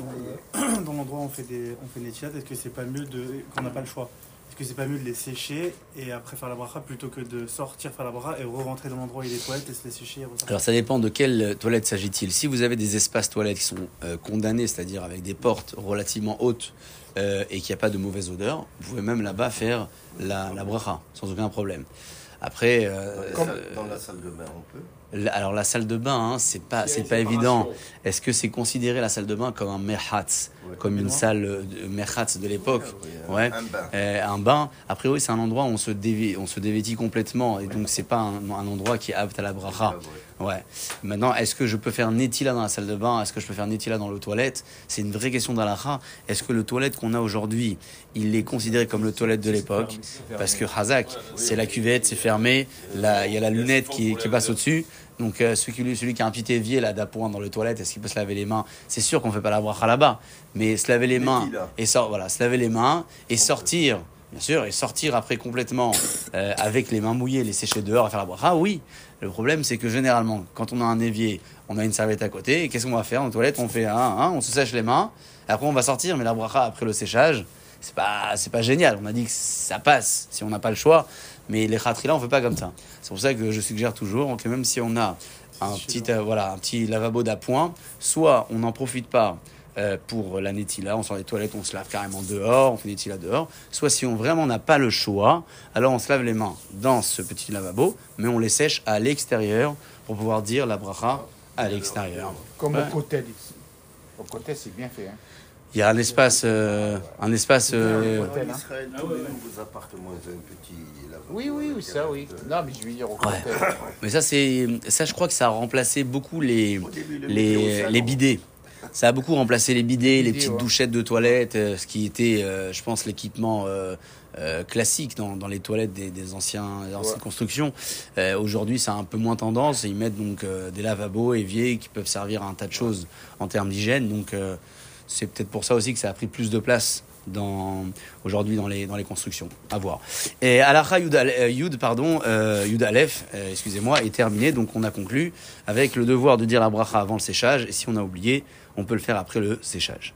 dans, dans l'endroit où on fait des on fait des est-ce que c'est pas mieux de qu'on n'a pas le choix? Est-ce que c'est pas mieux de les sécher et après faire la bracha plutôt que de sortir faire la bracha et re-rentrer dans l'endroit où il des toilettes et se les sécher et Alors ça dépend de quelle toilette s'agit-il. Si vous avez des espaces toilettes qui sont euh, condamnés, c'est-à-dire avec des portes relativement hautes euh, et qu'il n'y a pas de mauvaise odeur, vous pouvez même là-bas faire la, la bracha sans aucun problème. Après, euh, dans la salle de bain, on peut. la- alors la salle de bain, hein, c'est pas, c'est pas évident. Est-ce que c'est considéré la salle de bain comme un merhatz, Ouais. comme une salle de merhatz de l'époque? Ouais. Un bain. euh, un bain, a priori, c'est un endroit où on se, dévie, on se dévêtit complètement, et donc c'est pas un, un endroit qui est apte à la bracha. Ouais. Maintenant, est-ce que je peux faire netila dans la salle de bain? Est-ce que je peux faire netila dans le toilette? C'est une vraie question d'alaha. Est-ce que le toilette qu'on a aujourd'hui, il est considéré comme le toilette de l'époque? Parce que Hazak, c'est la cuvette, c'est fermé, il y a la lunette qui, qui passe au-dessus. Donc euh, celui, qui, celui qui a un petit évier là d'appoint dans le toilette, est-ce qu'il peut se laver les mains? C'est sûr qu'on fait pas la bracha là-bas, mais se laver les mains et voilà, se laver les mains et sortir, bien sûr, et sortir après complètement euh, avec les mains mouillées, les sécher dehors et faire la bracha, oui. Le problème, c'est que généralement, quand on a un évier, on a une serviette à côté, et qu'est-ce qu'on va faire en toilette? On fait un, un, on se sèche les mains, après on va sortir, mais la bracha après le séchage, c'est pas, c'est pas génial. On a dit que ça passe si on n'a pas le choix, mais les khatrila, on fait pas comme ça. C'est pour ça que je suggère toujours que même si on a un petit, euh, voilà, un petit lavabo d'appoint, soit on n'en profite pas euh, pour la netila, on sort des toilettes, on se lave carrément dehors, on fait netila dehors, soit si on vraiment n'a pas le choix, alors on se lave les mains dans ce petit lavabo, mais on les sèche à l'extérieur pour pouvoir dire la bracha à l'extérieur. Comme Ouais. au côté ici. Au côté, c'est bien fait. Hein. Il y a un espace, euh, un espace. euh, En Israël, tous les nouveaux appartements, ils ont un petit lavabo. Oui, oui, oui, ça, oui. Non, mais je veux dire au côté. Mais ça, c'est, ça, je crois que ça a remplacé beaucoup les, début, le les bidets. Ça a beaucoup remplacé les bidets, les bidets, petites ouais. douchettes de toilettes, euh, ce qui était, euh, je pense, l'équipement euh, classique dans, dans les toilettes des, des anciens, des anciennes constructions. Euh, Aujourd'hui, ça a un peu moins tendance. Ils mettent donc euh, des lavabos éviers qui peuvent servir à un tas de choses en termes d'hygiène. Donc, euh, c'est peut-être pour ça aussi que ça a pris plus de place dans aujourd'hui dans les dans les constructions. À voir. Et Alacha Yud, pardon, Yud Aleph, excusez-moi, est terminé. Donc on a conclu avec le devoir de dire la bracha avant le séchage. Et si on a oublié, on peut le faire après le séchage.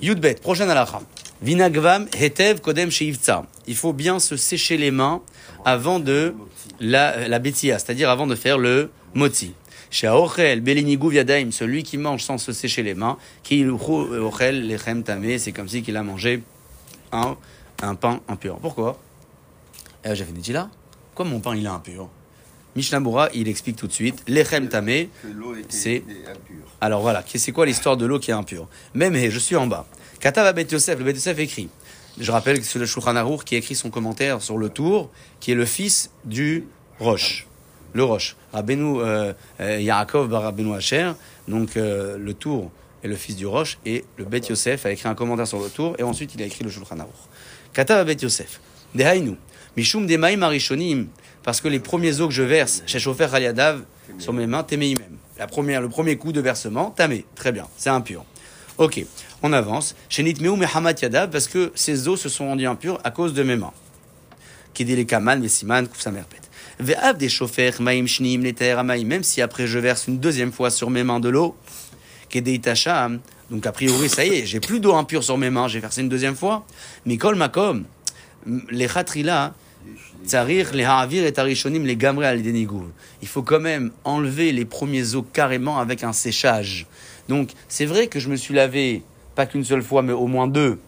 Yud Bet, prochaine Alacha. Vinagvam hetev kodem sheivtza. Il faut bien se sécher les mains avant de la, la c'est-à-dire avant de faire le moti. Chez Aochel, Belinigou Yadaim, celui qui mange sans se sécher les mains, qui Ochel, Lechem Tamé, c'est comme si qu'il a mangé un, un pain impur. Pourquoi? Euh, J'avais dit là Pourquoi mon pain il est impur? Mishnah il explique tout de suite. Lechem Tamé, c'est. Alors voilà, c'est quoi l'histoire de l'eau qui est impure? Même, je suis en bas. Katav Bet Yosef, le Bet Yosef écrit. Je rappelle que c'est le Shulchan Aruch qui écrit son commentaire sur le tour, qui est le fils du Roche. Le Roche. Rabbeinu euh, euh, Yaakov bar Rabbeinu Asher, donc euh, le tour est le fils du Roche, et le Bet Yosef a écrit un commentaire sur le tour, et ensuite il a écrit le Shulchan Aruch. Katav Bet Yosef. Dehainu. Mishum Demaim Arishonim. Parce que les premiers eaux que je verse chez Shofer Aliadav sur mes mains, t'aimais même. La première, le premier coup de versement, tamé. Très bien, c'est impur. Ok, on avance. Chez Nitmeu Mehamat Yadav, parce que ces eaux se sont rendues impures à cause de mes mains. Kedele Kaman, Mesiman, Koufsamerpet. Ve'av des Shofer, Maim Shnim, Amaim, même si après je verse une deuxième fois sur mes mains de l'eau, Kedei Tacham, donc a priori, ça y est, j'ai plus d'eau impure sur mes mains, j'ai versé une deuxième fois. Mikol Makom, les Khatrila, Il faut quand même enlever les premiers os carrément avec un séchage. Donc, c'est vrai que je me suis lavé, pas qu'une seule fois, mais au moins deux.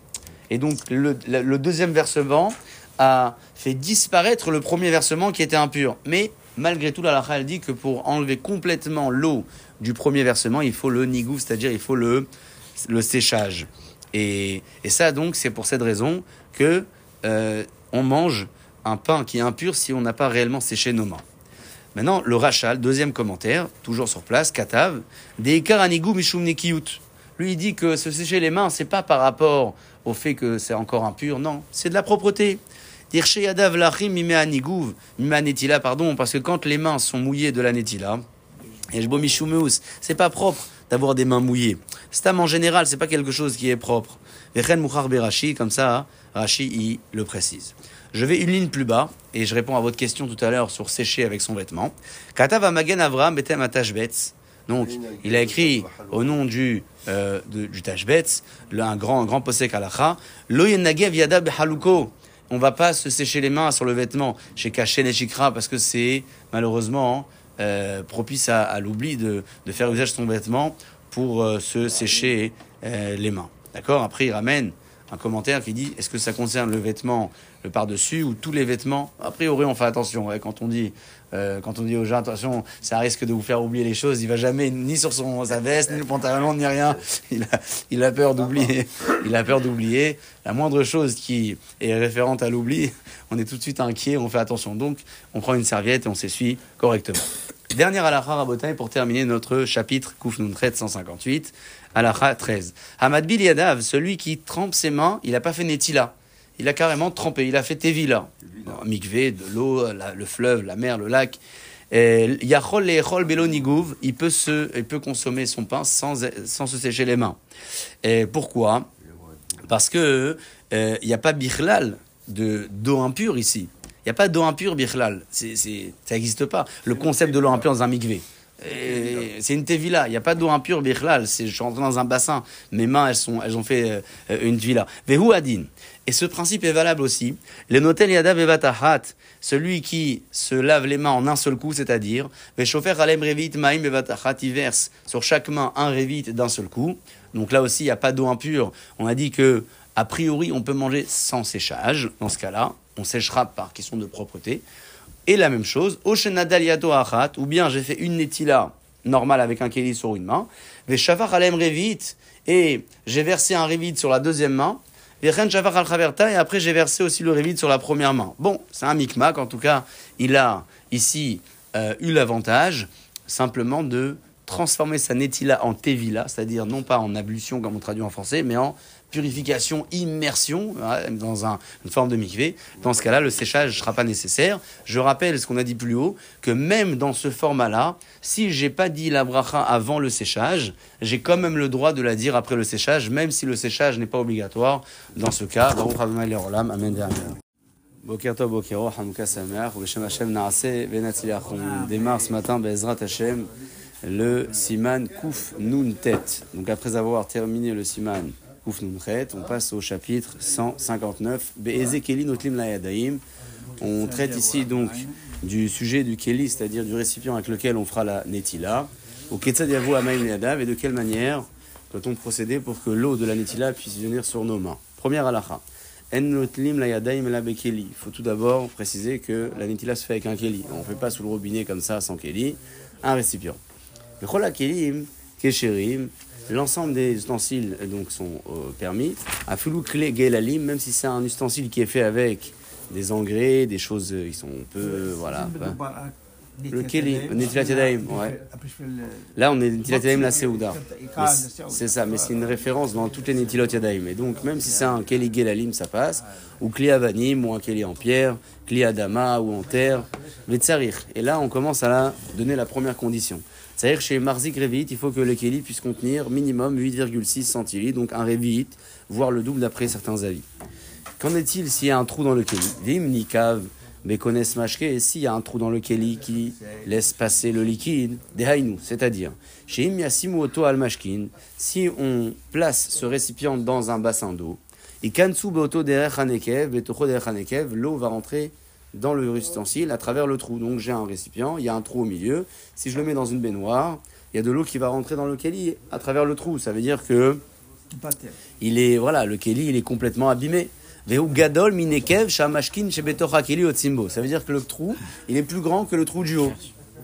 Et donc, le, deuxième versement a fait disparaître le premier versement qui était impur. Mais, malgré tout, la elle dit que pour enlever complètement l'eau du premier versement, il faut le nigouv, c'est-à-dire il faut le, le séchage. Et, et ça, donc, c'est pour cette raison que euh, on mange un pain qui est impur si on n'a pas réellement séché nos mains. Maintenant, le Rachal, deuxième commentaire, toujours sur place, Katav, des Karanigou Mishum. Lui, il dit que se sécher les mains, c'est pas par rapport au fait que c'est encore impur, non, c'est de la propreté. Dirche Yadav Lachim Mime Anigouv, Mime Anetila, pardon, parce que quand les mains sont mouillées de la Netila, c'est pas propre d'avoir des mains mouillées. Stam en général, c'est pas quelque chose qui est propre. Vechen Mouchar Berashi, comme ça, Rashi, il le précise. Je vais une ligne plus bas, et je réponds à votre question tout à l'heure sur sécher avec son vêtement. Katav Amagen Avram Betem Atashbetz. Donc, il a écrit au nom du, euh, du un grand, un grand posek alacha, Lo yenagev yada behaluko. On va pas se sécher les mains sur le vêtement chez et Shikra parce que c'est malheureusement euh, propice à, à l'oubli de, de faire usage de son vêtement pour euh, se sécher euh, les mains. D'accord? Après, il ramène un commentaire qui dit est-ce que ça concerne le vêtement, le par-dessus ou tous les vêtements A priori, on fait attention. quand on dit euh, quand on dit aux gens attention, ça risque de vous faire oublier les choses. Il va jamais ni sur son sa veste, ni le pantalon, ni rien. Il a, il a peur d'oublier. Il a peur d'oublier. La moindre chose qui est référente à l'oubli, on est tout de suite inquiet. On fait attention. Donc, on prend une serviette et on s'essuie correctement. Dernière alakha rabotai pour terminer notre chapitre Kouf Nuntret 158, alakha 13. Hamad Bil Yadav, celui qui trempe ses mains, il n'a pas fait Netila. Il a carrément trempé, il a fait Tevila. Un Mikvé, de l'eau, la- le fleuve, la mer, le lac. Et Yachol Lechol Belo Nigouv, il peut, se, il peut consommer son pain sans, sans se sécher les mains. Et pourquoi? Parce que euh, n'y a pas bichlal de d'eau impure ici. Il n'y a pas d'eau impure bichlal. C'est, c'est, ça n'existe pas. Le concept de l'eau impure dans un mikvé. Et C'est une tevila. Il n'y a pas d'eau impure bichlal. Je suis rentré dans un bassin. Mes mains, elles, sont, elles ont fait euh, une tevila. Vehu adin. Et ce principe est valable aussi. Le notel yadav bevatahat. Celui qui se lave les mains en un seul coup, c'est-à-dire, Veshofer alem revit maim bevatahat, il verse sur chaque main un revit d'un seul coup. Donc là aussi, il n'y a pas d'eau impure. On a dit que, a priori, on peut manger sans séchage. Dans ce cas-là, on séchera par question de propreté. Et la même chose, Oshenadal yato achat, ou bien j'ai fait une netila normale avec un kéli sur une main, Veshavar alem revit, et j'ai versé un revit sur la deuxième main, Et après j'ai versé aussi le revit sur la première main. Bon, c'est un micmac, en tout cas, il a ici euh, eu l'avantage simplement de transformer sa netila en tevila, c'est-à-dire non pas en ablution comme on traduit en français, mais en purification, immersion dans un- une forme de mikvé. Dans ce cas-là, le séchage ne sera pas nécessaire. Je rappelle ce qu'on a dit plus haut, que même dans ce format-là, si j'ai pas dit la bracha avant le séchage, j'ai quand même le droit de la dire après le séchage, même si le séchage n'est pas obligatoire. Dans ce cas, Amen Boker Or, Hanouka Sameach, Beshem Hashem Naaseh Venatzliach. On démarre ce matin, Bezrat Hashem, le Siman Kouf Nun Tet. Donc après avoir terminé le Siman on passe au chapitre 159, Be'eze Keli Notlim Layadaim. On traite ici donc du sujet du Keli, c'est-à-dire du récipient avec lequel on fera la Netila. Au Amaim Yadav, et de quelle manière doit-on procéder pour que l'eau de la Netila puisse venir sur nos mains? Première halakha. En notlim la yadaim la bekeli. Il faut tout d'abord préciser que la netila se fait avec un keli. On ne fait pas sous le robinet comme ça sans keli, un récipient. Le kelim, kesherim, l'ensemble des ustensiles euh, donc sont euh, permis. A fulou kle gelalim, même si c'est un ustensile qui est fait avec des engrais, des choses euh, qui sont un peu voilà. pas- Le keli, netilat ouais. Là, on est netilat la seouda. C'est- ça, mais c'est une référence dans toutes les Netilot Yadaim. Et donc, même si c'est un Keli Gelalim, ça passe, ou Kli Avanim, ou un Keli en pierre, Kli Adama, ou en terre, Tsarir. Et là, on commence à la donner la première condition. Chez Marzik Revit, il faut que le Keli puisse contenir minimum 8,6 centilitres, donc un Revit, voire le double d'après certains avis. Qu'en est-il s'il y a un trou dans le Keli Vim Nikav, Bekones Mashke, et s'il y a un trou dans le Keli qui laisse passer le liquide, Dehainu, c'est-à-dire, chez Im Yassimu Oto Al Mashkin, si on place ce récipient dans un bassin d'eau, et Kansu Beoto Derech Hanekev, Derech l'eau va rentrer dans le ustensile à travers le trou. Donc j'ai un récipient, il y a un trou au milieu. Si je le mets dans une baignoire, il y a de l'eau qui va rentrer dans le Keli à travers le trou. Ça veut dire que il est voilà, le Keli il est complètement abîmé. Ça veut dire que le trou, il est plus grand que le trou du haut.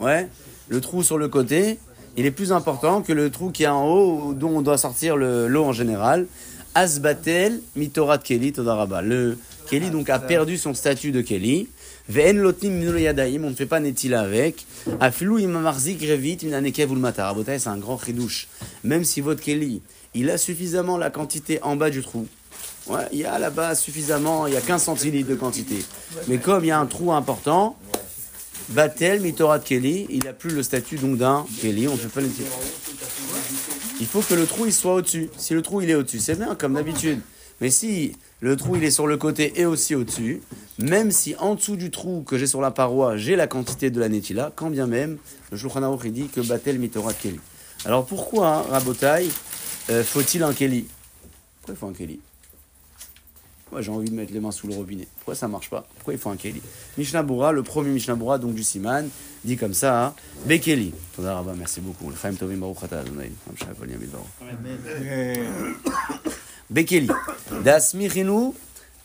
Ouais. Le trou sur le côté, il est plus important que le trou qui est en haut, dont on doit sortir le- l'eau en général. Asbatel mitorat keli todaraba. Le Keli donc a perdu son statut de Keli. Ve'en lotnim minul yadaim, on ne fait pas netila avec. Afilou imamarzik revit minanekev ulmatar. Rabotai, c'est un grand chidouche. Même si votre Keli, il a suffisamment la quantité en bas du trou. Ouais, il y a là-bas suffisamment, il y a 15 centilitres de quantité. Mais comme il y a un trou important, Batel, Mitorat Kelly, il n'a plus le statut donc d'un Kelly, on ne fait pas le Il faut que le trou il soit au-dessus. Si le trou il est au-dessus, c'est bien comme d'habitude. Mais si le trou il est sur le côté et aussi au-dessus, même si en dessous du trou que j'ai sur la paroi, j'ai la quantité de la netila, quand bien même, le Shulchan Aruch, dit que Batel Mitorat Kelly. Alors pourquoi, hein, Rabotai, euh, faut-il un Kelly Pourquoi il faut un Kelly moi, j'ai envie de mettre les mains sous le robinet? Pourquoi ça marche pas? Pourquoi il faut un Keli? Mishnah le premier Mishnah donc du Siman, dit comme ça hein, Bekeli. Merci beaucoup. Bekeli. Dasmichinu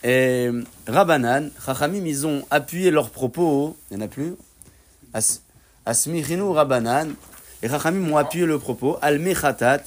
euh, Rabanan. Chachamim, ils ont appuyé leurs propos. Il n'y en a plus As- Asmichinu Rabanan. Et Chachamim ont appuyé le propos. Al Mechatat.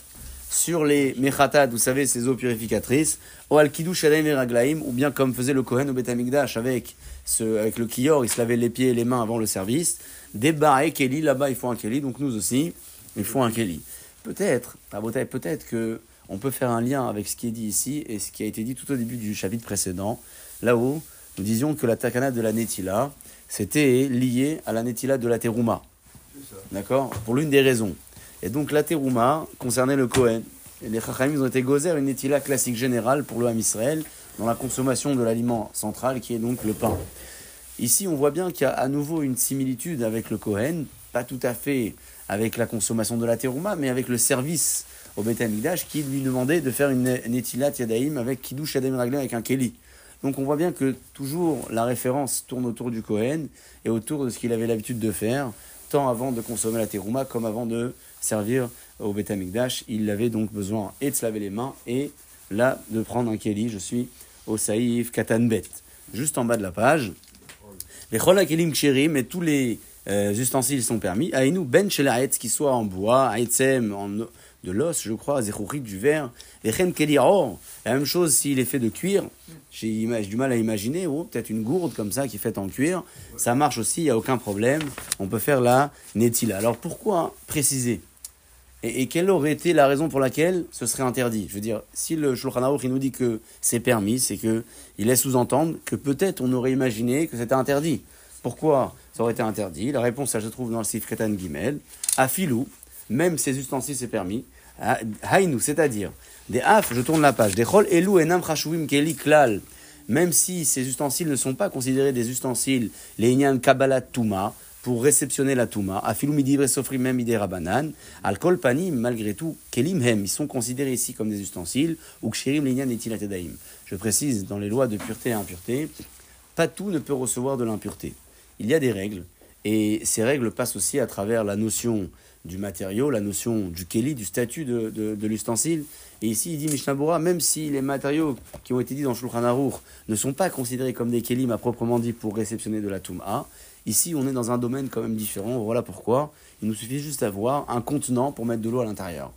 Sur les Mechatat, vous savez, ces eaux purificatrices. Ou al Kiddush et Raglaim. Ou bien comme faisait le Kohen au Beth Amikdash avec, avec le Kiyor, il se lavait les pieds et les mains avant le service. Débarré Keli, là-bas il faut un Keli. Donc nous aussi, il faut un Keli. Peut-être, peut-être que on peut faire un lien avec ce qui est dit ici et ce qui a été dit tout au début du chapitre précédent, là-haut, nous disions que la takana de la Netila, c'était lié à la Netila de la Teruma. D'accord? Pour l'une des raisons. Et donc la Teruma concernait le Kohen. Et les Chachamim ont été gozer une Netila classique générale pour le Ham Israël dans la consommation de l'aliment central qui est donc le pain. Ici, on voit bien qu'il y a à nouveau une similitude avec le Kohen, pas tout à fait avec la consommation de la terouma, mais avec le service au Beth qui lui demandait de faire une netilat yadaim avec kiddush yadaim raglim avec un keli. Donc on voit bien que toujours la référence tourne autour du Kohen et autour de ce qu'il avait l'habitude de faire, tant avant de consommer la terouma comme avant de servir au Beth. Il avait donc besoin et de se laver les mains et là de prendre un keli. Je suis au Saïf Katanbet. Juste en bas de la page. Les hakelim ksherim et tous les euh, ustensiles sont permis. Aïnou ben shelaetz qui soit en bois, aïtsem en de l'os, je crois, zechourit du verre. Et chen keliro, la même chose s'il est fait de cuir. J'ai du mal à imaginer, oh, peut-être une gourde comme ça qui est faite en cuir. Ça marche aussi, il n'y a aucun problème. On peut faire la netila. Alors pourquoi préciser? Et, quelle aurait été la raison pour laquelle ce serait interdit? Je veux dire, si le Shulchan Aruch, nous dit que c'est permis, c'est que il laisse sous-entendre que peut-être on aurait imaginé que c'était interdit. Pourquoi ça aurait été interdit? La réponse, ça se trouve dans le Sif Kretan Gimel. Afilou, même ces ustensiles, c'est permis. Ha- Haïnou, c'est-à-dire, des af, je tourne la page, des chol elou enam chashuvim keli klal, même si ces ustensiles ne sont pas considérés des ustensiles, les inyan kabbalat touma, pour réceptionner la touma, afilou midivre sofri même ide rabanan, al panim, malgré tout, kelim hem, ils sont considérés ici comme des ustensiles, ou kshirim l'inyan etilat edaim. Je précise, dans les lois de pureté et impureté, pas tout ne peut recevoir de l'impureté. Il y a des règles, et ces règles passent aussi à travers la notion du matériau, la notion du keli, du statut de, l'ustensile. Et ici, il dit Mishnah même si les matériaux qui ont été dit dans Shulchan Aruch ne sont pas considérés comme des kelim à proprement dit pour réceptionner de la Touma, ici on est dans un domaine quand même différent. Voilà pourquoi il nous suffit juste d'avoir un contenant pour mettre de l'eau à l'intérieur.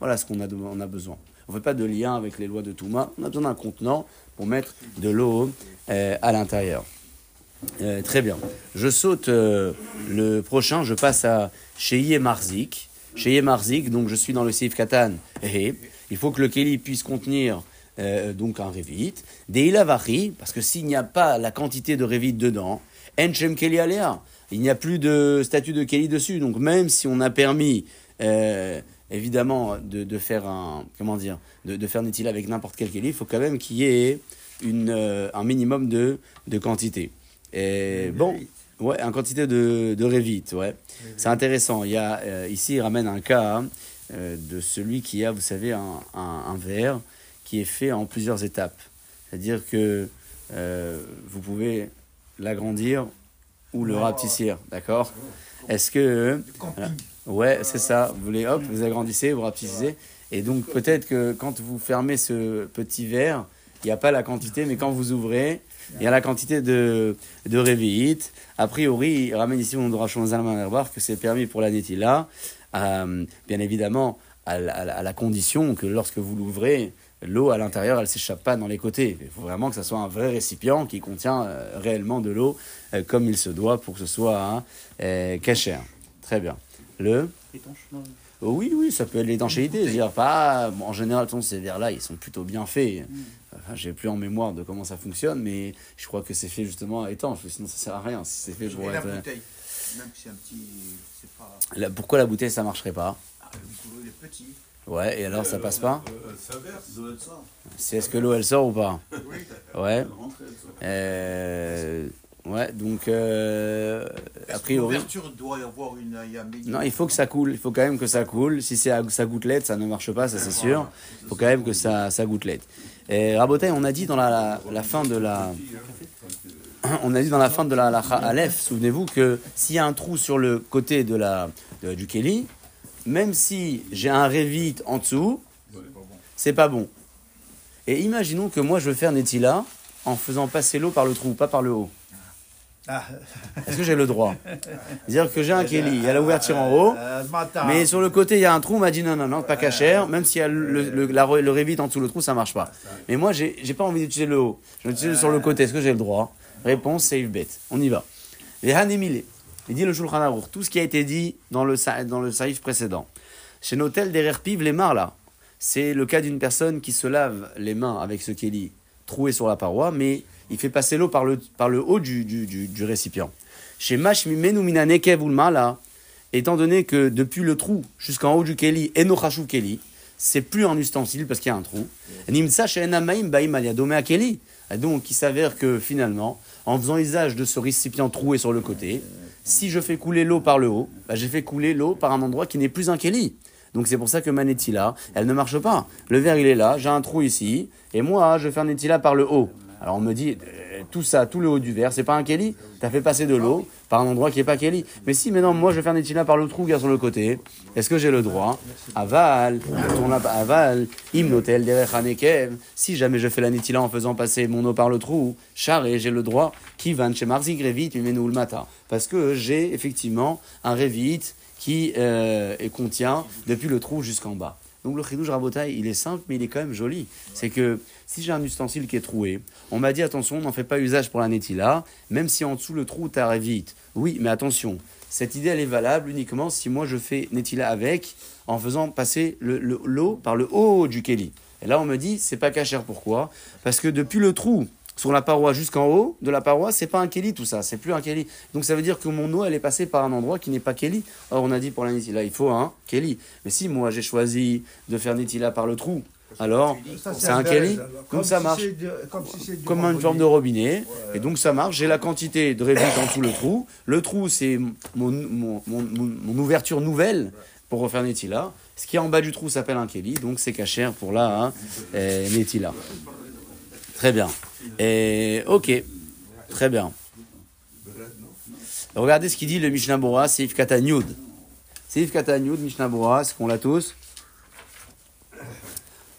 Voilà ce qu'on a, on a besoin. On ne fait pas de lien avec les lois de Touma, on a besoin d'un contenant pour mettre de l'eau euh, à l'intérieur. Euh, très bien. Je saute euh, le prochain, je passe à Sheye Marzik. Sheye Marzik, donc je suis dans le Seif Katan. Il faut que le Keli puisse contenir euh, donc un Revit. Des Ilavachi, parce que s'il n'y a pas la quantité de Revit dedans, Enchem Keli Alea, il n'y a plus de statut de Keli dessus. Donc même si on a permis, euh, évidemment, de, de faire un, comment dire, de, de faire Netila avec n'importe quel Keli, il faut quand même qu'il y ait une, euh, un minimum de, de quantité. Et bon, ouais, un quantité de, de Revit, ouais. C'est intéressant. Il y a, euh, ici, il ramène un cas hein, euh, de celui qui a, vous savez, un, un, un verre qui est fait en plusieurs étapes. C'est-à-dire que euh, vous pouvez l'agrandir ou le rapetissir, d'accord Est-ce que... voilà. Ouais, c'est ça. Vous voulez, hop, vous agrandissez, vous rapetissez. Et donc, peut-être que quand vous fermez ce petit verre, il n'y a pas la quantité, mais quand vous ouvrez, y a la quantité de, de. A priori, il ramène ici, on doit voir que c'est permis pour la Netila, euh, bien évidemment, à, la- à à condition que lorsque vous l'ouvrez, l'eau à l'intérieur, elle s'échappe pas dans les côtés. Il faut vraiment que ce soit un vrai récipient qui contient euh, réellement de l'eau euh, comme il se doit pour que ce soit hein, euh, cachère. Très bien. Le. Oui, oui, ça peut être l'étanchéité. Je veux dire, pas, bon, en général, ces verres-là, ils sont plutôt bien faits. Enfin, J'ai plus en mémoire de comment ça fonctionne, mais je crois que c'est fait justement à étanche, sinon ça sert à rien. Si c'est fait pour Et la être. euh, bouteille, même si c'est un petit. C'est pas. la- pourquoi la bouteille, ça marcherait pas? Ah, le est petit. Ouais, et alors ça passe pas? Ça verse, ça. C'est est-ce que l'eau elle sort ou pas? Oui. Ouais. Euh, ouais, donc euh, a priori. L'ouverture doit y avoir une. Non, il faut que ça coule. Il faut quand même que ça coule. Si c'est à- ça gouttelette, ça ne marche pas, ça c'est sûr. Il faut quand même que ça, ça gouttelette. Et Rabotai, on a dit dans la, la, la fin de la. On a dit dans la fin de la, la Aleph, souvenez-vous que s'il y a un trou sur le côté de la, de- du Kelly, même si j'ai un Revit en dessous, c'est pas bon. Et imaginons que moi je veux faire Netila en faisant passer l'eau par le trou, pas par le haut. Ah. Est-ce que j'ai le droit? C'est-à-dire que j'ai un Kelly, il y a la ouverture en haut, Euh, mais sur le côté il y a un trou, on m'a dit non, non, non, pas cachère, même s'il y a le, le, la le Revit en dessous le trou, ça marche pas. Mais moi j'ai j'ai pas envie d'utiliser le haut, je veux utiliser sur le côté, est-ce que j'ai le droit? Réponse, save bet. On y va. Les Hanemile, il dit le Shulchan Aruch, tout ce qui a été dit dans le, dans le saïf précédent. Chez Notel derrière Piv, les mains là, c'est le cas d'une personne qui se lave les mains avec ce Kelly troué sur la paroi, mais il fait passer l'eau par le, par le haut du, du, du, récipient. Chez Mashmimenu Minanekev étant donné que depuis le trou jusqu'en haut du Kelly, Enochashu Kelly, c'est plus un ustensile parce qu'il y a un trou. Nimsa baim. Et Donc, il s'avère que finalement, en faisant usage de ce récipient troué sur le côté, si je fais couler l'eau par le haut, bah, j'ai fait couler l'eau par un endroit qui n'est plus un Kelly. Donc c'est pour ça que ma Netila, elle ne marche pas. Le verre, il est là, j'ai un trou ici, et moi, je fais un Netila par le haut. Alors on me dit, euh, tout ça, tout le haut du verre, c'est pas un Kelly T'as fait passer de l'eau par un endroit qui est pas Kelly. Mais si maintenant, moi, je vais faire Netila par le trou qui sur le côté, est-ce que j'ai le droit Aval, on la- aval, hymnotel derech. Si jamais je fais la Netila en faisant passer mon eau par le trou, charré, j'ai le droit. Qui van chez Marzik Revit, le matin. Parce que j'ai effectivement un Revit qui euh, contient depuis le trou jusqu'en bas. Donc le chidouj rabotai, il est simple, mais il est quand même joli. C'est que si j'ai un ustensile qui est troué, on m'a dit attention, n'en fais pas usage pour la netila, même si en dessous le trou t'as vite. Oui, mais attention, cette idée, elle est valable uniquement si moi je fais Netila avec, en faisant passer le- le- l'eau par le haut du Keli. Et là, on me dit, c'est pas cachère. Pourquoi? Parce que depuis le trou sur la paroi jusqu'en haut de la paroi, c'est pas un Keli tout ça, c'est plus un Keli. Donc ça veut dire que mon eau, elle est passée par un endroit qui n'est pas Keli. Or, on a dit pour la Netila, il faut un Keli. Mais si moi j'ai choisi de faire Netila par le trou, alors c'est un alors. donc Comme ça marche Comme une forme de robinet. Et donc ça marche. J'ai la quantité de révite en dessous le trou. Le trou, c'est mon, mon, mon, mon- mon ouverture nouvelle pour refaire Netila. Ce qui est en bas du trou s'appelle un Keli. Donc c'est cachère pour là, hein, Netila. Très bien. Et ok. Très bien. Regardez ce qu'il dit le Mishnah Bora, Seif Katan Yud. Seif Katan Yud, Mishnah Bora, ce qu'on l'a tous.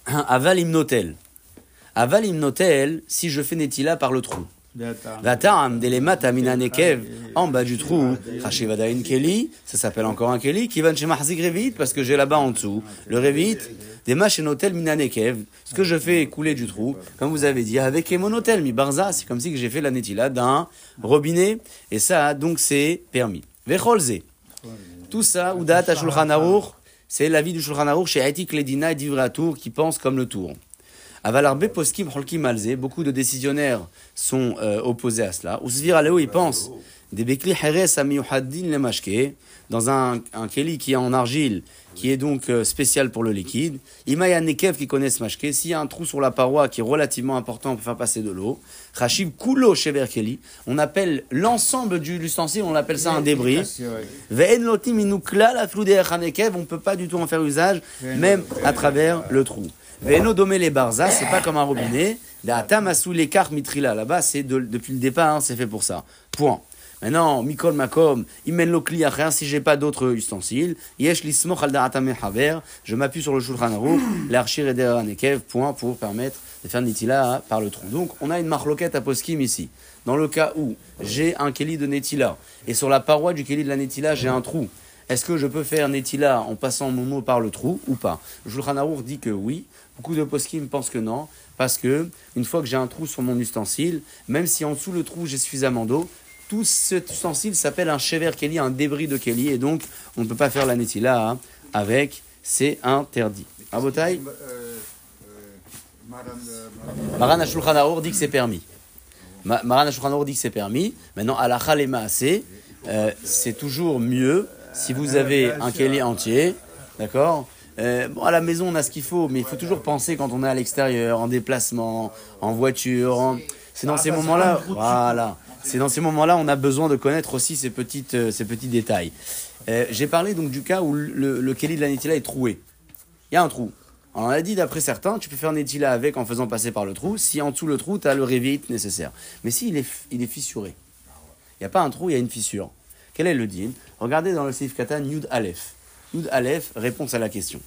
Aval Imnotel. Aval Imnotel, si je fais Netila par le trou. Vatam, Delemat, Amina Nekev, en bas du trou, Hashivadain Keli, ça s'appelle encore un Keli, qui va chez Mahzik parce que j'ai là-bas en dessous, le Revit, des Machenotel Mina Nekev, ce que je fais couler du trou, comme vous avez dit, avec Emonotel, mi Barza, c'est comme si j'ai fait la Netila d'un robinet, et ça, donc, c'est permis. Vecholze. Tout ça, Udat Shulchan Aruch, c'est l'avis du Shulchan Aruch chez Haïtik Ledina et Divra Tour qui pense comme le tour. Avalarbe poskim holkim malze, beaucoup de décisionnaires sont euh, opposés à cela. Ou Svir Aleo, il pense des bekli heres amiyuhaddin le mashke, dans un, un keli qui est en argile, qui est donc euh, spécial pour le liquide. Imaya nekev qui connaît ce mashke, s'il y a un trou sur la paroi qui est relativement important pour faire passer de l'eau, Rachib kulo shever keli, on appelle l'ensemble du l'ustensile, on appelle ça un débris. Ve'en lotim la hanekev, on ne peut pas du tout en faire usage, même à travers le trou. Ve'eno domé les barza, c'est pas comme un robinet. La tamasu l'écart mitrila, là-bas, c'est de- depuis le départ, hein, c'est fait pour ça. Point. Maintenant, Mikol Makom, Imen Lokli rien si j'ai pas d'autres ustensiles. Yesh lismoch haver, je m'appuie sur le Shulchan Aruch, l'archir et nekev, point, pour permettre de faire Netila par le trou. Donc, on a une marloquette à poskim ici. Dans le cas où j'ai un Keli de Netila, et sur la paroi du Keli de la Netila, j'ai un trou. Est-ce que je peux faire Netila en passant mon mot par le trou ou pas? Shulchan Aruch dit que oui. Beaucoup de poskim pensent que non, parce que une fois que j'ai un trou sur mon ustensile, même si en dessous le trou j'ai suffisamment d'eau, tout cet ustensile s'appelle un chever Kelly, un débris de Kelly, et donc on ne peut pas faire la netila hein, avec, c'est interdit. Abotai, Maran Ashulchan dit que c'est permis. Ma- Maran Ashulchan dit que c'est permis. Maintenant, à la euh, c'est toujours mieux si vous avez un Kelly entier, d'accord? Euh, bon, à la maison, on a ce qu'il faut, mais il faut toujours penser quand on est à l'extérieur, en déplacement, en voiture. en- C'est dans Ah, ces moments-là, voilà. C'est dans ces moments-là, on a besoin de connaître aussi ces, petites, euh, ces petits détails. Euh, J'ai parlé donc du cas où le, le Kelly de la Netila est troué. Il y a un trou. On a dit d'après certains, tu peux faire Netila avec en faisant passer par le trou, si en dessous le trou, tu as le réveil nécessaire. Mais s'il est, f- il est fissuré, il n'y a pas un trou, il y a une fissure. Quel est le din Regardez dans le Seif Katan, Yud Aleph. Yud Aleph, réponse à la question.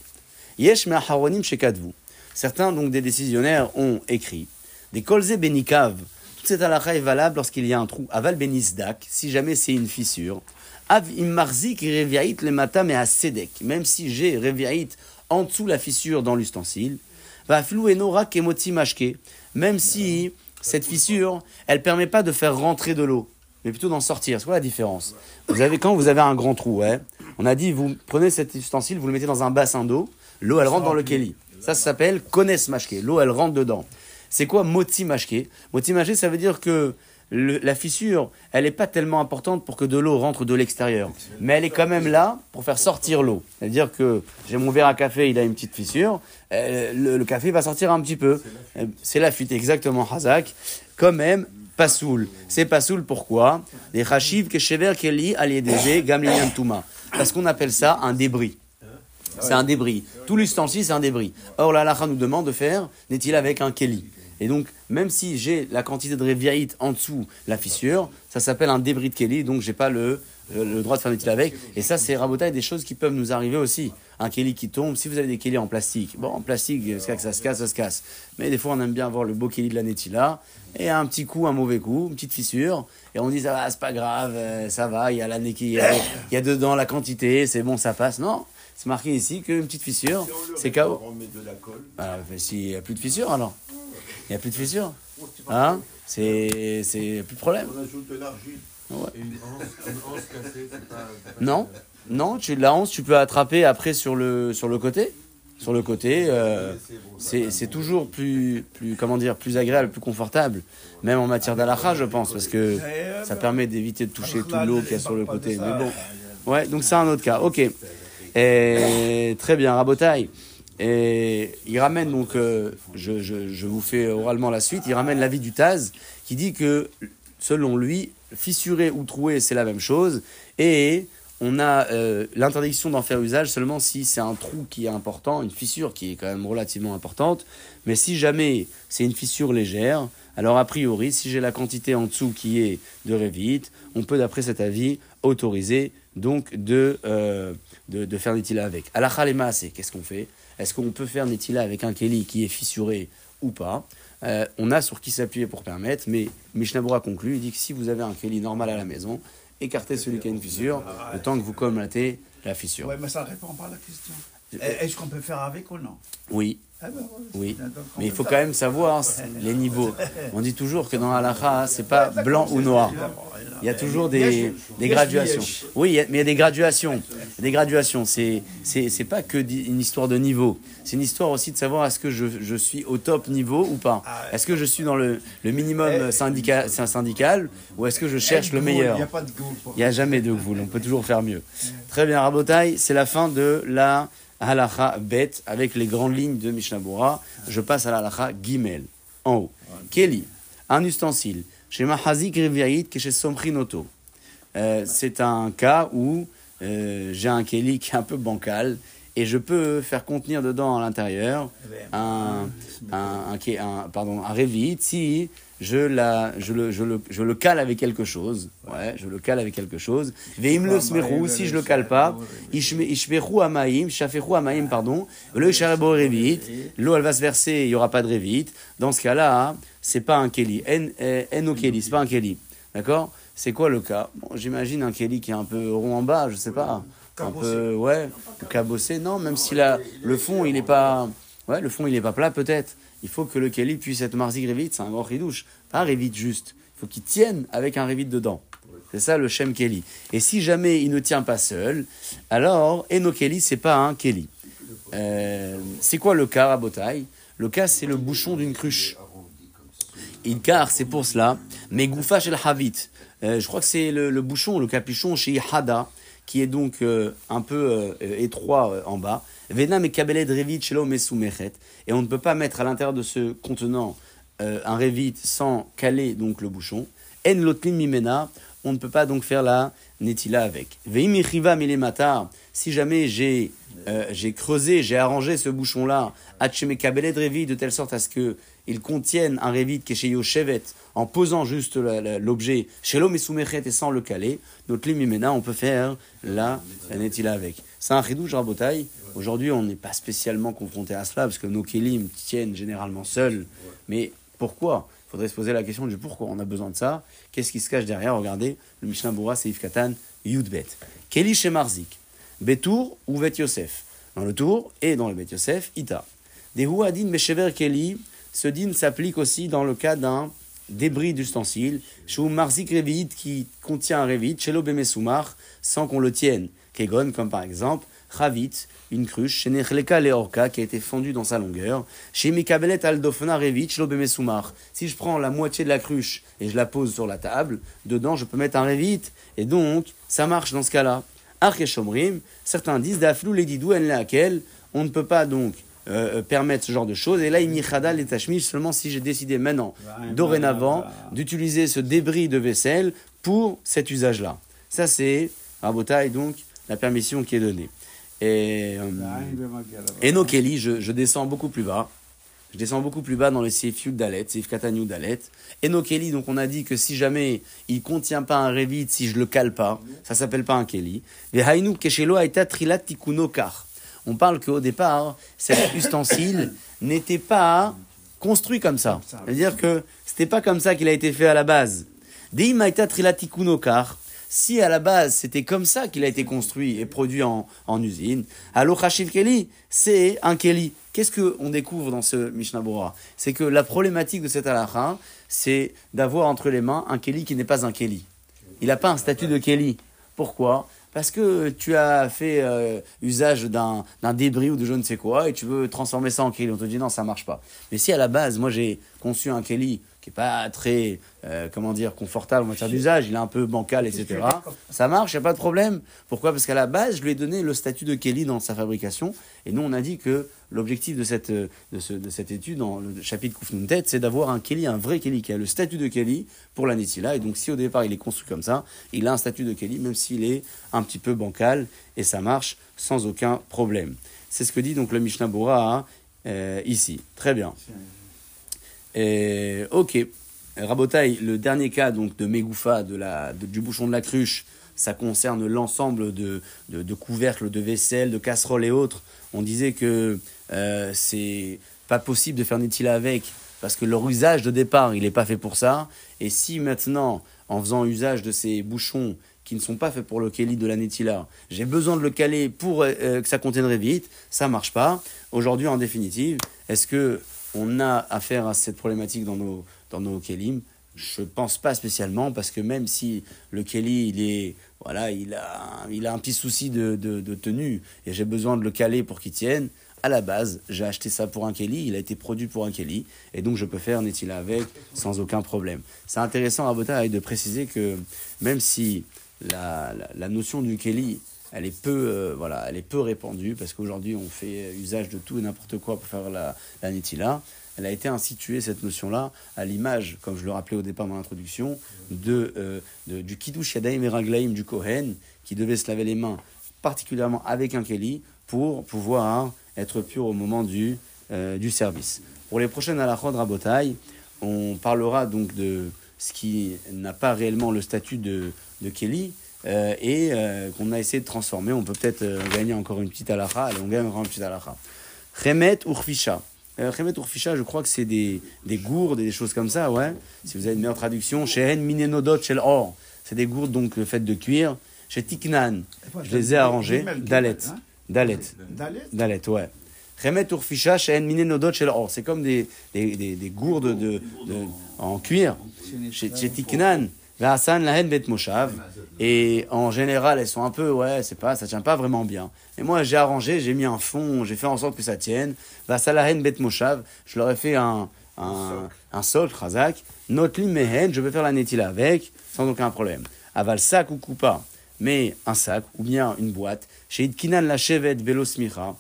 Yesh me'aharonim shekadvu. Certains, donc des décisionnaires, ont écrit des kolze benikav. Toute cette halakha est valable lorsqu'il y a un trou. Aval benisdak, si jamais c'est une fissure. Av immarzik reviait le matam et à sedek. Même si j'ai reviait en dessous la fissure dans l'ustensile. Va flou enora kemoti mashke. Même si cette fissure, elle permet pas de faire rentrer de l'eau, mais plutôt d'en sortir. C'est quoi la différence? Vous avez quand vous avez un grand trou, ouais, on a dit vous prenez cet ustensile, vous le mettez dans un bassin d'eau, l'eau elle rentre dans le keli. Ça, ça s'appelle connaisse mashke. L'eau elle rentre dedans. C'est quoi moti mashke Moti mashke, ça veut dire que la fissure, elle n'est pas tellement importante pour que de l'eau rentre de l'extérieur. Mais elle est quand même là pour faire sortir l'eau. C'est-à-dire que j'ai mon verre à café, il a une petite fissure, euh, le, café va sortir un petit peu. C'est la fuite, exactement, Hazak. Quand même, pas soul. C'est pas soul, pourquoi? Les chachiv keshever keli aliedeze gamliyan tuma. Parce qu'on appelle ça un débris. C'est un débris. Tout l'ustensile, c'est un débris. Or, la halakha nous demande de faire, n'est-il avec un keli? Et donc, même si j'ai la quantité de réviaïte en dessous la fissure, ça s'appelle un débris de keli, donc j'ai pas le, le, le droit de faire n'est-il avec. Et ça, c'est rabotaille des choses qui peuvent nous arriver aussi. Un keli qui tombe, si vous avez des kelis en plastique, bon, en plastique, ça ça se casse, ça se casse. Mais des fois, on aime bien voir le beau keli de la netila, et un petit coup, un mauvais coup, une petite fissure, et on dit, ça va, c'est pas grave, euh, ça va, il y a la il y a, il y a dedans la quantité, c'est bon, ça passe. Non, c'est marqué ici qu'une petite fissure, c'est KO. On met de la colle. Ah, mais s'il n'y a plus de fissure alors Il n'y a plus de fissure Hein C'est. C'est plus de problème. On ajoute de l'argile. Ouais. Et une anse, une anse cassée, c'est pas. Non, non, tu, la hanse, tu peux attraper après sur le, sur le côté. Sur le côté, euh, c'est c'est toujours plus, plus, comment dire, plus agréable, plus confortable. Même en matière d'alakha, je pense, parce que ça permet d'éviter de toucher tout l'eau qu'il y a sur le côté. Mais bon, ouais, donc c'est un autre cas. Ok. Et, très bien, Rabotaille. Et il ramène donc, euh, je, vous fais oralement la suite, il ramène l'avis du Taz qui dit que selon lui, fissurer ou trouer, c'est la même chose. Et on a euh, l'interdiction d'en faire usage seulement si c'est un trou qui est important, une fissure qui est quand même relativement importante. Mais si jamais c'est une fissure légère, alors a priori, si j'ai la quantité en dessous qui est de Revit, on peut d'après cet avis autoriser donc de, euh, de, de faire Netila avec. À la Khalema, c'est qu'est-ce qu'on fait? Est-ce qu'on peut faire Netila avec un Keli qui est fissuré ou pas Euh, On a sur qui s'appuyer pour permettre, mais Mishnabura conclut, il dit que si vous avez un Keli normal à la maison, écartez celui qui a une fissure, le temps que vous commatez la fissure. Ouais, mais ça répond pas à la question. Est-ce qu'on peut faire avec ou non? Oui, Ah ben, oui. Mais il faut faire- quand même savoir les niveaux. On dit toujours que dans l'halakha, c'est pas blanc ou noir. Il y a toujours des, des graduations. Oui, mais il y a des graduations. Des graduations. C'est, c'est, c'est pas que une histoire de niveau. C'est une histoire aussi de savoir est-ce que je, je suis au top niveau ou pas. Est-ce que je suis dans le, le minimum syndical, syndical ou est-ce que je cherche le Il meilleur? il n'y a jamais de gvoul, on peut toujours faire mieux. Très bien, Rabotai, c'est la fin de la halacha bet avec les grandes lignes de Mishnabura. Je passe à la halacha gimel, en haut. Kelly, un ustensile. Chez Mahazik Riviaït, que chez Somrinoto. Euh, c'est un cas où euh, j'ai un Kelly qui est un peu bancal et je peux faire contenir dedans à l'intérieur un, un, un, Ke- un- pardon, un Revit si je, la, je, le, je, le, je le cale avec quelque chose. Ouais, je le cale avec quelque chose. Veim le smerou, si je le cale pas, ishme- ishmeru amaim, shaferu amaim, pardon, le sharebo Revit, l'eau elle va se verser, il n'y aura pas de Revit. Dans ce cas-là, c'est pas un Kelly. En, eh, Kelly, c'est pas un Kelly. D'accord? C'est quoi le cas? Bon, J'imagine un Kelly qui est un peu rond en bas, je sais pas. Un peu, ouais, cabossé. Non, même si la, le fond, il est pas, ouais, le fond, il est pas plat, peut-être. Il faut que le Kelly puisse être marzik Revit, c'est un grand ridouche. Pas Revit juste. Il faut qu'il tienne avec un Revit dedans. C'est ça le Shem Kelly. Et si jamais il ne tient pas seul, alors Eno Kelly, c'est pas un Kelly. Euh, c'est quoi le cas à Botaï Le cas, c'est le bouchon d'une cruche. Car c'est pour cela. Mais Goufa chez le Havit. Euh, je crois que c'est le, le bouchon, le capuchon chez Hada, qui est donc euh, un peu euh, étroit euh, en bas. Vena me kabele de Revit soumechet. Et on ne peut pas mettre à l'intérieur de ce contenant un Revit sans caler donc le bouchon. En lotlim mimena. On ne peut pas donc faire la netila avec. Veimichiva milemata. Si jamais j'ai j'ai creusé, j'ai arrangé ce bouchon-là, Hacheme kabele de Revit, de telle sorte à ce que il contienne un Revit qui Yoshevet, en posant juste l'objet chez l'homme et soumechet et sans le caler, notre limimena, on peut faire la, la netila avec. C'est un chidouche rabotaille. Aujourd'hui, on n'est pas spécialement confronté à cela, parce que nos kelim tiennent généralement seuls. Mais pourquoi? Il faudrait se poser la question du pourquoi on a besoin de ça. Qu'est-ce qui se cache derrière? Regardez, le Mishnah Boura, c'est Katan, Yudbet. Keli chez Marzik, Betour ou Bet Yosef. Dans le tour et dans le Bet Yosef, Ita. Des Huadin Meshever Keli, ce din s'applique aussi dans le cas d'un débris d'ustensile, chez Marzik Revit qui contient un Revit, chez l'Obemesoumar, sans qu'on le tienne. Kegon, comme par exemple, Chavit, une cruche, chez Nechleka Leorka, qui a été fendue dans sa longueur, chez Mikabelet Aldofna Revit, chez l'Obemesoumar. Si je prends la moitié de la cruche et je la pose sur la table, dedans je peux mettre un Revit, et donc ça marche dans ce cas-là. Archeshomrim, certains disent d'Aflou Ledidou en on ne peut pas donc euh, permettre ce genre de choses. Et là, il michada les tachmish seulement si j'ai décidé maintenant, dorénavant, d'utiliser ce débris de vaisselle pour cet usage-là. Ça, c'est, Rabotai, donc, la permission qui est donnée. Et, euh, et no Kelly, je, je descends beaucoup plus bas. Je descends beaucoup plus bas dans le Seif Dalet, Seif Katanyou Dalet. Et no Kelly, donc on a dit que si jamais il contient pas un Revit, si je le cale pas, ça s'appelle pas un Kelly. Vehainu Keshelo Aita Trilat Tikuno Kar. On parle qu'au départ, cet ustensile n'était pas construit comme ça. C'est-à-dire que c'était pas comme ça qu'il a été fait à la base. Si à la base c'était comme ça qu'il a été construit et produit en, usine, alors Hashiv Kelly, c'est un Kelly. Qu'est-ce qu'on découvre dans ce Mishnah C'est que la problématique de cet halakha, c'est d'avoir entre les mains un Kelly qui n'est pas un Kelly. il n'a pas un statut de Kelly. Pourquoi? Parce que tu as fait euh, usage d'un débris ou de je ne sais quoi et tu veux transformer ça en Kelly. On te dit non, ça marche pas. Mais si à la base, moi j'ai conçu un Kelly qui est pas très, euh, comment dire, confortable en matière d'usage, il est un peu bancal, etc. Ça marche, il n'y a pas de problème. Pourquoi? Parce qu'à la base, je lui ai donné le statut de Kelly dans sa fabrication. Et nous, on a dit que l'objectif de cette, euh, de, ce- de cette étude, dans le chapitre Koufnoun Tête, c'est d'avoir un Kelly, un vrai Kelly, qui a le statut de Kelly pour la Netila. Et donc, si au départ, il est construit comme ça, il a un statut de Kelly, même s'il est un petit peu bancal, et ça marche sans aucun problème. C'est ce que dit donc le Mishnah Bora hein, euh, ici. Très bien. Et, ok. Rabotaille, le dernier cas donc de Megoufa, de la, du bouchon de la cruche, ça concerne l'ensemble de, de, couvercles, de vaisselle, de casseroles et autres. On disait que euh, c'est pas possible de faire Netila avec parce que leur usage de départ, il n'est pas fait pour ça. Et si maintenant, en faisant usage de ces bouchons qui ne sont pas faits pour le Kelly de la Netila, j'ai besoin de le caler pour euh, que ça contiendrait vite, ça marche pas. Aujourd'hui, en définitive, est-ce que on a affaire à cette problématique dans nos, dans nos Kélim Je pense pas spécialement, parce que même si le Kelly, il est, voilà, il a, il a un petit souci de, de, tenue, et j'ai besoin de le caler pour qu'il tienne, à la base, j'ai acheté ça pour un Kelly, il a été produit pour un Kelly, et donc je peux faire Netila avec sans aucun problème. C'est intéressant à Botaï de préciser que même si la, la, notion du Kelly, elle est peu, euh, voilà, elle est peu répandue parce qu'aujourd'hui on fait usage de tout et n'importe quoi pour faire la, la Netila. Elle a été instituée cette notion-là à l'image, comme je le rappelais au départ dans l'introduction, de, euh, du Kiddush Yadaim et du Kohen qui devait se laver les mains particulièrement avec un Kelly pour pouvoir être pur au moment du, euh, du service. Pour les prochaines halachot de Rabotai, on parlera donc de ce qui n'a pas réellement le statut de, de Kelly euh, et qu'on a essayé de transformer. On peut peut-être gagner encore une petite halakha. Allez, on gagne encore une petite halakha. Chemet urfisha. Euh, je crois que c'est des, des gourdes et des choses comme ça, ouais. Si vous avez une meilleure traduction, Shehen minenodot shel or. C'est des gourdes donc faites de cuir. Chez Tiknan, je les ai arrangées. Dalet. Dalet. Dalet Dalet, ouais. Chemet urfisha shehen minenodot shel or. C'est comme des, des, des, des gourdes de, de- en cuir. Chez chez Tiknan, Hassan lahen bet moshav. Et en général, elles sont un peu, ouais, c'est pas, ça tient pas vraiment bien. Et moi, j'ai arrangé, j'ai mis un fond, j'ai fait en sorte que ça tienne. Hassan lahen bet moshav. Je leur ai fait un, un, un sol, chazak. Notli mehen, je peux faire la netila avec, sans aucun problème. Aval sac ou coupa, mais un sac ou bien une boîte. Chez Itkinan la chevet velo smicha.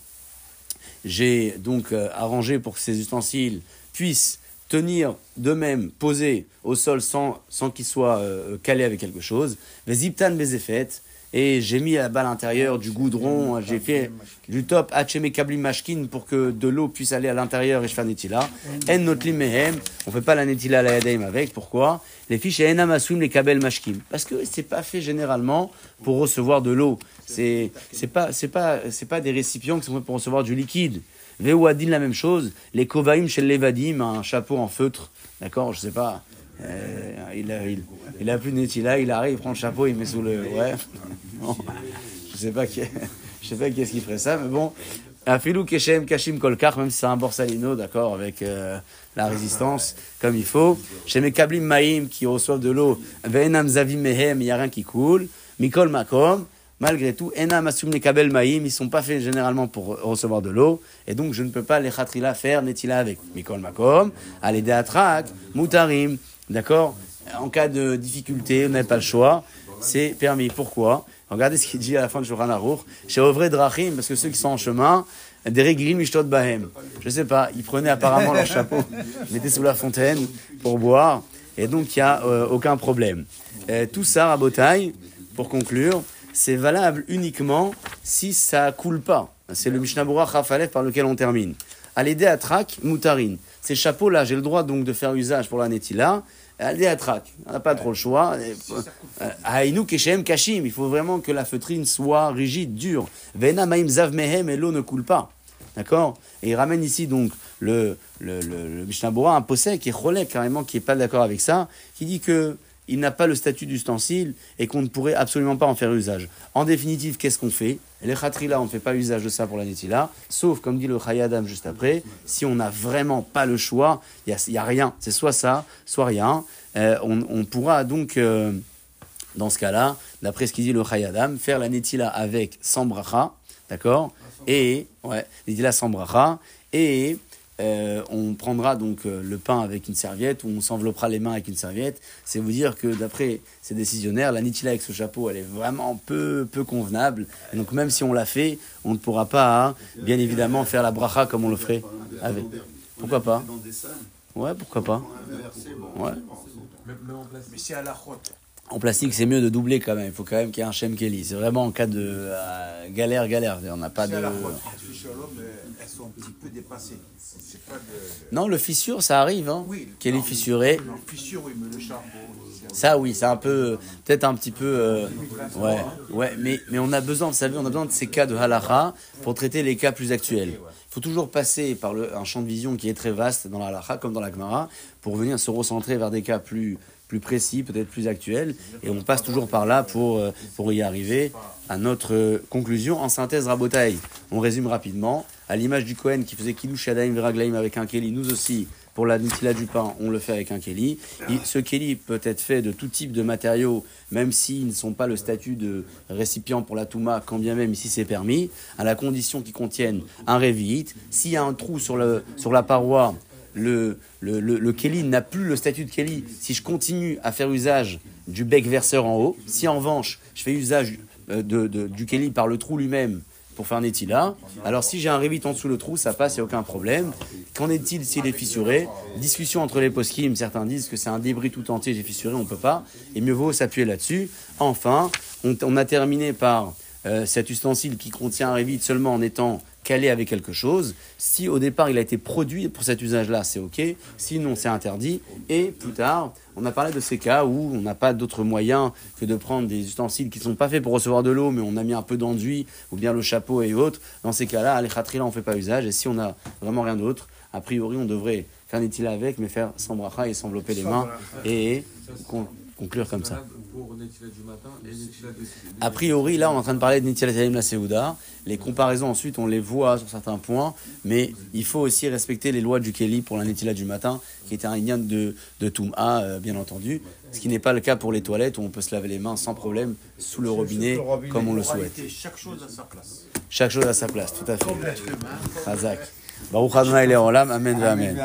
J'ai donc euh, arrangé pour que ces ustensiles puissent tenir d'eux-mêmes, posés au sol sans, sans qu'ils soient euh, calés avec quelque chose. Veziptan bezefet. Et j'ai mis là-bas à l'intérieur du goudron, j'ai fait du top hacheme kablim mashkin pour que de l'eau puisse aller à l'intérieur et je fais netila. En notlim mehem, on fait pas la netila à la yadaim avec, pourquoi? Les fiches et enam aswim les kabel mashkin. Parce que c'est pas fait généralement pour recevoir de l'eau. C'est c'est pas c'est pas c'est pas des récipients qui sont faits pour recevoir du liquide. Veouadin la même chose, les kovaim chez l'evadim, un chapeau en feutre, d'accord, je sais pas. Euh, il, a, plus de netila, il arrive, il prend le chapeau, il met sous le. Ouais. Je sais pas qui, je sais pas qui est-ce qui ferait ça, mais bon. Afilou Keshem Kashim Kolkar, même si c'est un borsalino, d'accord, avec euh, la résistance, comme il faut. Chez mes Kablim Maïm qui reçoivent de l'eau, Ve'enam Zavim Mehem, il n'y a rien qui coule. Mikol Makom, malgré tout, Enam Asum Kabel Maïm, ils sont pas faits généralement pour recevoir de l'eau, et donc je ne peux pas les Khatrila faire Netila avec. Mikol Makom, Atrak, Mutarim, d'accord? En cas de difficulté, on n'a pas le choix, c'est permis. Pourquoi? Regardez ce qu'il dit à la fin de Shulchan Aruch. Chez Ovre Drachim, parce que ceux qui sont en chemin, des réglim bahem. Je sais pas, ils prenaient apparemment leur chapeau, mettaient sous la fontaine pour boire, et donc il n'y a euh, aucun problème. Euh, tout ça, Rabotai, pour conclure, c'est valable uniquement si ça coule pas. C'est le Mishnah Chafalef par lequel on termine. À l'aider à Moutarine. Ces chapeaux-là, j'ai le droit donc de faire usage pour la Netila. À l'aider à Trak. On n'a pas trop le choix. Haïnou Keshem Kashim. Il faut vraiment que la feutrine soit rigide, dure. Vena Maim Zav Mehem et l'eau ne coule pas. D'accord? Et il ramène ici donc le, le, le, le Mishnah Berurah, un possède qui est relais carrément, qui n'est pas d'accord avec ça, qui dit que il n'a pas le statut d'ustensile et qu'on ne pourrait absolument pas en faire usage. En définitive, qu'est-ce qu'on fait? Les khatrila, on ne fait pas usage de ça pour la netila, sauf, comme dit le Chayadam juste après, si on n'a vraiment pas le choix, il n'y a, rien. C'est soit ça, soit rien. Euh, on, on pourra donc... euh, dans ce cas-là, d'après ce qu'il dit le Chayadam, faire la Netila avec sans bracha, d'accord? Et, ouais, Netila sans bracha, et euh, on prendra donc euh, le pain avec une serviette ou on s'enveloppera les mains avec une serviette. C'est vous dire que d'après ces décisionnaires, la Nitila avec ce chapeau, elle est vraiment peu, peu convenable. Et donc même si on l'a fait, on ne pourra pas, bien évidemment, faire la bracha comme on le ferait avec. Pourquoi pas? Ouais, pourquoi pas Ouais. Mais c'est à la route. En plastique, c'est mieux de doubler quand même. Il faut quand même qu'il y ait un Shem Kelly. C'est vraiment en cas de euh, galère, galère. On n'a pas de. C'est à la route. Les Shalom, elles sont un petit peu dépassées. C'est pas de. Non, le fissure, ça arrive. Hein. Oui. Kelly non, fissuré. Non, fissure, oui, mais le c'est- Ça, oui, c'est un peu, peut-être un petit peu, euh, ouais, ouais, mais, mais on a besoin, vous savez, on a besoin de ces cas de halacha pour traiter les cas plus actuels. Il faut toujours passer par le, un champ de vision qui est très vaste dans la halacha, comme dans la Gemara, pour venir se recentrer vers des cas plus, plus précis, peut-être plus actuels, et on passe toujours par là pour, euh, pour y arriver à notre euh, conclusion. En synthèse, Rabotai, on résume rapidement. À l'image du Kohen qui faisait Kiddush Shadaim Veraglaim avec un Keli, nous aussi, pour la Nutila du pain, on le fait avec un Keli. Il- Ce Keli peut être fait de tout type de matériaux, même s'ils ne sont pas le statut de récipient pour la Touma, quand bien même ici c'est permis, à la condition qu'ils contiennent un révite. S'il y a un trou sur, le, sur la paroi, le, le, le, Keli n'a plus le statut de Keli. Si je continue à faire usage du bec verseur en haut, si en revanche je fais usage euh, de, de- du Keli par le trou lui-même pour faire un étila, alors si j'ai un révite en dessous le trou, ça passe, il n'y a aucun problème. Qu'en est-il s'il est fissuré? Discussion entre les poskim, certains disent que c'est un débris tout entier, j'ai fissuré, on ne peut pas, et mieux vaut s'appuyer là-dessus. Enfin, on, a terminé par euh, cet ustensile qui contient un révite seulement en étant calé avec quelque chose. Si au départ il a été produit pour cet usage-là, c'est ok. Sinon, c'est interdit. Et plus tard, on a parlé de ces cas où on n'a pas d'autre moyen que de prendre des ustensiles qui ne sont pas faits pour recevoir de l'eau, mais on a mis un peu d'enduit ou bien le chapeau et autres. Dans ces cas-là, à l'Echatri, là, on ne fait pas usage. Et si on n'a vraiment rien d'autre, a priori, on devrait faire un avec, mais faire sans bracha et s'envelopper les mains et con- conclure comme ça. Du matin et. A priori, là, on est en train de parler de Nitilat Yadayim la Seouda. Les comparaisons, ensuite, on les voit sur certains points, mais il faut aussi respecter les lois du Kelly pour la Nitilat du matin, qui était un lien de, de Toum'a, euh, bien entendu. Ce qui n'est pas le cas pour les toilettes, où on peut se laver les mains sans problème sous le robinet, comme on le souhaite. Chaque chose à sa place. Chaque chose à sa place, tout à fait. Razak. Baruch Adonai Leolam, Amen, Amen.